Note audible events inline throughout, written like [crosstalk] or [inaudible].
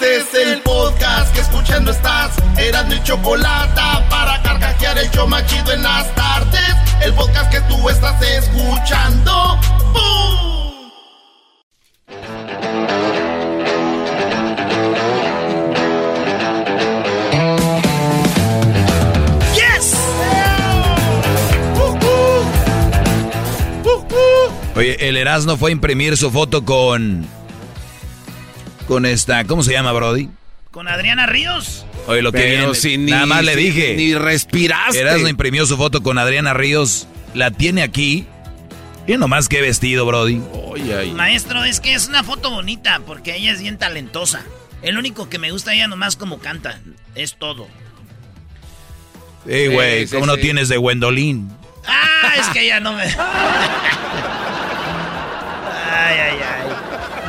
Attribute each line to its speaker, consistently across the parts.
Speaker 1: Este es el podcast que escuchando estás. Eran mi chocolate para carcajear el yo machido en las tardes. El podcast que tú estás escuchando. ¡Bum! ¡Yes!
Speaker 2: Oye, el Erasmo fue a imprimir su foto con. Con esta. ¿Cómo se llama, Brody?
Speaker 3: Con Adriana Ríos.
Speaker 2: Oye, lo que
Speaker 4: Pero
Speaker 2: viene.
Speaker 4: si ni-
Speaker 2: Nada más le dije.
Speaker 4: ni respiraste.
Speaker 2: Erasmo imprimió su foto con Adriana Ríos. La tiene aquí. Y nomás qué vestido, Brody.
Speaker 4: Oye, ay.
Speaker 3: Maestro, es que es una foto bonita porque ella es bien talentosa. El único que me gusta ella nomás como canta. Es todo.
Speaker 2: Ey, güey,
Speaker 4: sí,
Speaker 2: ¿cómo no
Speaker 4: sí.
Speaker 2: tienes de Gwendolyn?
Speaker 3: Ah, es que ella no me. [laughs] Ay, ay, ay.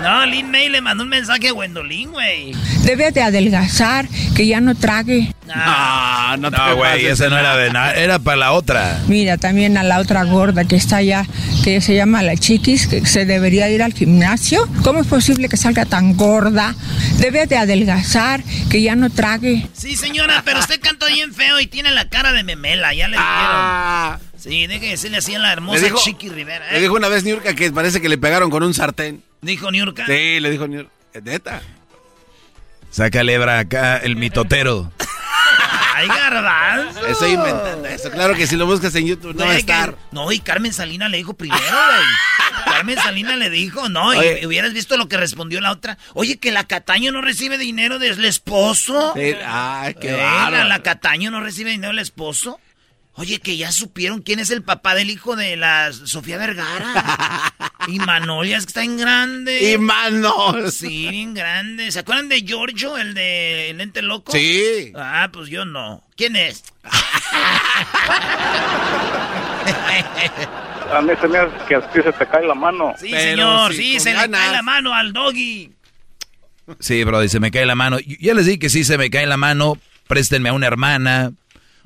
Speaker 3: No, Lin May le mandó un mensaje a Gwendolyn, güey.
Speaker 5: Debe de adelgazar, que ya no trague.
Speaker 3: Ah,
Speaker 4: No, no, te
Speaker 2: No, güey, esa no era de nada. Era para la otra.
Speaker 5: Mira, también a la otra gorda que está allá, que se llama la chiquis, que se debería ir al gimnasio. ¿Cómo es posible que salga tan gorda? Debe de adelgazar, que ya no trague.
Speaker 3: Sí, señora, pero usted canta bien feo y tiene la cara de memela, ya le dijeron. Sí, deje de decirle así a la hermosa
Speaker 4: dijo-
Speaker 3: Chiqui Rivera. ¿eh?
Speaker 4: le dijo una vez Niurka que parece que le pegaron con un sartén.
Speaker 3: Dijo Niurka.
Speaker 4: Sí, le dijo Niurka. Neta.
Speaker 2: Saca lebra acá, el mitotero. [laughs]
Speaker 3: Ay, garbanzo.
Speaker 4: Estoy inventando eso. Claro que si lo buscas en YouTube no va a
Speaker 3: que-
Speaker 4: estar.
Speaker 3: No, y Carmen Salina le dijo primero, güey. Carmen Salina le dijo, no, y hubieras visto lo que respondió la otra. Oye, que la Cataño no recibe dinero del esposo.
Speaker 4: Sí, Ay, qué
Speaker 3: Eh, la Cataño no recibe dinero del esposo. Oye, que ya supieron quién es el papá del hijo de la Sofía Vergara. y Manolia, es que está en grande.
Speaker 4: Y manos.
Speaker 3: Sí, bien grande. ¿Se acuerdan de Giorgio, el de el lente loco?
Speaker 4: Sí.
Speaker 3: Ah, pues yo no. ¿Quién es?
Speaker 6: A mí se me hace que a ti se te cae la mano.
Speaker 3: Sí,
Speaker 4: Pero
Speaker 3: señor,
Speaker 4: sí,
Speaker 3: sí, se le
Speaker 4: ganas.
Speaker 3: cae la mano al doggy.
Speaker 2: Sí, Brody, se me cae la mano. Yo Ya les dije que si se me cae la mano, préstenme a una hermana.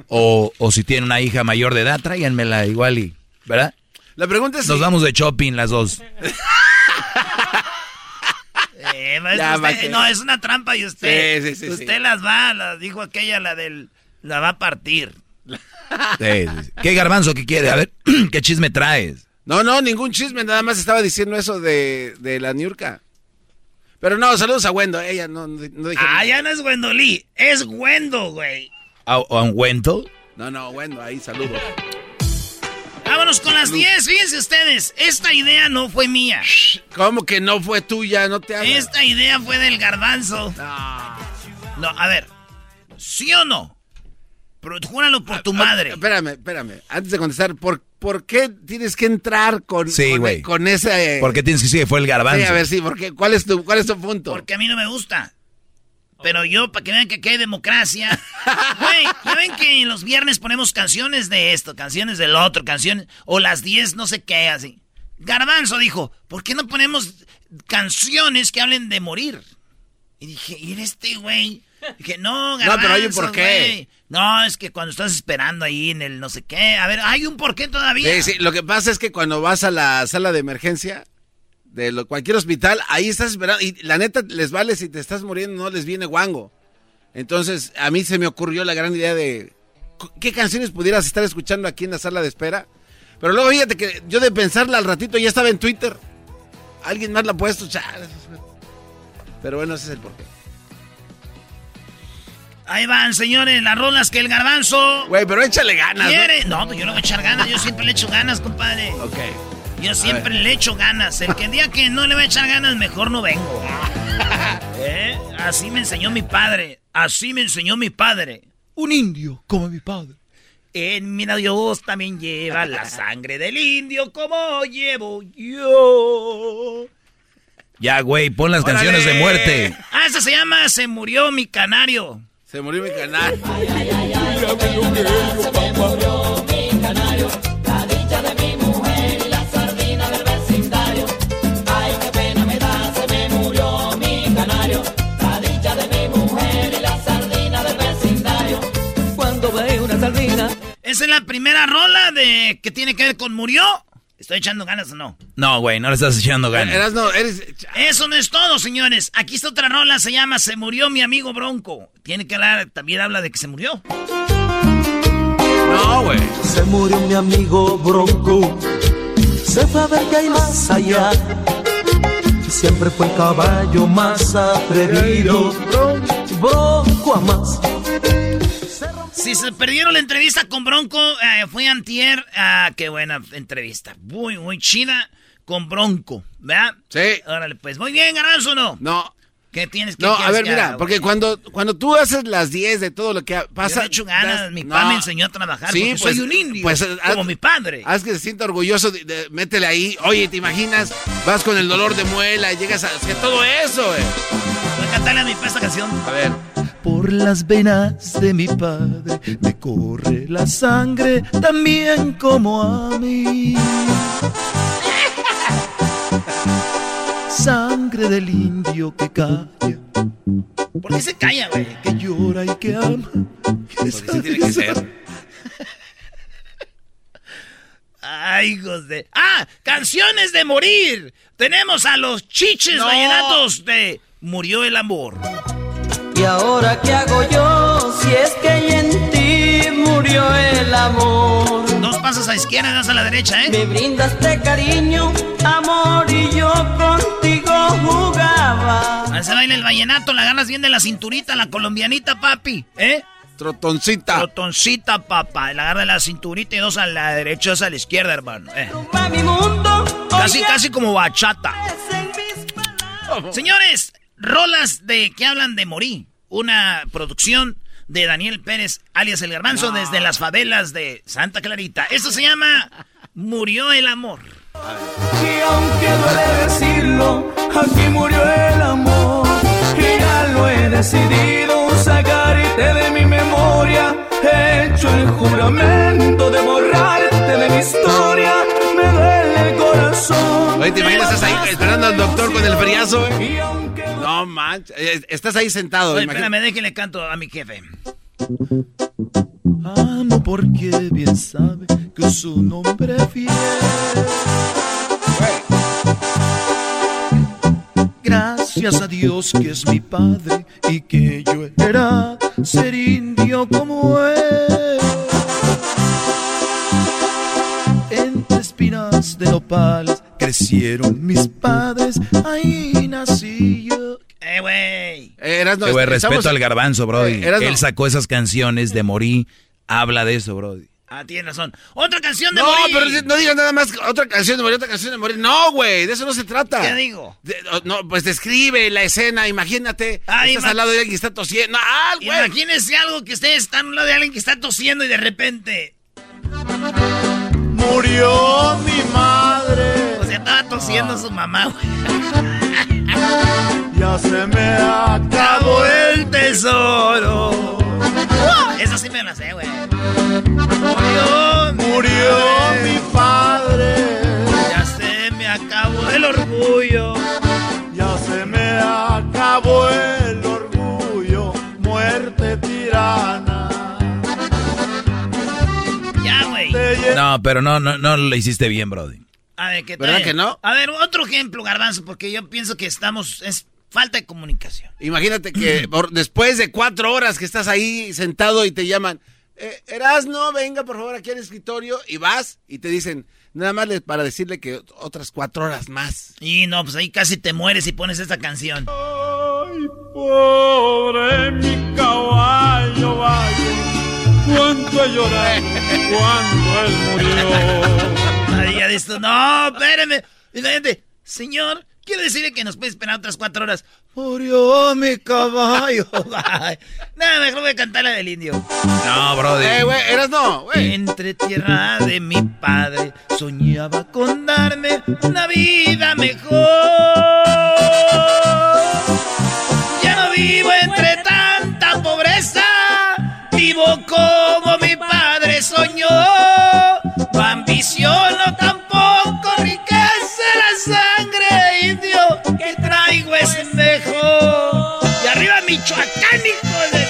Speaker 2: O, o si tiene una hija mayor de edad, tráiganmela igual y. ¿Verdad?
Speaker 4: La pregunta es
Speaker 2: Nos
Speaker 4: si-
Speaker 2: vamos de shopping las dos. [laughs]
Speaker 3: Eh,
Speaker 4: Ya,
Speaker 3: usted- no, es una trampa y usted.
Speaker 4: Sí, sí, sí,
Speaker 3: usted
Speaker 4: sí.
Speaker 3: las va, las dijo aquella, la del. La va a partir.
Speaker 2: Sí, sí, sí. ¿Qué garbanzo que quiere? A ver, [clears throat] ¿qué chisme traes?
Speaker 4: No, no, ningún chisme. Nada más estaba diciendo eso de, de la Niurka. Pero no, saludos a Wendo. Ella no, no no dije
Speaker 3: Ah,
Speaker 4: nada.
Speaker 3: ya no es Gwendolí, es Gwendo, güey.
Speaker 2: ¿A, a un Wento?
Speaker 4: No, no, Wendo, ahí saludos.
Speaker 3: Vámonos con las 10. Fíjense ustedes, esta idea no fue mía.
Speaker 4: ¿Cómo que no fue tuya? No te hagas.
Speaker 3: Esta idea fue del garbanzo. No, a ver. ¿Sí o no? Pero júralo por tu madre.
Speaker 4: Espérame, espérame. Antes de contestar, ¿por, por qué tienes que entrar con,
Speaker 2: Sí,
Speaker 4: con,
Speaker 2: güey.
Speaker 4: con ese...
Speaker 2: ¿Por qué tienes que decir que fue el garbanzo?
Speaker 4: Sí, a ver, sí, ¿por qué? ¿Cuál es tu, cuál es tu punto?
Speaker 3: Porque a mí no me gusta. Pero yo, para que vean que aquí hay democracia. Güey, ya ven que los viernes ponemos canciones de esto, canciones del otro, canciones. O las 10, no sé qué, así. Garbanzo dijo, ¿por qué no ponemos canciones que hablen de morir? Y dije, ¿y este güey? Dije, no, [laughs]
Speaker 4: No,
Speaker 3: garbanzo.
Speaker 4: pero hay un porqué.
Speaker 3: No, es que cuando estás esperando ahí en el no sé qué. A ver, hay un porqué todavía.
Speaker 4: Sí, sí, lo que pasa es que cuando vas a la sala de emergencia de lo- cualquier hospital, ahí estás esperando y la neta les vale si te estás muriendo, no les viene guango. Entonces, a mí se me ocurrió la gran idea de qué canciones pudieras estar escuchando aquí en la sala de espera. Pero luego fíjate que yo de pensarla al ratito ya estaba en Twitter. Alguien más la ha puesto. chale. Pero bueno, ese es el porqué.
Speaker 3: Ahí van, señores, las rolas que el garbanzo.
Speaker 4: Güey, pero échale ganas.
Speaker 3: ¿Quiere? No, pues yo no voy a echar ganas. Yo siempre le echo ganas, compadre.
Speaker 4: Ok.
Speaker 3: Yo siempre le echo ganas. El que día que no le va a echar ganas, mejor no vengo. [laughs] ¿Eh? Así me enseñó mi padre. Así me enseñó mi padre.
Speaker 7: Un indio como mi padre.
Speaker 3: En mi Dios también lleva la [laughs] sangre del indio como llevo yo.
Speaker 7: Ya, güey, pon las canciones de muerte.
Speaker 3: Ah, esa se llama Se murió mi canario.
Speaker 4: Se murió mi canal.
Speaker 3: Esa es la primera rola de que tiene que ver con murió. ¿Estoy echando ganas o no?
Speaker 7: No, güey, no le estás echando ganas.
Speaker 4: Eras no, eres...
Speaker 3: Eso no es todo, señores. Aquí está otra rola, se llama Se murió mi amigo Bronco. Tiene que hablar, también habla de que se murió.
Speaker 4: No, güey.
Speaker 8: Se murió mi amigo Bronco. Se fue a ver que hay más allá. Siempre fue el caballo más atrevido. Bronco a más.
Speaker 3: Si se perdieron la entrevista con Bronco, eh, fue antier. Ah, qué buena entrevista. Muy, muy chida con Bronco, ¿verdad?
Speaker 4: Sí.
Speaker 3: Órale, pues. Muy bien, Garanzo, ¿no?
Speaker 4: No.
Speaker 3: ¿Qué tienes que
Speaker 4: No, a ver,
Speaker 3: que
Speaker 4: mira,
Speaker 3: haga,
Speaker 4: porque cuando, cuando tú haces las 10 de todo lo que
Speaker 3: Yo
Speaker 4: pasa.
Speaker 3: le echo ganas,
Speaker 4: das-
Speaker 3: mi
Speaker 4: no.
Speaker 3: papá me enseñó a trabajar
Speaker 4: Sí,
Speaker 3: porque
Speaker 4: pues,
Speaker 3: soy un indio,
Speaker 4: pues,
Speaker 3: como
Speaker 4: haz-
Speaker 3: mi padre.
Speaker 4: Haz que se sienta orgulloso, de, de- métele ahí. Oye, ¿te imaginas? Vas con el dolor de muela, llegas a... Que todo eso, güey.
Speaker 3: Voy a cantarle a mi pa esta canción.
Speaker 4: A ver.
Speaker 7: Por las venas de mi padre me corre la sangre también como a mí. Sangre del indio que calla,
Speaker 3: ¿Por qué se calla, güey?
Speaker 7: que llora y que ama.
Speaker 4: Porque sí tiene que ser.
Speaker 3: Ay, hijos de... ¡Ah! ¡Canciones de morir! Tenemos a los chiches
Speaker 4: No.
Speaker 3: vallenatos de Murió el amor.
Speaker 8: ¿Y ahora qué hago yo si es que en ti murió el amor?
Speaker 3: Dos pasos a izquierda, dos a la derecha, ¿eh?
Speaker 8: Me brindaste cariño, amor y yo contigo jugaba.
Speaker 3: A ese baile el vallenato, la ganas bien de la cinturita, la colombianita, papi, ¿eh?
Speaker 4: Trotoncita.
Speaker 3: Trotoncita, papá. La agarra de la cinturita y dos a la derecha, dos a la izquierda, hermano. eh. Casi, casi como bachata.
Speaker 8: es en mis palabras.
Speaker 3: Señores, rolas de que hablan de morir. Una producción de Daniel Pérez, alias El Garbanzo, desde las favelas de Santa Clarita. Esto se llama Murió el amor.
Speaker 8: Y aunque duele decirlo, aquí murió el amor. Y ya lo he decidido sacarte de mi memoria. He hecho el juramento de borrarte de mi historia. Me duele el corazón.
Speaker 4: Oye, ¿te imaginas? Estás ahí esperando al doctor con el friazo, güey. No manches. Eh, Estás ahí sentado.
Speaker 3: Oye, espérame, déjenle canto a mi jefe.
Speaker 7: Amo porque bien sabe que su nombre fiel. Gracias a Dios que es mi padre y que yo era ser indio como él. Entre espinas de nopales crecieron mis padres, ahí nací yo.
Speaker 3: Eh, güey.
Speaker 4: Eh, Erasno,
Speaker 7: Eh,
Speaker 4: estamos-
Speaker 7: respeto al garbanzo, Brody.
Speaker 4: Eh, Erasno.
Speaker 7: Él sacó esas canciones de Morí. Habla de eso, Brody.
Speaker 3: Ah, tienes razón. Otra canción de
Speaker 4: No,
Speaker 3: morir.
Speaker 4: pero no digas nada más otra canción de morir, otra canción de morir. No, güey, de eso no se trata.
Speaker 3: ¿Qué digo?
Speaker 4: De- no, pues describe la escena, imagínate.
Speaker 3: Ay,
Speaker 4: estás al lado de alguien que está tosiendo. Ah, güey.
Speaker 3: Imagínense algo que ustedes están a un lado de alguien que está tosiendo y de repente.
Speaker 9: Murió mi madre,
Speaker 3: O sea, estaba tosiendo su mamá, güey. [laughs]
Speaker 9: ya se me acabó
Speaker 3: el tesoro. Eso sí me lo sé, güey. Murió, mi
Speaker 9: Murió mi padre,
Speaker 3: Ya se me acabó el orgullo.
Speaker 9: ya se me acabó el orgullo, muerte tirana.
Speaker 3: Ya, güey.
Speaker 7: No, pero no, no, no lo hiciste bien, Brody.
Speaker 3: A ver, ¿qué
Speaker 4: ¿Verdad
Speaker 3: tal?
Speaker 4: que no?
Speaker 3: A ver, otro ejemplo, Garbanzo, porque yo pienso que estamos. Es falta de comunicación.
Speaker 4: Imagínate que [clears throat] por- después de cuatro horas que estás ahí sentado y te llaman, eh, Erasno, venga por favor aquí al escritorio y vas y te dicen, nada más le- para decirle que otras cuatro horas más.
Speaker 3: Y no, pues ahí casi te mueres y pones esta canción.
Speaker 9: Ay, pobre mi caballo. tanto he llorado cuando él murió. [laughs]
Speaker 3: Ahí ya dices, no, espéreme. Y la gente, señor, quiero decirle que nos puede esperar otras cuatro horas. Murió mi caballo. [laughs] Nada, mejor voy a cantar la del indio.
Speaker 2: No, brody.
Speaker 4: Eh, güey, eras no, güey.
Speaker 3: Entre tierra de mi padre soñaba con darme una vida mejor. Ya no vivo entre tanta pobreza, vivo como mi padre soñó. Michoacán, hijo de...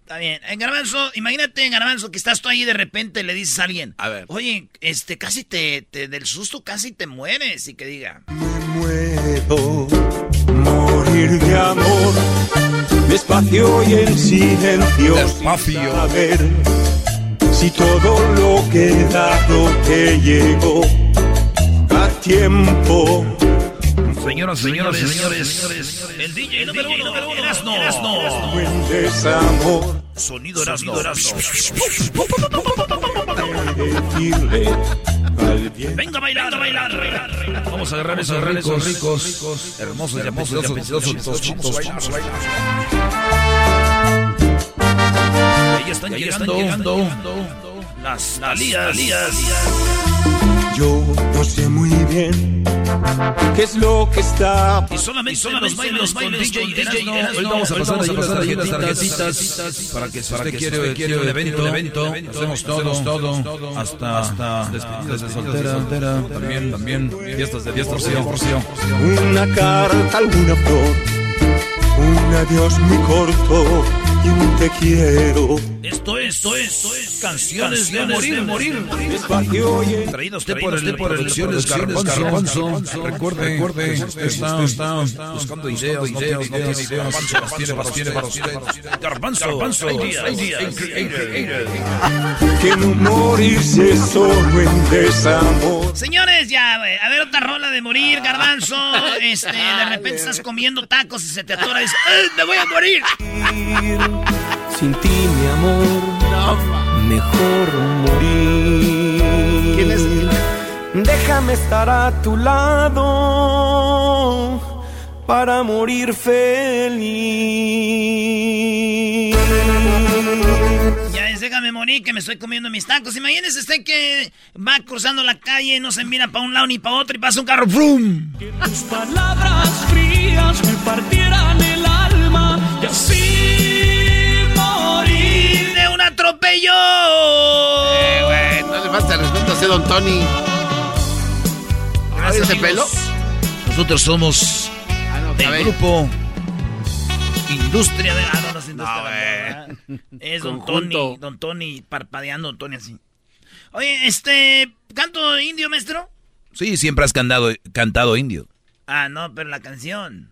Speaker 3: Está bien. En Garbanzo, imagínate en Garbanzo que estás tú ahí y de repente le dices a alguien.
Speaker 4: A ver.
Speaker 3: Oye, este, casi te, te- del susto casi te mueres y que diga.
Speaker 9: Puedo morir de amor, despacio y en silencio,
Speaker 2: Despacio.
Speaker 9: sin saber si todo lo que he dado te llegó a tiempo.
Speaker 2: Señoras,
Speaker 3: Señoras, señores, señores, el DJ número uno, número uno, Erasno.
Speaker 9: Buen desamor,
Speaker 3: Sonido Erasno. Venga a bailar, a bailar.
Speaker 2: Vamos a agarrar esos ricos, ricos, hermosos, hermosos, apetitosos tostitos.
Speaker 3: Ahí están llegando las Talías.
Speaker 9: Yo no sé muy bien qué es lo que está
Speaker 3: Y solamente,
Speaker 2: Son los bailes, los bailes
Speaker 3: DJ
Speaker 2: con DJ
Speaker 3: Erasno.
Speaker 2: Erasno. Hoy vamos a pasar ahí las tarjetitas, tarjetitas para que si usted quiere, quiere un evento, evento, hacemos todo, todo, hasta, hasta despedidas de soltera, también, también, fiestas de fiestas, porción.
Speaker 9: Una carta, alguna flor, un adiós muy corto un te quiero.
Speaker 3: Esto es, esto es, esto es canciones de morir, morir.
Speaker 9: Despacio y en
Speaker 3: Traído
Speaker 2: Usted por el por elecciones Garbanzo, recuerde, recuerde, usted está, está buscando ideas, ideas, no tiene ideas, las tiene para tiene para usted.
Speaker 3: Garbanzo, Garbanzo, ideas.
Speaker 9: que no morirse solo en desamor.
Speaker 3: Señores, ya, güey. A ver, otra rola de morir, garbanzo. Este, de repente estás comiendo tacos y se te atora y dices, ¡Ay, me voy a morir!
Speaker 9: Sin ti, mi amor, mejor morir.
Speaker 4: ¿Quién es?
Speaker 9: Déjame estar a tu lado para morir feliz.
Speaker 3: Ya es, déjame morir que me estoy comiendo mis tacos. Imagínese usted que va cruzando la calle, no se mira para un lado ni para otro y pasa un carro, ¡frum!
Speaker 9: Tus palabras frías me partieran el alma y así.
Speaker 3: ¡De un atropello!
Speaker 4: Eh, güey, no le falta respeto a ese don Tony.
Speaker 3: Gracias,
Speaker 4: ese pelo?
Speaker 3: Nosotros somos
Speaker 4: Ah, no,
Speaker 3: del
Speaker 4: cabello.
Speaker 3: grupo Industria de... Ah, no, no es Industria
Speaker 4: No.
Speaker 3: Es Don. Tony, Don Tony parpadeando, Don Tony así. Oye, este, ¿canto indio, maestro?
Speaker 2: Sí, siempre has cantado, cantado indio.
Speaker 3: Ah, no, pero la canción.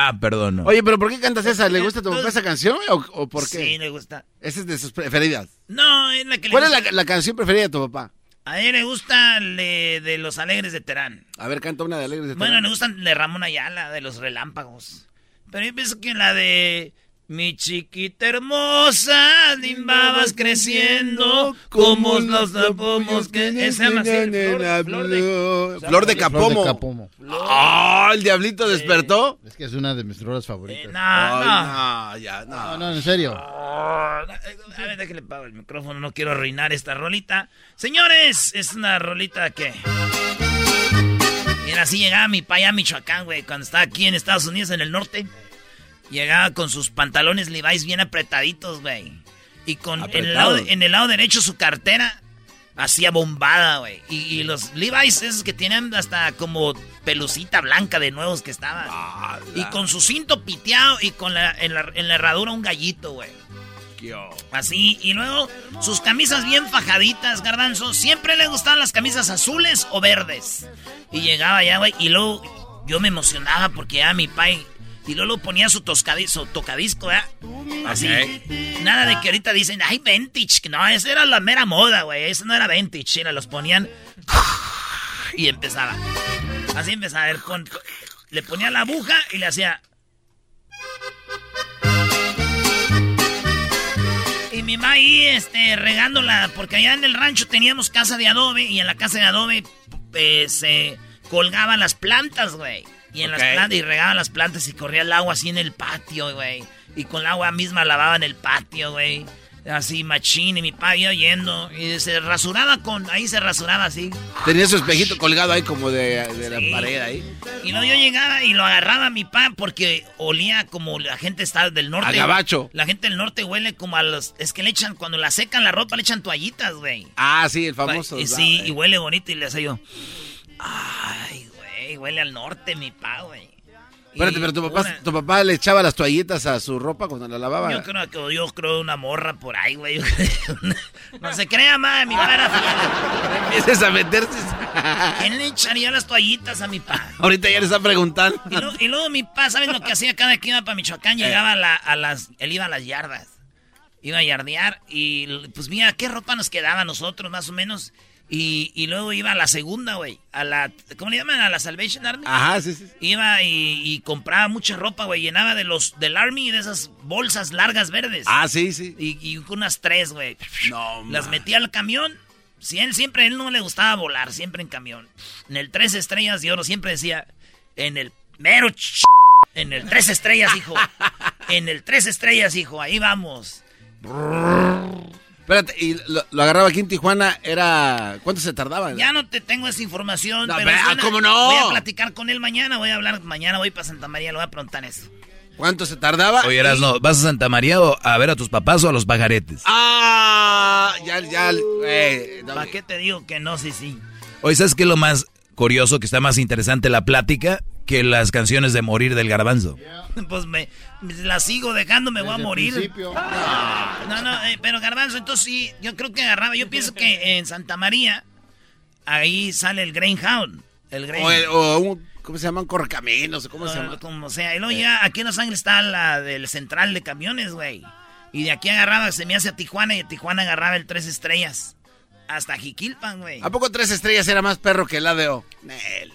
Speaker 2: Ah, perdón. no.
Speaker 4: Oye, pero ¿por qué cantas esa? ¿Le gusta a tu papá esa canción o, o por qué?
Speaker 3: Sí, le gusta.
Speaker 4: Esa es de sus preferidas.
Speaker 3: No, es la que le
Speaker 4: ¿Cuál es
Speaker 3: gusta.
Speaker 4: la, la canción preferida de tu papá?
Speaker 3: A él le gusta le- de Los Alegres de Terán.
Speaker 4: A ver, canta una de Alegres de
Speaker 3: Bueno,
Speaker 4: Terán.
Speaker 3: le gustan de Ramón Ayala, de Los Relámpagos. Pero yo pienso que la de... Mi chiquita hermosa, limbabas creciendo, como los pomos que... Se llama así, Flor- Flor de-
Speaker 4: Flor de Capomo.
Speaker 10: Flor de Capomo.
Speaker 4: ¡Ah! el diablito despertó.
Speaker 10: Es que es una de mis flores
Speaker 3: Eh,
Speaker 10: favoritas.
Speaker 3: no,
Speaker 4: Ay,
Speaker 3: no.
Speaker 4: no, ya, no.
Speaker 10: No, no, en serio.
Speaker 3: A ver, déjale pago el micrófono, no quiero arruinar esta rolita. Señores, es una rolita que... Era así, llegaba mi pa allá a Michoacán, güey, cuando estaba aquí en Estados Unidos, en el norte. Llegaba con sus pantalones Levi's bien apretaditos, güey. Y con en el, lado, en el lado derecho su cartera hacía bombada, güey. Y, y los Levi's esos que tienen hasta como pelucita blanca de nuevos que estaban. y con su cinto piteado y con la, en, la, en la herradura un gallito, güey. Así, y luego sus camisas bien fajaditas, garbanzo. Siempre le gustaban las camisas azules o verdes. Y llegaba ya, güey, y luego yo me emocionaba porque ya mi pai. Y luego lo ponía su, toscadizo, tocadisco, ¿verdad? Así. Nada de que ahorita dicen, ay, vintage. No, esa era la mera moda, güey. Eso no era vintage. Era, los ponían. Y empezaba. Así empezaba. Con- le ponía la aguja y le hacía. va ahí, este, regándola, porque allá en el rancho teníamos casa de adobe y en la casa de adobe eh, se colgaban las plantas, güey. Y en las plantas, y regaban las plantas y corría el agua así en el patio, güey. Y con el agua misma lavaban el patio, güey. Así, machín, y mi iba yendo. Y se rasuraba con. Ahí se rasuraba así.
Speaker 4: Tenía su espejito colgado ahí como de, la pared ahí.
Speaker 3: Y luego yo llegaba y lo agarraba a mi papá porque olía como la gente está del norte.
Speaker 4: A gabacho.
Speaker 3: La gente del norte huele como a los. Es que le echan, cuando la secan la ropa, le echan toallitas, güey.
Speaker 4: Ah, sí, el famoso.
Speaker 3: Y, sí, y huele bonito y le hace yo. Ay, güey, huele al norte, mi papá, güey.
Speaker 4: Espérate, pero tu papá, tu papá le echaba las toallitas a su ropa cuando la lavaba.
Speaker 3: Yo creo que yo creo una morra por ahí, güey. [laughs] no se crea, más, mi papá era
Speaker 4: Empieces a meterse.
Speaker 3: ¿Quién le echaría las toallitas a mi papá?
Speaker 4: Ahorita ya le están preguntando.
Speaker 3: Y luego, mi papá, ¿sabes lo que hacía cada vez que iba para Michoacán? Eh. Llegaba a, las... Él iba a las yardas. Iba a yardear y pues mira, ¿qué ropa nos quedaba a nosotros más o menos? Y, luego iba a la segunda, güey. A la. ¿Cómo le llaman? A la Salvation Army.
Speaker 4: Ajá, sí, sí.
Speaker 3: Iba y, compraba mucha ropa, güey. Llenaba de los del Army de esas bolsas largas verdes.
Speaker 4: Ah, sí, sí.
Speaker 3: Y, unas tres, güey. No, Las metía al camión. Si él siempre, él no le gustaba volar, siempre en camión. En el tres estrellas de oro siempre decía. En el mero. en el tres estrellas, hijo. [laughs] en el tres estrellas, hijo. Ahí vamos.
Speaker 4: Espérate, y lo, agarraba aquí en Tijuana, era... ¿Cuánto se tardaba?
Speaker 3: Ya no te tengo esa información, pero...
Speaker 4: ¿Cómo no?
Speaker 3: Voy a platicar con él mañana, voy a hablar... Mañana voy para Santa María, le voy a preguntar eso.
Speaker 4: ¿Cuánto se tardaba?
Speaker 2: Oye, no, ¿vas a Santa María o a ver a tus papás o a los pajaretes?
Speaker 4: Ah, ya, ya... Eh,
Speaker 3: ¿Para qué te digo que no, sí, sí?
Speaker 2: Oye, ¿sabes qué es lo más curioso, que está más interesante la plática? que las canciones de morir del garbanzo. [laughs]
Speaker 3: Pues me, la sigo dejando, me voy a morir. No, no, eh, pero garbanzo, entonces sí, yo creo que agarraba. Yo pienso que en Santa María, ahí sale el Greyhound. El
Speaker 4: Greyhound. O, un, ¿cómo se llaman? Correcaminos, ¿cómo se llama?
Speaker 3: Como sea. Y luego ya aquí en Los Ángeles está la del central de camiones, güey. Y de aquí agarraba, se me hace a Tijuana y de Tijuana agarraba el Tres Estrellas. Hasta Jiquilpan, güey.
Speaker 4: ¿A poco Tres Estrellas era más perro que el ADO?
Speaker 3: Nel.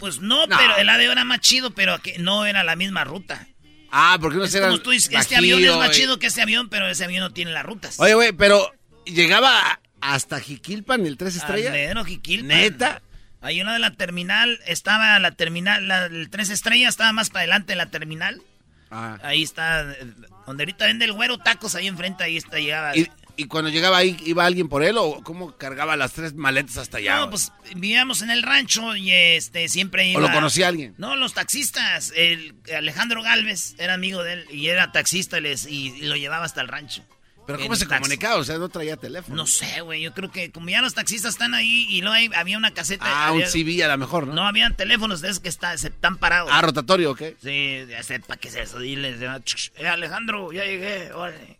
Speaker 3: Pues no, pero el ADO era más chido, pero no era la misma ruta.
Speaker 4: Ah, porque no se
Speaker 3: Como tú dices, este avión es más chido que ese avión, pero ese avión no tiene las rutas.
Speaker 4: Oye, güey, pero llegaba hasta Jiquilpan el tres estrellas.
Speaker 3: Almero, Jiquilpan.
Speaker 4: Neta.
Speaker 3: Hay una de la terminal, estaba la terminal, el tres estrellas estaba más para adelante en la terminal. Ah. Ahí está, donde ahorita vende el güero tacos, ahí enfrente, ahí está, llegaba.
Speaker 4: ¿Y cuando llegaba ahí, iba alguien por él o cómo cargaba las tres maletas hasta allá?
Speaker 3: No, pues vivíamos en el rancho y este siempre iba...
Speaker 4: ¿O lo conocía alguien?
Speaker 3: No, los taxistas. El Alejandro Galvez era amigo de él y era taxista y, lo llevaba hasta el rancho.
Speaker 4: ¿Pero cómo se comunicaba? O sea, no traía teléfono.
Speaker 3: No sé, güey. Yo creo que como ya los taxistas están ahí y luego había una caseta.
Speaker 4: Ah, un CV a lo mejor, ¿no?
Speaker 3: No, habían teléfonos de esos que está, se están parados.
Speaker 4: Ah, rotatorio, ¿ok?
Speaker 3: Sí, ya sepa qué es eso. Diles, eh, Alejandro, ya llegué. Órale.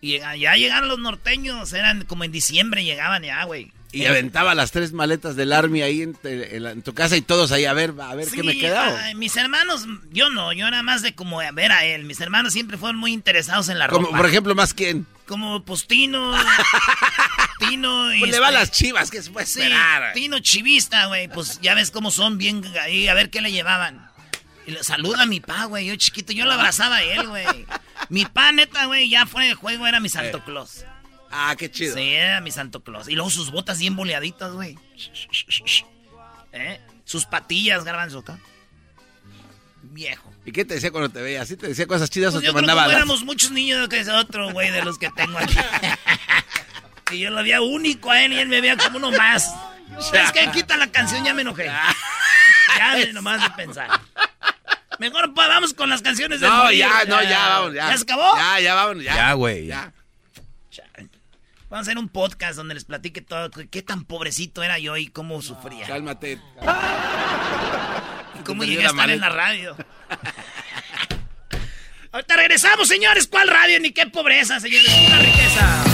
Speaker 3: Y ya llegaron los norteños, eran como en diciembre llegaban ya, güey.
Speaker 4: Y aventaba las tres maletas del Army ahí en, tu casa y todos ahí a ver, a ver qué me quedaba.
Speaker 3: mis hermanos, yo no, yo era más de como a ver a él. Mis hermanos siempre fueron muy interesados en la
Speaker 4: como,
Speaker 3: ropa.
Speaker 4: Por ejemplo, ¿más quién?
Speaker 3: Como pues Tino, [laughs] Tino
Speaker 4: y... Pues le va a este, las chivas, que se puede esperar.
Speaker 3: Tino chivista, güey, pues ya ves cómo son bien ahí, a ver qué le llevaban. Y le saluda a mi pa, güey, yo chiquito, yo lo abrazaba a él, güey. Mi pa, neta, güey, ya fuera de juego era mi Santo eh. Claus.
Speaker 4: Ah, qué chido.
Speaker 3: Sí, era mi Santo Claus. Y luego sus botas bien boleaditas, güey. ¿Eh? Sus patillas, garbanzo acá. Viejo.
Speaker 4: ¿Y qué te decía cuando te veía? ¿Sí te decía cosas chidas
Speaker 3: pues
Speaker 4: o te mandaba
Speaker 3: las... éramos muchos niños que es otro, güey, de los que tengo aquí. [laughs] y yo lo veía único a él y él me veía como uno más. [laughs] Es que quita la canción, ya me enojé. [laughs] ya me nomás de pensar. Mejor vamos con las canciones de
Speaker 4: No, ya, no, ya, vamos, ya.
Speaker 3: ¿Ya se acabó?
Speaker 4: Ya, ya, vamos, ya.
Speaker 2: Ya, güey. Ya.
Speaker 3: Vamos a hacer un podcast donde les platique todo. Qué tan pobrecito era yo y cómo sufría.
Speaker 4: Cálmate.
Speaker 3: Y cómo llegué a estar en la radio. Ahorita regresamos, señores. ¿Cuál radio? Ni qué pobreza, señores. Una riqueza.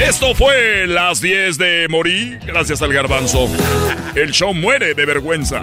Speaker 10: Esto fue Las 10 de Morí, gracias al garbanzo. El show muere de vergüenza.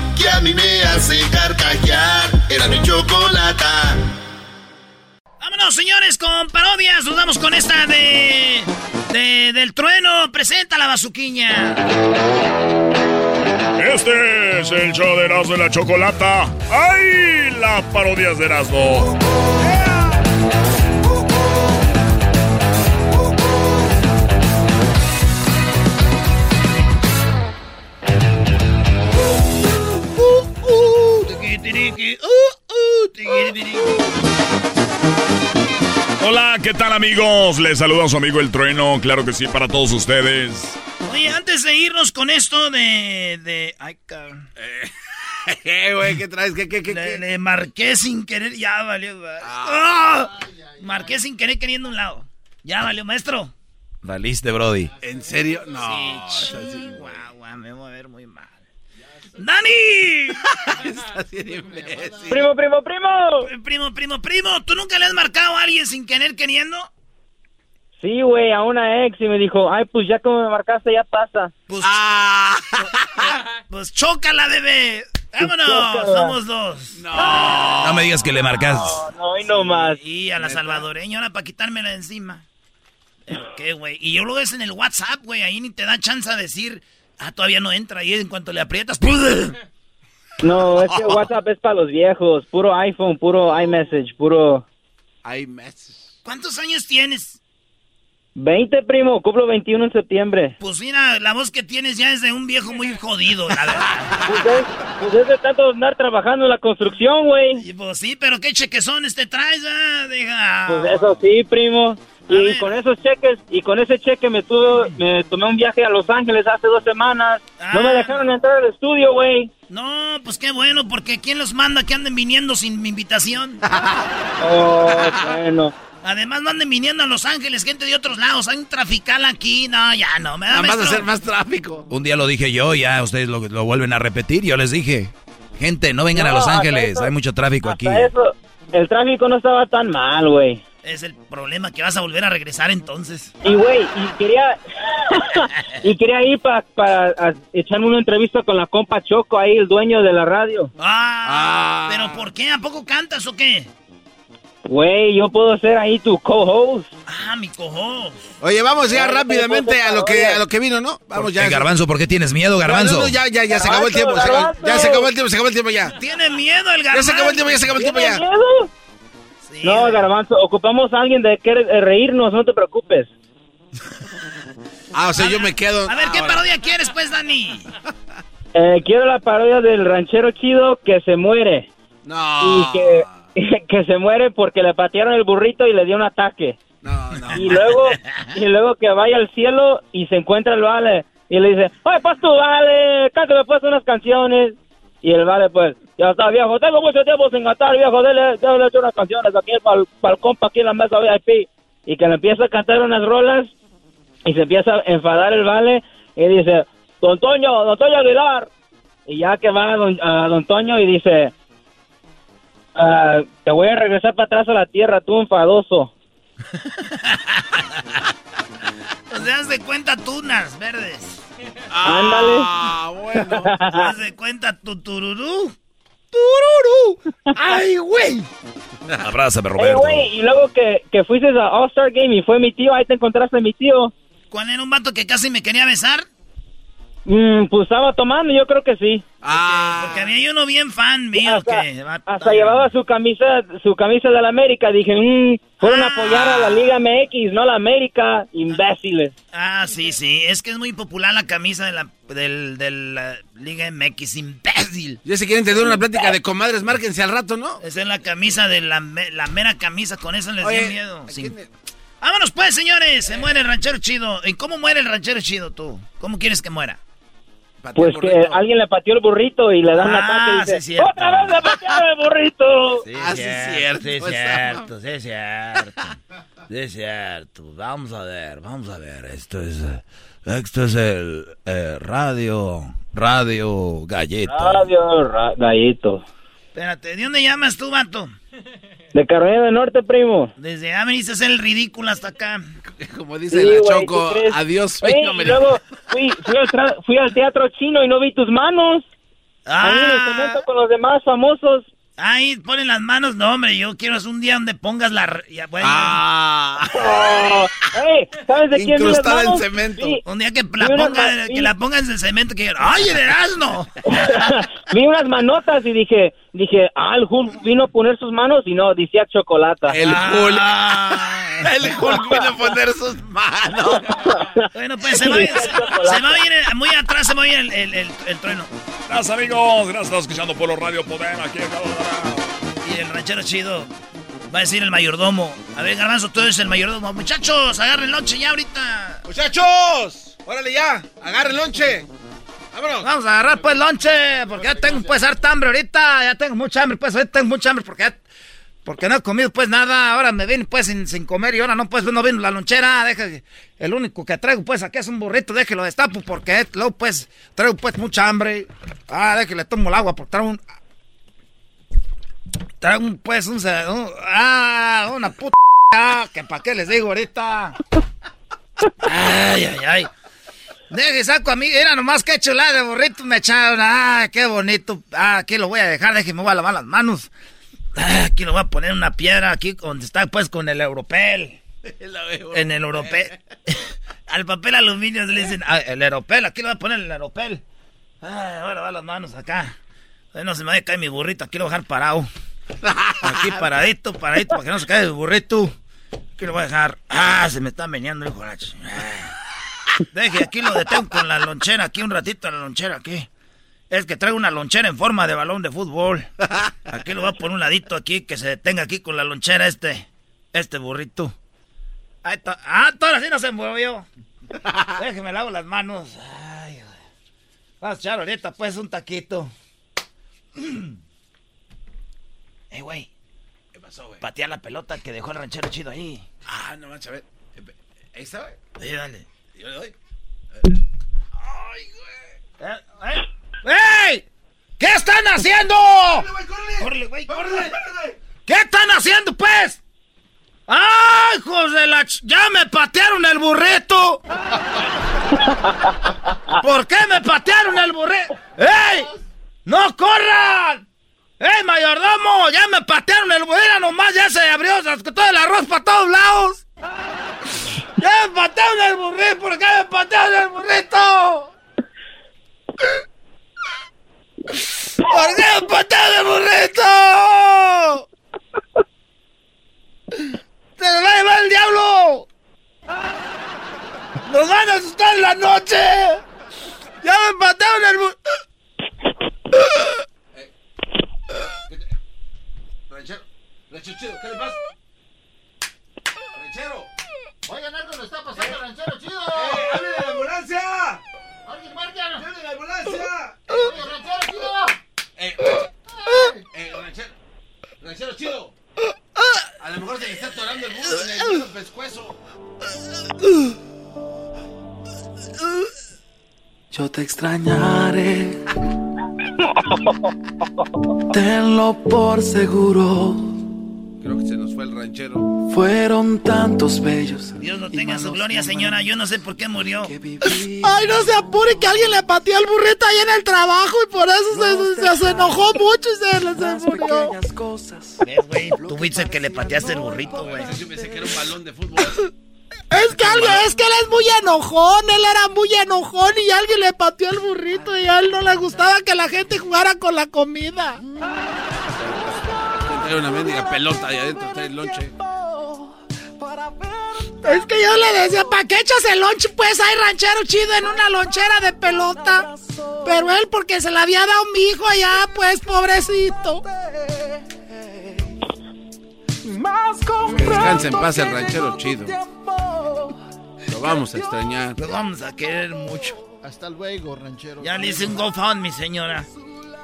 Speaker 1: que a mí me hace carcajear. Era mi chocolata.
Speaker 3: Vámonos, señores, con parodias. Nos vamos con esta de. de del trueno. Presenta la bazuquiña.
Speaker 10: Este es el show de Erasmo de la Chocolata. ¡Ay! Las parodias de Erasmo. Hola, ¿qué tal amigos? Les saluda su amigo El Trueno, claro que sí, para todos ustedes.
Speaker 3: Oye, antes de irnos con esto de. de. Ay, cabrón.
Speaker 4: Eh, [laughs] güey, ¿qué traes? ¿Qué, qué, qué?
Speaker 3: Le,
Speaker 4: qué?
Speaker 3: le marqué sin querer, ya valió. ¡Ah! Marqué sin querer queriendo un lado. Ya valió, maestro.
Speaker 2: Valiste, Brody.
Speaker 4: ¿En serio? No.
Speaker 3: Sí, chihuahua, me voy a ver muy mal. ¡Dani! [laughs]
Speaker 11: Primo, primo, primo.
Speaker 3: Primo, primo, primo, ¿tú nunca le has marcado a alguien sin querer queriendo?
Speaker 11: Sí, güey, a una ex y me dijo, ay, pues ya como me marcaste, ya pasa.
Speaker 3: Pues,
Speaker 4: Ah.
Speaker 3: pues chócala, bebé. Vámonos,
Speaker 11: chócala.
Speaker 3: somos dos.
Speaker 4: No.
Speaker 2: No me digas que le marcas.
Speaker 11: No, no, hoy no más.
Speaker 3: Y a la salvadoreña ahora para quitármela de encima. ¿Pero ¿Qué, güey? Y yo lo ves en el WhatsApp, güey. Ahí ni te da chance a decir, ah, todavía no entra. Y en cuanto le aprietas, ¡pum!
Speaker 11: No, es que WhatsApp es para los viejos. Puro iPhone, puro iMessage, puro...
Speaker 4: Mes.
Speaker 3: ¿Cuántos años tienes?
Speaker 11: 20, primo, cumplo 21 en septiembre.
Speaker 3: Pues mira, la voz que tienes ya es de un viejo muy jodido, la verdad.
Speaker 11: Pues es, pues es de tanto andar trabajando en la construcción, güey.
Speaker 3: Y pues sí, pero qué chequezones te traes, ah, deja.
Speaker 11: Pues eso sí, primo.
Speaker 3: A
Speaker 11: Y con esos cheques, y con ese cheque me tuve, me tomé un viaje a Los Ángeles hace dos semanas. No me
Speaker 3: Ah.
Speaker 11: dejaron entrar al estudio, güey.
Speaker 3: No, pues qué bueno, porque ¿quién los manda que anden viniendo sin mi invitación? [laughs]
Speaker 11: Oh, bueno.
Speaker 3: Además no anden viniendo a Los Ángeles, gente de otros lados. Hay un trafical aquí, no, ya no, me da
Speaker 4: más
Speaker 3: maestro.
Speaker 4: hacer más tráfico.
Speaker 2: Un día lo dije yo, ya ustedes lo, lo vuelven a repetir. Yo les dije, gente, no vengan a Los Ángeles,
Speaker 11: eso-
Speaker 2: hay mucho tráfico aquí.
Speaker 11: Eso, el tráfico no estaba tan mal, güey.
Speaker 3: Es el problema que vas a volver a regresar entonces.
Speaker 11: Y güey, y quería [laughs] y quería ir para echarme una entrevista con la compa Choco ahí, el dueño de la radio.
Speaker 3: Ah, pero ¿por qué? ¿A poco cantas o qué?
Speaker 11: Güey, yo puedo ser ahí tu co-host.
Speaker 3: Ah, mi cojo.
Speaker 4: Oye, vamos ya rápidamente a lo que a lo que vino, ¿no? Vamos ya.
Speaker 2: Garbanzo, ¿por qué tienes miedo, Garbanzo?
Speaker 4: no, no, ya, ya, ya se acabó el tiempo. se acabó- ya se acabó el tiempo, se acabó el tiempo ya.
Speaker 3: Tiene miedo el
Speaker 4: Ya
Speaker 3: garbanzo.
Speaker 4: se acabó el tiempo, ya se acabó el tiempo
Speaker 11: ¿Tienes
Speaker 4: ya.
Speaker 11: miedo?
Speaker 3: Sí,
Speaker 11: No, Garbanzo, ocupamos a alguien de que eh, reírnos, no te preocupes. [laughs]
Speaker 4: Ah, o sea, yo me quedo.
Speaker 3: A ver, ¿qué
Speaker 4: ahora.
Speaker 3: parodia quieres, pues, Dani?
Speaker 11: Eh, quiero la parodia del ranchero chido que se muere.
Speaker 4: No.
Speaker 11: Y que, [laughs] que se muere porque le patearon el burrito y le dio un ataque.
Speaker 4: No, no.
Speaker 11: Y luego, y luego que vaya al cielo y se encuentra el vale y le dice, oye, pues tú vale, cántame pues unas canciones. Y el vale pues, Ya está, viejo. Tengo mucho tiempo sin cantar, viejo. Dele, dele echar unas canciones aquí para el compa, aquí en la mesa VIP. Y que le empieza a cantar unas rolas y se empieza a enfadar el vale y dice, Don Toño, Don Toño Aguilar. Y ya que va a Don, a don Toño y dice, ah, te voy a regresar para atrás a la tierra, tú enfadoso. [laughs]
Speaker 3: Pues haz de cuenta tunas verdes.
Speaker 11: Ándale.
Speaker 4: Ah, bueno.
Speaker 3: Haz de cuenta tu tururú.
Speaker 4: ¡Tururú! ¡Ay, güey!
Speaker 10: Abrázame,
Speaker 11: Hey,
Speaker 10: Roberto.
Speaker 11: güey, y luego que, que fuiste a All-Star Game y fue mi tío, ahí te encontraste a mi tío.
Speaker 3: ¿Cuál era un vato que casi me quería besar?
Speaker 11: Mm, pues estaba tomando, yo creo que sí.
Speaker 4: Ah,
Speaker 3: Porque había uno bien fan mío
Speaker 11: hasta,
Speaker 3: que... va-
Speaker 11: hasta llevaba su camisa su camisa de la América. Dije, mm, fueron a apoyar a la Liga MX, no a la América. Imbéciles.
Speaker 3: Ah, sí, sí. Es que es muy popular la camisa de la, del, de la Liga MX, imbécil.
Speaker 4: ya se quieren tener una plática de comadres, márquense al rato, ¿no?
Speaker 3: Esa es la camisa de la, la mera camisa, con eso les dio miedo.
Speaker 4: ¿a
Speaker 3: Sí. Vámonos pues, señores. Se muere el ranchero chido. ¿Y cómo muere el ranchero chido tú? ¿Cómo quieres que muera?
Speaker 11: Pues que
Speaker 4: burrito.
Speaker 11: alguien le pateó el burrito y le dan
Speaker 3: Ah,
Speaker 11: ataque y
Speaker 3: sí,
Speaker 11: dice,
Speaker 3: es cierto.
Speaker 11: ¡Otra vez le patearon el burrito!
Speaker 3: Sí,
Speaker 4: Ah, sí, es cierto,
Speaker 3: Sí, es
Speaker 4: esa
Speaker 3: cierto, sí, es cierto. Sí, es cierto. Vamos a ver, vamos a ver. Esto es, esto es el eh, radio, radio galleta.
Speaker 11: Adiós, ra- gallito.
Speaker 3: Espérate, ¿de dónde llamas tú, vato? [laughs]
Speaker 11: De Carolina del Norte, primo.
Speaker 3: Desde ah, veniste a hacer el ridículo hasta acá. [laughs]
Speaker 4: Como dice
Speaker 11: Sí,
Speaker 4: la
Speaker 11: güey,
Speaker 4: Choco, adiós,
Speaker 11: Ey,
Speaker 4: sueño
Speaker 11: y luego fui, fui, al tra- fui al teatro chino y no vi tus manos. Ahí en el
Speaker 3: Ah,
Speaker 11: cemento con los demás famosos.
Speaker 3: ahí ponen las manos. No, hombre, yo quiero es un día donde pongas la... ya, bueno,
Speaker 4: Ah,
Speaker 11: Oh, [laughs] ey, ¿Sabes de quién las
Speaker 4: incrustada en
Speaker 11: manos?
Speaker 4: cemento.
Speaker 11: Vi,
Speaker 3: un día que la,
Speaker 11: unas
Speaker 3: ponga, que la pongas en el cemento que ¡Ay, el Erasmo!
Speaker 11: vi unas manotas y dije, dije, ah, el Hulk vino a poner sus manos y no, decía chocolate.
Speaker 4: El Hulk.
Speaker 3: Ah. [laughs]
Speaker 4: El Hulk vino a poner sus manos. [laughs]
Speaker 3: Bueno, pues se va, a ir- se, se va a ir, muy atrás se va a ir el, el, el, el trueno.
Speaker 10: Gracias, amigos. Gracias, escuchando Polo Radio Poder aquí en.
Speaker 3: Y el ranchero chido va a decir el mayordomo. A ver, Garbanzo, tú eres el mayordomo. Muchachos, agarren lonche ya ahorita.
Speaker 4: Muchachos, órale ya, agarren lonche.
Speaker 3: Vamos a agarrar pues lonche, porque ya tengo pues harta hambre ahorita. Ya tengo mucha hambre, pues ahorita tengo mucha hambre porque Porque no he comido pues nada, ahora me vine pues sin, comer y ahora no pues no vino la lonchera, deja el único que traigo pues aquí es un burrito, déjelo destapo porque luego pues traigo pues mucha hambre. Ah, déjale tomo el agua porque traigo un traigo un pues un, ah, una puta que para qué les digo ahorita. Ay, ay, ay. Deje, saco a mí, era nomás que chulada de burrito me echaron. Ah, qué bonito. Ah, aquí lo voy a dejar, déjeme, voy a lavar las manos. Ah, aquí lo voy a poner una piedra, aquí donde está pues con el europel. [laughs] En el europel. [laughs] Al papel aluminio le dicen, ah, el europel, aquí lo voy a poner el europel. Ah, voy a lavar las manos acá. Ay, no se me vaya a caer mi burrito, aquí lo voy a dejar parado. Aquí [laughs] paradito, paradito, para que no se caiga el burrito. Aquí lo voy a dejar. Ah, se me está meneando el Ah. Deje, aquí lo detengo con la lonchera, aquí un ratito la lonchera, aquí. Es que traigo una lonchera en forma de balón de fútbol. Aquí lo voy a poner un ladito aquí, que se detenga aquí con la lonchera este, este burrito. Ahí está. Ah, todo así no se movió. Déjeme lavo las manos. Ay. Vamos a echar ahorita pues un taquito. [clears throat] Eh, güey.
Speaker 4: ¿Qué pasó, güey?
Speaker 3: Patear la pelota que dejó el ranchero chido ahí.
Speaker 4: Ah, no manches, a ver. Ahí está, güey.
Speaker 3: Sí, dale.
Speaker 4: Yo le doy.
Speaker 3: Eh, eh. ¡Ey! ¿Qué están haciendo? ¡Córrele, güey, córrele! ¿Qué están haciendo, pues? ¡Ay, hijos de la... ch- ¡Ya me patearon el burrito! ¿Por qué me patearon el burrito? ¡Ey! ¡No corran! ¡Ey, mayordomo! ¡Ya me patearon el burrito! Nomás ya se abrió se todo el arroz para todos lados. ¡Ya me patearon el burrito! ¿Por qué me patearon el burrito? ¿Por qué me patearon el burrito? ¡Se nos va a llevar el diablo! ¡Nos van a asustar en la noche! ¡Ya me patearon el burrito!
Speaker 4: Ranchero, ranchero chido, ¿qué le pasa? Ranchero.
Speaker 3: Oigan, algo le está pasando al ranchero chido.
Speaker 4: ¡Eh, hable de la ambulancia!
Speaker 3: ¡Alguien marca!
Speaker 4: ¡Hable de la ambulancia!
Speaker 3: ¡Oye, ranchero chido!
Speaker 4: Eh, ranchero chido. A lo mejor se le está atorando el burro en el pescuezo.
Speaker 9: Yo te extrañaré. [laughs] Tenlo por seguro.
Speaker 4: Creo que se nos fue el ranchero.
Speaker 9: Fueron tantos bellos.
Speaker 3: Dios lo tenga en su gloria, señora. Yo no sé por qué murió. [laughs]
Speaker 12: Ay, no se apure que alguien le pateó el burrito ahí en el trabajo y por eso se, se, enojó mucho y se, se murió.
Speaker 3: Güey, tú fuiste el que le pateaste el burrito, güey.
Speaker 4: Yo pensé que era un balón de fútbol.
Speaker 12: Es que alguien, es que él es muy enojón, él era muy enojón y alguien le pateó el burrito y a él no le gustaba que la gente jugara con la comida.
Speaker 4: Trae una mendiga pelota ahí adentro, trae el lonche.
Speaker 12: Es que yo le decía, ¿para qué echas el lonche? Pues hay ranchero chido en una lonchera de pelota. Pero él porque se la había dado mi hijo allá, pues pobrecito.
Speaker 4: Que descanse en paz el ranchero chido. Lo vamos a extrañar.
Speaker 3: Lo vamos a querer mucho.
Speaker 1: Hasta luego, ranchero.
Speaker 3: Ya le hice un GoFundMe, señora.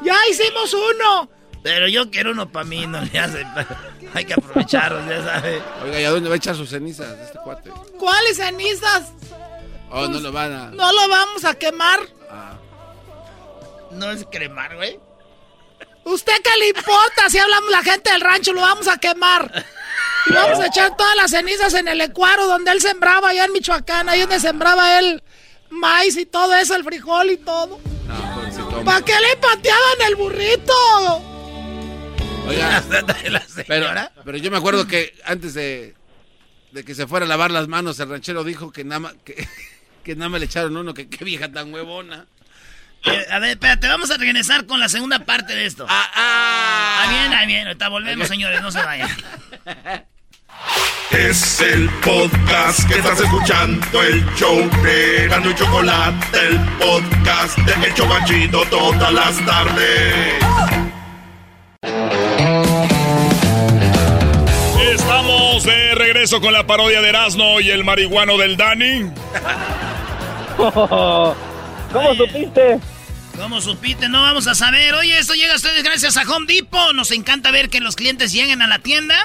Speaker 12: Ya hicimos uno.
Speaker 3: Pero yo quiero uno para mí, no le hace. Hay que aprovecharlos, ya sabe.
Speaker 4: Oiga, ¿y a dónde va a echar sus cenizas este cuate?
Speaker 12: ¿Cuáles cenizas?
Speaker 4: Oh, no lo van a.
Speaker 12: No lo vamos a quemar.
Speaker 3: No es cremar, güey.
Speaker 12: ¿Usted qué le importa si hablamos la gente del rancho? Lo vamos a quemar. Y vamos a echar todas las cenizas en el ecuaro donde él sembraba allá en Michoacán, ahí donde sembraba él maíz y todo eso, el frijol y todo. ¿Para qué le pateaban el burrito?
Speaker 4: Oiga, [laughs] pero, pero yo me acuerdo que antes de, de que se fuera a lavar las manos, el ranchero dijo que nada más, que, [laughs] que nada más le echaron uno, que qué vieja tan huevona.
Speaker 3: Eh, a ver, espérate, vamos a regresar con la segunda parte de esto.
Speaker 4: Ah, ah.
Speaker 3: Ah, bien, ah, bien. Ahorita volvemos, señores, no se vayan. [laughs]
Speaker 10: Es el podcast que estás escuchando, el show de Gano y Chocolate, el podcast de El Chobachito todas las tardes. Estamos de regreso con la parodia de Erasmo y el marihuano del Dani. [laughs]
Speaker 11: ¿Cómo supiste?
Speaker 3: ¿Cómo supiste? No vamos a saber. Oye, esto llega a ustedes gracias a Home Depot. Nos encanta ver que los clientes lleguen a la tienda.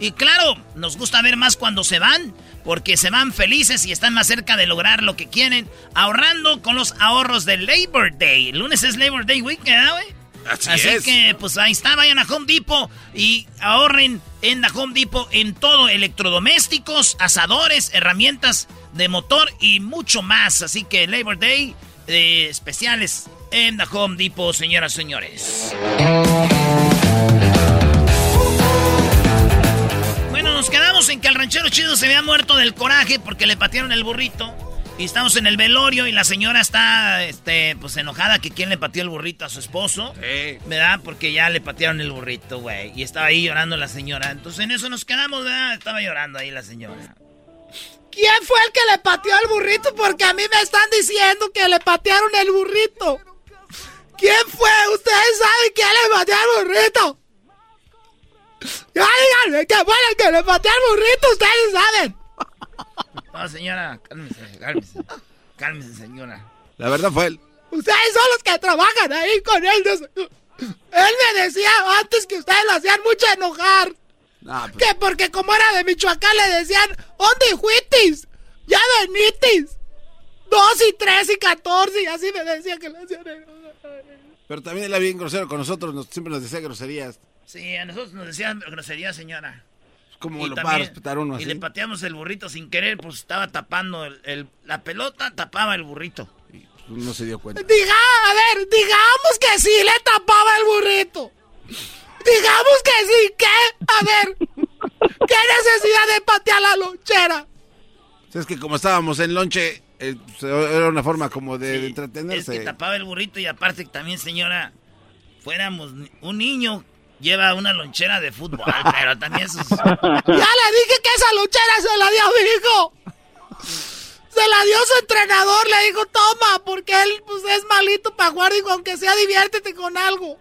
Speaker 3: Y claro, nos gusta ver más cuando se van, porque se van felices y están más cerca de lograr lo que quieren, ahorrando con los ahorros del Labor Day. El lunes es Labor Day Weekend, ¿eh, güey?
Speaker 4: Así es.
Speaker 3: que, pues ahí está, vayan a Home Depot y ahorren en la Home Depot en todo, electrodomésticos, asadores, herramientas de motor y mucho más. Así que Labor Day eh, especiales en la Home Depot, señoras y señores. Bueno, nos quedamos en que el ranchero chido se había muerto del coraje porque le patearon el burrito. Y estamos en el velorio y la señora está, este, pues enojada que quién le pateó el burrito a su esposo. ¿Verdad? Porque ya le patearon el burrito, güey. Y estaba ahí llorando la señora. Entonces en eso nos quedamos, ¿verdad? Estaba llorando ahí la señora.
Speaker 12: ¿Quién fue el que le pateó el burrito? Porque a mí me están diciendo que le patearon el burrito. ¿Quién fue? ¿Ustedes saben quién le pateó el burrito? Ya díganme, ¿qué fue el que le pateó el burrito? Ustedes saben.
Speaker 3: No, señora, cálmese, cálmese. Cálmese, señora.
Speaker 4: La verdad fue él.
Speaker 12: Ustedes son los que trabajan ahí con él. Él me decía antes que ustedes lo hacían mucho enojar.
Speaker 4: pues,
Speaker 12: Que porque como era de Michoacán le decían, ¿dónde fuitis? Ya venitis. Dos y tres y catorce y así me decía que le hacían enojar.
Speaker 4: Pero también él era bien grosero con nosotros, nos- siempre nos decía groserías.
Speaker 3: Sí, a nosotros nos decían grosería, señora.
Speaker 4: ¿Cómo
Speaker 3: Y
Speaker 4: lo
Speaker 3: también-
Speaker 4: va a respetar uno
Speaker 3: Y le pateamos el burrito sin querer, pues estaba tapando el, el- la pelota, tapaba el burrito.
Speaker 4: No se dio cuenta.
Speaker 12: Diga, a ver, digamos que sí le tapaba el burrito. Digamos que sí, ¿qué? A ver, ¿qué necesidad de patear la lonchera?
Speaker 4: O sea, es que como estábamos en lonche, eh, pues, era una forma como de, de
Speaker 3: Es
Speaker 4: entretenerse.
Speaker 3: que tapaba el burrito y aparte también, señora, fuéramos un niño lleva una lonchera de fútbol, [laughs] pero también sus...
Speaker 12: Ya le dije que esa lonchera se la dio a mi hijo. Se la dio su entrenador, le dijo, toma, porque él pues, es malito para jugar, dijo, aunque sea diviértete con algo.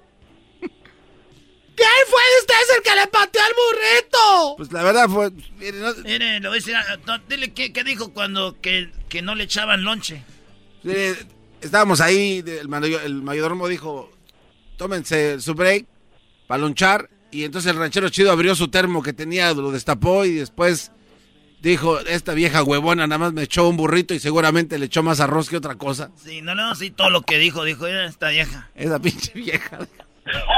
Speaker 12: ¿Quién fue de ustedes el que le pateó al burrito?
Speaker 4: Pues la verdad fue... mire, no-
Speaker 3: Mire, le voy a decir, no, dile qué, qué dijo cuando que, que no le echaban lonche.
Speaker 4: estábamos ahí, el, el mayordomo dijo, tómense su break para lonchar. Y entonces el ranchero chido abrió su termo que tenía, lo destapó y después dijo, esta vieja huevona nada más me echó un burrito y seguramente le echó más arroz que otra cosa.
Speaker 3: Sí, no, no, sí, todo lo que dijo, dijo, "Mira esta vieja.
Speaker 4: Esa pinche vieja. [laughs]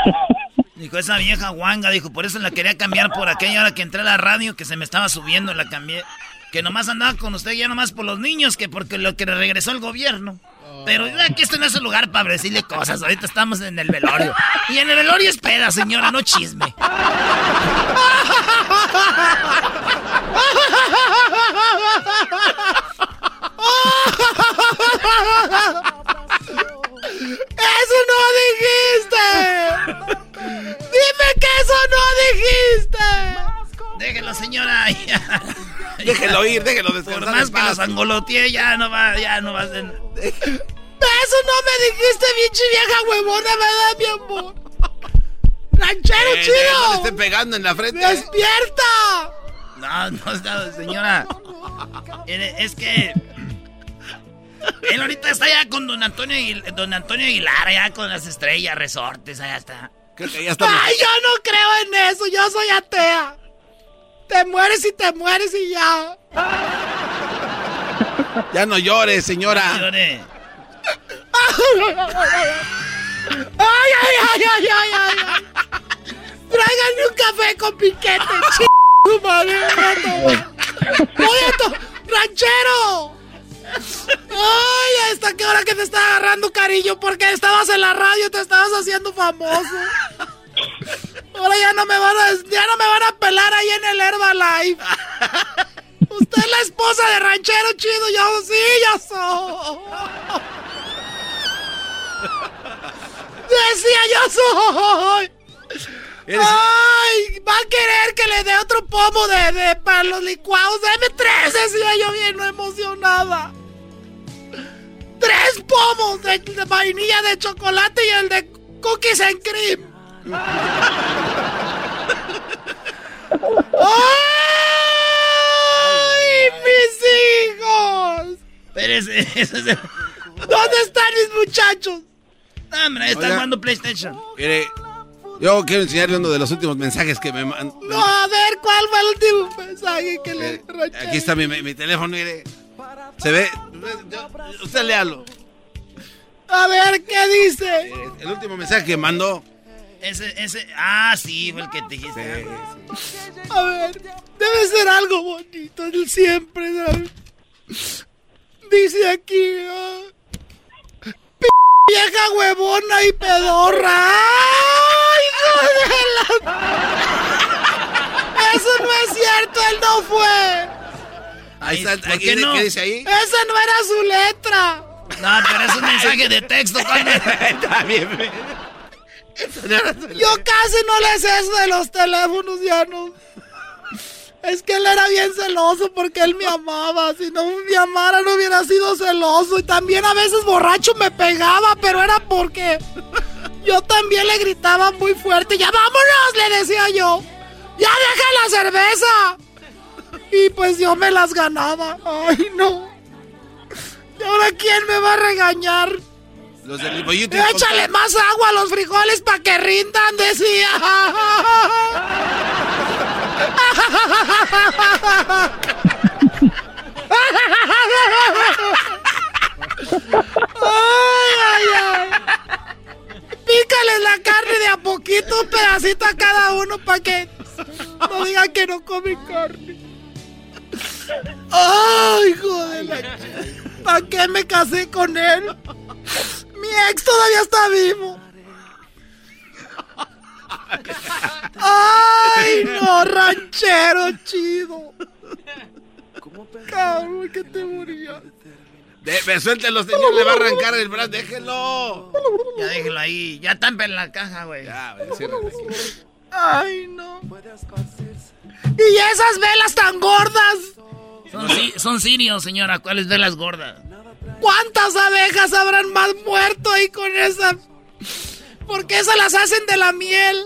Speaker 3: Dijo, esa vieja guanga, dijo, por eso la quería cambiar por aquella hora que entré a la radio, que se me estaba subiendo, la cambié. Que nomás andaba con usted ya nomás por los niños, que porque lo que le regresó el gobierno. Pero aquí esto no es el lugar para decirle cosas, ahorita estamos en el velorio. Y en el velorio es peda, señora, no chisme.
Speaker 12: ¡Eso no dijiste! ¡Dime que eso no dijiste!
Speaker 3: Déjelo, señora. [laughs] ya.
Speaker 4: Déjelo ir, déjelo
Speaker 3: Por
Speaker 4: descansar.
Speaker 3: más
Speaker 4: en
Speaker 3: que los angoloteé, ya no va, ya no va a ser...
Speaker 12: ¡Eso no me dijiste, pinche vieja huevona, ¿verdad, mi amor? ¡Ranchero
Speaker 4: Eh, No
Speaker 12: chido!
Speaker 4: esté pegando en la frente.
Speaker 12: ¡Despierta!
Speaker 3: No, no está, señora. Es que. Él ahorita está ya con don Antonio, Aguil- don Antonio Aguilar, allá con las estrellas, resortes, allá está.
Speaker 4: Creo que ya está.
Speaker 12: ¡Ay, yo no creo en eso! ¡Yo soy atea! Te mueres y te mueres y ya.
Speaker 4: Ya no llores, señora.
Speaker 3: Llore.
Speaker 12: ¡Ay, ay, ay, ay, ay, ay! ay. Tráiganme un café con piquete, ch... tu madre, to- ¡Ranchero! ¡Ay, hasta qué hora que te está agarrando cariño! Porque estabas en la radio, te estabas haciendo famoso. Ahora ya no me van a, ya no me van a pelar ahí en el Herbalife. Usted es la esposa de ranchero chido, yo sí, yo soy. Decía yo soy. Ay, va a querer que le dé otro pomo de, de para los licuados. Deme tres, decía yo bien emocionada. Tres pomos de, de vainilla de chocolate y el de cookies and cream. ¡Ay, mis hijos!
Speaker 3: Pero ese, ese
Speaker 12: ¿Dónde están mis muchachos?
Speaker 3: No, hombre, están
Speaker 4: Oiga.
Speaker 3: jugando PlayStation.
Speaker 4: Mire, yo quiero enseñarle uno de los últimos mensajes que me mandan.
Speaker 12: No, a ver, ¿cuál fue el último mensaje que le
Speaker 4: Aquí está mi, mi teléfono, mire. Se ve. Usted léalo.
Speaker 12: A ver, ¿qué dice?
Speaker 4: El último mensaje que mandó.
Speaker 3: Ese, ese. Ah, sí, fue el que te dijiste.
Speaker 12: A ver, debe ser algo bonito, siempre, ¿sabes? Dice aquí, ah, "P- vieja huevona y pedorra. ¡Ay, hijo de la- Eso no es cierto, él no fue.
Speaker 4: Ahí está.
Speaker 3: ¿por
Speaker 4: aquí
Speaker 3: qué
Speaker 4: dice-
Speaker 3: no?
Speaker 4: ¿Qué dice ahí?
Speaker 12: Esa no era su letra.
Speaker 3: No, pero es un mensaje de texto. [laughs]
Speaker 4: Está bien.
Speaker 12: Yo casi no le sé eso de los teléfonos, ya no. Es que él era bien celoso porque él me amaba. Si no me amara, no hubiera sido celoso. Y también a veces borracho me pegaba, pero era porque yo también le gritaba muy fuerte. ¡Ya vámonos! Le decía yo. ¡Ya deja la cerveza! Y pues yo me las ganaba. ¡Ay, no! ¿Y ahora quién me va a regañar?
Speaker 4: Los del pollito. y
Speaker 12: Échale
Speaker 4: con-
Speaker 12: más agua a los frijoles para que rindan, decía. Ay, ay, ay. Pícale la carne de a poquito, un pedacito a cada uno para que no digan que no come carne. Ay, hijo de la ¿Para qué me casé con él? Mi ex todavía está vivo. Ay, no, ranchero chido. Cabrón, que te morías.
Speaker 4: De, suéltelo, señor. Le va a arrancar el brazo. Déjelo.
Speaker 3: Ya déjelo ahí. Ya tampen la caja, güey.
Speaker 4: Ya.
Speaker 12: Ay, no. Y esas velas tan gordas.
Speaker 3: Son, son sirios, señora. ¿Cuáles velas gordas?
Speaker 12: ¿Cuántas abejas habrán más muerto ahí con esa? ¿Por qué se las hacen de la miel?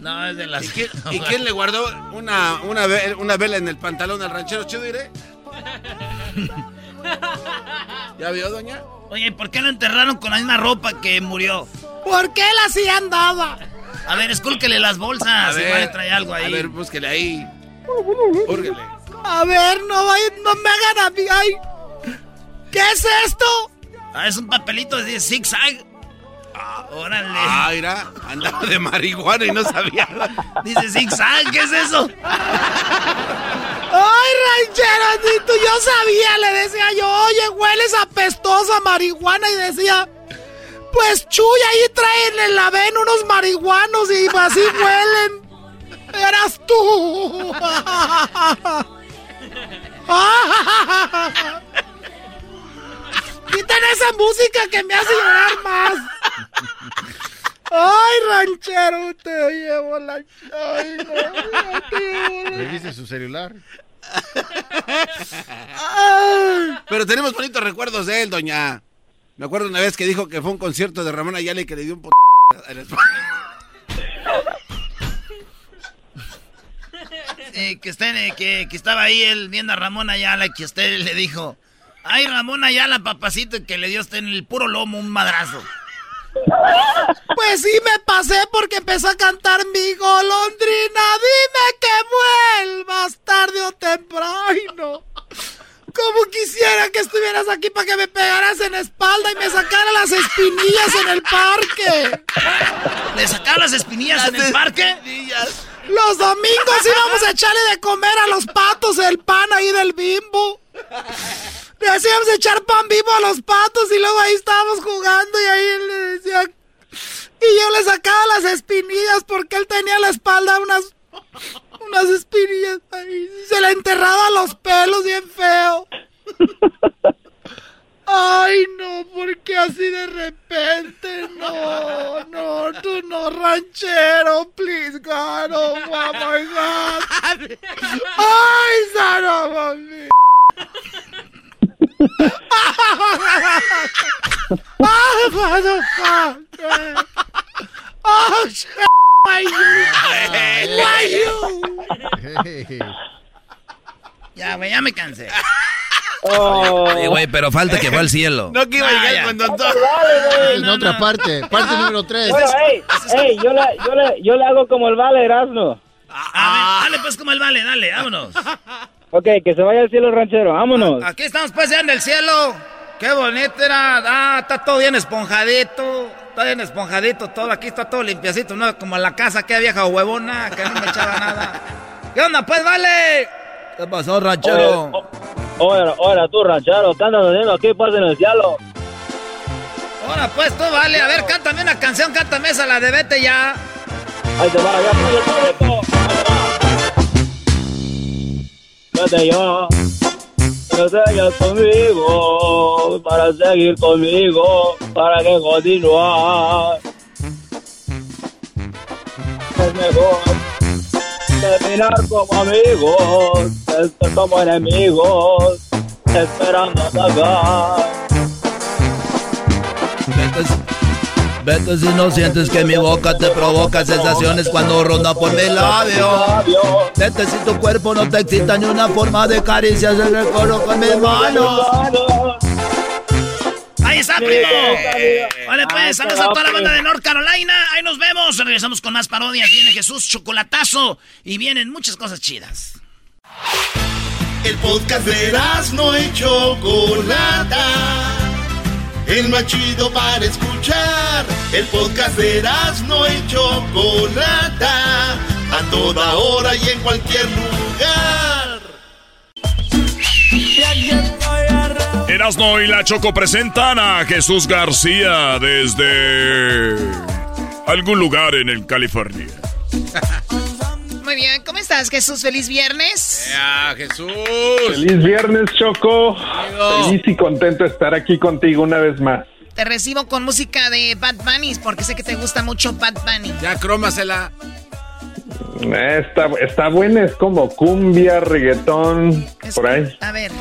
Speaker 3: No, es de las.
Speaker 4: ¿Y quién, [laughs] y quién le guardó una, una, una vela en el pantalón al ranchero chido, iré? [laughs] ¿Ya vio, doña?
Speaker 3: Oye, ¿por qué lo enterraron con la misma ropa que murió?
Speaker 12: ¿Por qué él así andaba?
Speaker 3: A ver, escúlquele las bolsas.
Speaker 4: A
Speaker 3: si
Speaker 4: ver,
Speaker 3: vale, trae algo ahí.
Speaker 4: A ver, búsquele ahí. Úrguele.
Speaker 12: A ver, no, vaya- no me hagan a mí. Ay. ¿Qué es esto?
Speaker 3: Ah, es un papelito de zigzag. Ah, órale.
Speaker 4: Ah, mira, andaba de marihuana y no sabía.
Speaker 3: Dice zigzag, ¿qué es eso?
Speaker 12: Ay, rancherito, yo sabía, le decía yo, oye, hueles apestosa marihuana y decía, pues Chuy, ahí traen en la ven unos marihuanos y así huelen. Eras tú. [laughs] Quiten esa música que me hace llorar más. Ay, ranchero, te llevo la... Ay, no, te llevo la...
Speaker 13: ¿Revise su celular?
Speaker 4: Pero tenemos bonitos recuerdos de él, doña. Me acuerdo una vez que dijo que fue un concierto de Ramón Ayala y que le dio un p... espalda.
Speaker 3: Eh, que, usted, eh, que, que estaba ahí él viendo a Ramón Ayala y que usted le dijo, ay Ramón Ayala, papacito, que le dio usted en el puro lomo un madrazo.
Speaker 12: Pues sí me pasé porque empezó a cantar mi golondrina. Dime que vuelvas tarde o temprano. Como quisiera que estuvieras aquí para que me pegaras en la espalda y me sacara las espinillas en el parque.
Speaker 3: ¿Le sacaron las espinillas en el parque?
Speaker 12: Los domingos íbamos a echarle de comer a los patos el pan ahí del bimbo. Le hacíamos echar pan vivo a los patos y luego ahí estábamos jugando y ahí él le decía... Y yo le sacaba las espinillas porque él tenía en la espalda unas... Unas espinillas ahí. y Se le enterraba los pelos bien feo. Ay, no, porque así de repente, no, no, tú no, ranchero, please, God, oh, oh my God. [laughs] Ay, son of a bitch. Ay, motherfucker. Oh, shit, why you? Why you?
Speaker 3: Ya, güey, ya me cansé.
Speaker 2: Oye, güey, pero falta que fue al cielo.
Speaker 4: No que iba a
Speaker 3: Ah,
Speaker 4: llegar
Speaker 3: ya.
Speaker 4: cuando todo.
Speaker 13: En otra parte, parte número 3.
Speaker 11: Bueno, hey, hey, yo le, yo, le, yo le hago como el vale, Erasmo.
Speaker 3: A ver, dale pues como el vale, dale, vámonos.
Speaker 11: Ok, que se vaya al cielo ranchero, vámonos.
Speaker 3: Aquí estamos pues ya en el cielo. Qué bonito era. Ah, está todo bien esponjadito. Está bien esponjadito todo. Aquí está todo limpiacito, ¿no? Como la casa, que vieja huevona, que no me echaba nada. ¿Qué onda, pues, vale? ¿Qué pasó, ranchero?
Speaker 11: Oye, oye, tú ranchero, ¿qué andas haciendo aquí pues en el cielo?
Speaker 3: Ahora pues tú, vale. A ver, cántame una canción, cántame esa, la de vete ya.
Speaker 11: Ahí te va, ya pide yo, que sigas conmigo, para seguir conmigo, para que continuar. Es mejor terminar como amigos, estar como enemigos, esperando atacar.
Speaker 2: Vete si no sientes que mi boca te provoca sensaciones cuando ronda por mi labio. Vete si tu cuerpo no te excita ni una forma de caricias el recuerdo con mis manos.
Speaker 3: Ahí está, primo. Vale, pues, saludos a toda la banda de North Carolina. Ahí nos vemos. Regresamos con más parodias. Viene Jesús Chocolatazo y vienen muchas cosas chidas.
Speaker 1: El podcast de no y Chocolata. El más chido para escuchar. El podcast de no y Chocolata. A toda hora y en cualquier lugar.
Speaker 14: Erasno y la Choco presentan a Jesús García desde algún lugar en el California. [laughs]
Speaker 15: Muy bien, ¿cómo estás, Jesús? Feliz viernes.
Speaker 4: Ya, Jesús.
Speaker 6: Feliz viernes, Choco. Feliz y contento de estar aquí contigo una vez más.
Speaker 15: Te recibo con música de Bad Bunny porque sé que te gusta mucho Bad Bunny.
Speaker 4: Ya, crómasela.
Speaker 6: Está, está buena, es como cumbia, reggaetón, por ahí.
Speaker 15: A ver.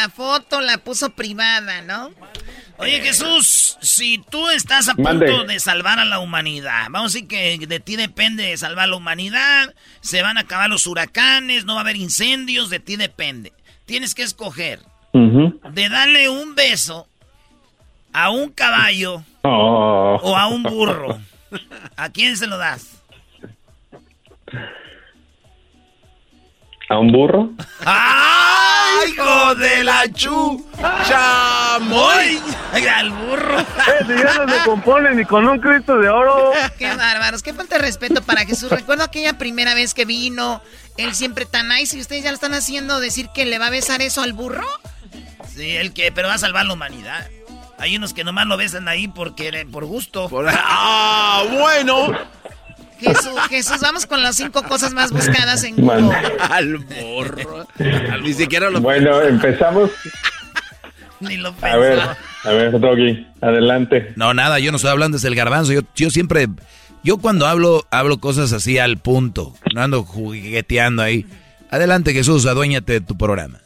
Speaker 15: La foto, la puso privada, ¿no?
Speaker 3: Oye, Jesús, si tú estás a
Speaker 6: Mande.
Speaker 3: punto de salvar a la humanidad, vamos a decir que de ti depende salvar a la humanidad, se van a acabar los huracanes, no va a haber incendios, de ti depende. Tienes que escoger de darle un beso a un caballo
Speaker 6: Oh.
Speaker 3: o a un burro. ¿A quién se lo das? [laughs]
Speaker 6: ¿A un burro?
Speaker 4: ¡Ay, hijo de la chu! ¡Chamoy!
Speaker 3: ¡Al burro!
Speaker 16: si ya no se compone ni con un Cristo de oro.
Speaker 15: Qué bárbaros, qué falta de respeto para Jesús. Recuerdo aquella primera vez que vino, él siempre tan nice y ustedes ya lo están haciendo decir que le va a besar eso al burro.
Speaker 3: Sí, el que, pero va a salvar la humanidad. Hay unos que nomás lo besan ahí porque por gusto. [laughs]
Speaker 4: ¡Ah, bueno!
Speaker 15: Jesús, Jesús, vamos con las cinco cosas más buscadas en Google.
Speaker 4: Al burro. Ni siquiera lo
Speaker 6: Bueno, empezamos. [laughs]
Speaker 3: Ni lo
Speaker 6: A ver, a ver, Doggy, adelante.
Speaker 2: No, nada, yo no estoy hablando desde el garbanzo. Yo, yo siempre, yo cuando hablo, hablo cosas así al punto. No ando jugueteando ahí. Adelante, Jesús, aduéñate de tu programa.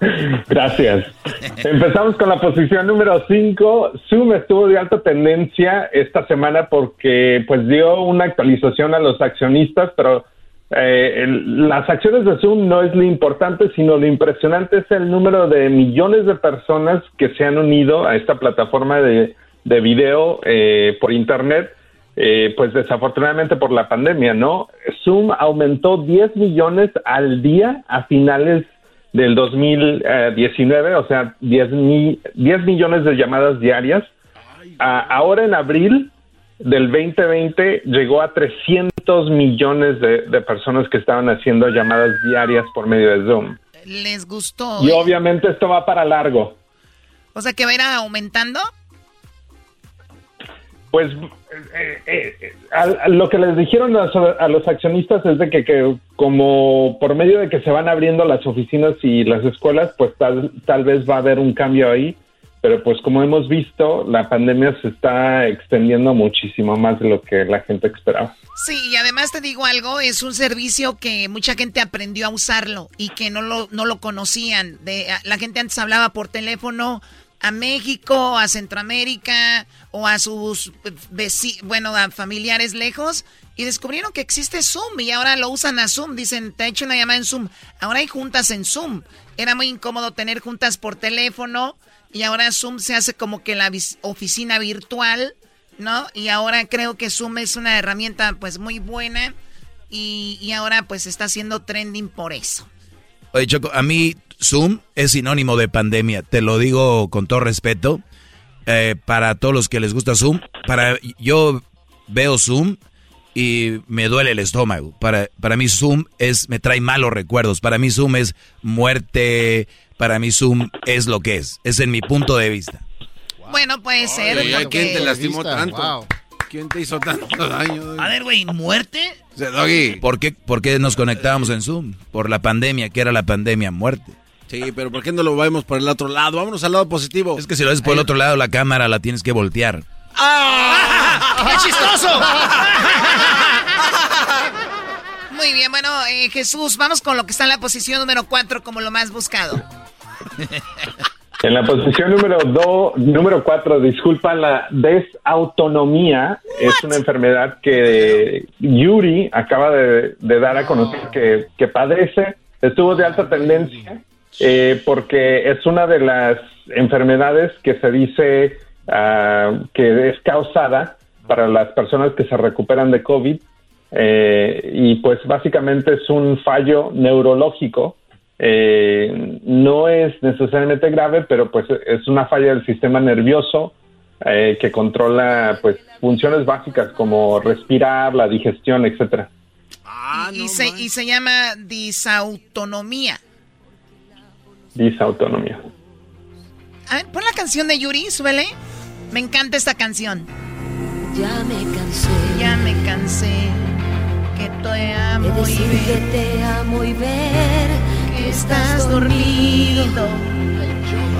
Speaker 2: [laughs]
Speaker 6: Gracias. Empezamos con la posición número 5. Zoom estuvo de alta tendencia esta semana porque pues dio una actualización a los accionistas, pero eh, las acciones de Zoom no es lo importante, sino lo impresionante es el número de millones de personas que se han unido a esta plataforma de, de video eh, por Internet. eh, pues desafortunadamente por la pandemia, ¿no? Zoom aumentó 10 millones al día a finales del 2019, o sea, 10, mi- 10 millones de llamadas diarias. Ah, ahora en abril del 2020 llegó a 300 millones de, de personas que estaban haciendo llamadas diarias por medio de Zoom.
Speaker 15: ¿Les gustó?
Speaker 6: Y obviamente esto va para largo.
Speaker 15: O sea, que va a ir aumentando.
Speaker 6: Pues eh, eh, a lo que les dijeron a, a los accionistas es de que, que como por medio de que se van abriendo las oficinas y las escuelas, pues tal, tal vez va a haber un cambio ahí, pero pues como hemos visto, la pandemia se está extendiendo muchísimo más de lo que la gente esperaba.
Speaker 15: Sí, y además te digo algo, es un servicio que mucha gente aprendió a usarlo y que no lo, no lo conocían. De, la gente antes hablaba por teléfono a México, a Centroamérica o a sus veci- bueno, a familiares lejos y descubrieron que existe Zoom y ahora lo usan a Zoom. Dicen, te he hecho una llamada en Zoom. Ahora hay juntas en Zoom. Era muy incómodo tener juntas por teléfono y ahora Zoom se hace como que la oficina virtual. ¿no? Y ahora creo que Zoom es una herramienta pues muy buena y, y ahora pues está haciendo trending por eso.
Speaker 2: Oye, Choco, a mí Zoom es sinónimo de pandemia. Te lo digo con todo respeto. eh, para todos los que les gusta Zoom, para yo veo Zoom y me duele el estómago. Para, para mí Zoom es, me trae malos recuerdos. Para mí Zoom es muerte. Para mí Zoom es lo que es. Es en mi punto de vista.
Speaker 15: Bueno, puede ser. Porque-
Speaker 4: ¿Quién te lastimó tanto?
Speaker 13: wow.
Speaker 4: ¿Quién te hizo tanto daño?
Speaker 3: A ver, güey, ¿muerte?
Speaker 4: O sea, Doggy.
Speaker 2: ¿Por qué, ¿Por qué nos conectábamos en Zoom? Por la pandemia, que era la pandemia muerte.
Speaker 4: Sí, pero ¿por qué no lo vemos por el otro lado? Vámonos al lado positivo.
Speaker 2: Es que si lo ves por el otro lado, la cámara la tienes que voltear. [laughs]
Speaker 3: ¡Qué chistoso!
Speaker 15: Muy bien, bueno, eh, Jesús, vamos con lo que está en la posición número 4 como lo más buscado. [laughs]
Speaker 6: En la posición número do, número cuatro, disculpa, la desautonomía es una enfermedad que Yuri acaba de, de dar a conocer que, que padece. Estuvo de alta tendencia eh, porque es una de las enfermedades que se dice ah, que es causada para las personas que se recuperan de COVID eh, y pues básicamente es un fallo neurológico eh, no es necesariamente grave, pero pues es una falla del sistema nervioso eh, que controla pues funciones básicas como respirar, la digestión, etcétera.
Speaker 15: y, se, y se llama disautonomía.
Speaker 6: Disautonomía.
Speaker 15: A ver, pon la canción de Yuri, súbele. Me encanta esta canción.
Speaker 8: Ya me cansé
Speaker 15: Ya me cansé que te amo
Speaker 8: de
Speaker 15: y
Speaker 8: decir
Speaker 15: ver
Speaker 8: que te amo y ver
Speaker 15: que estás dormido.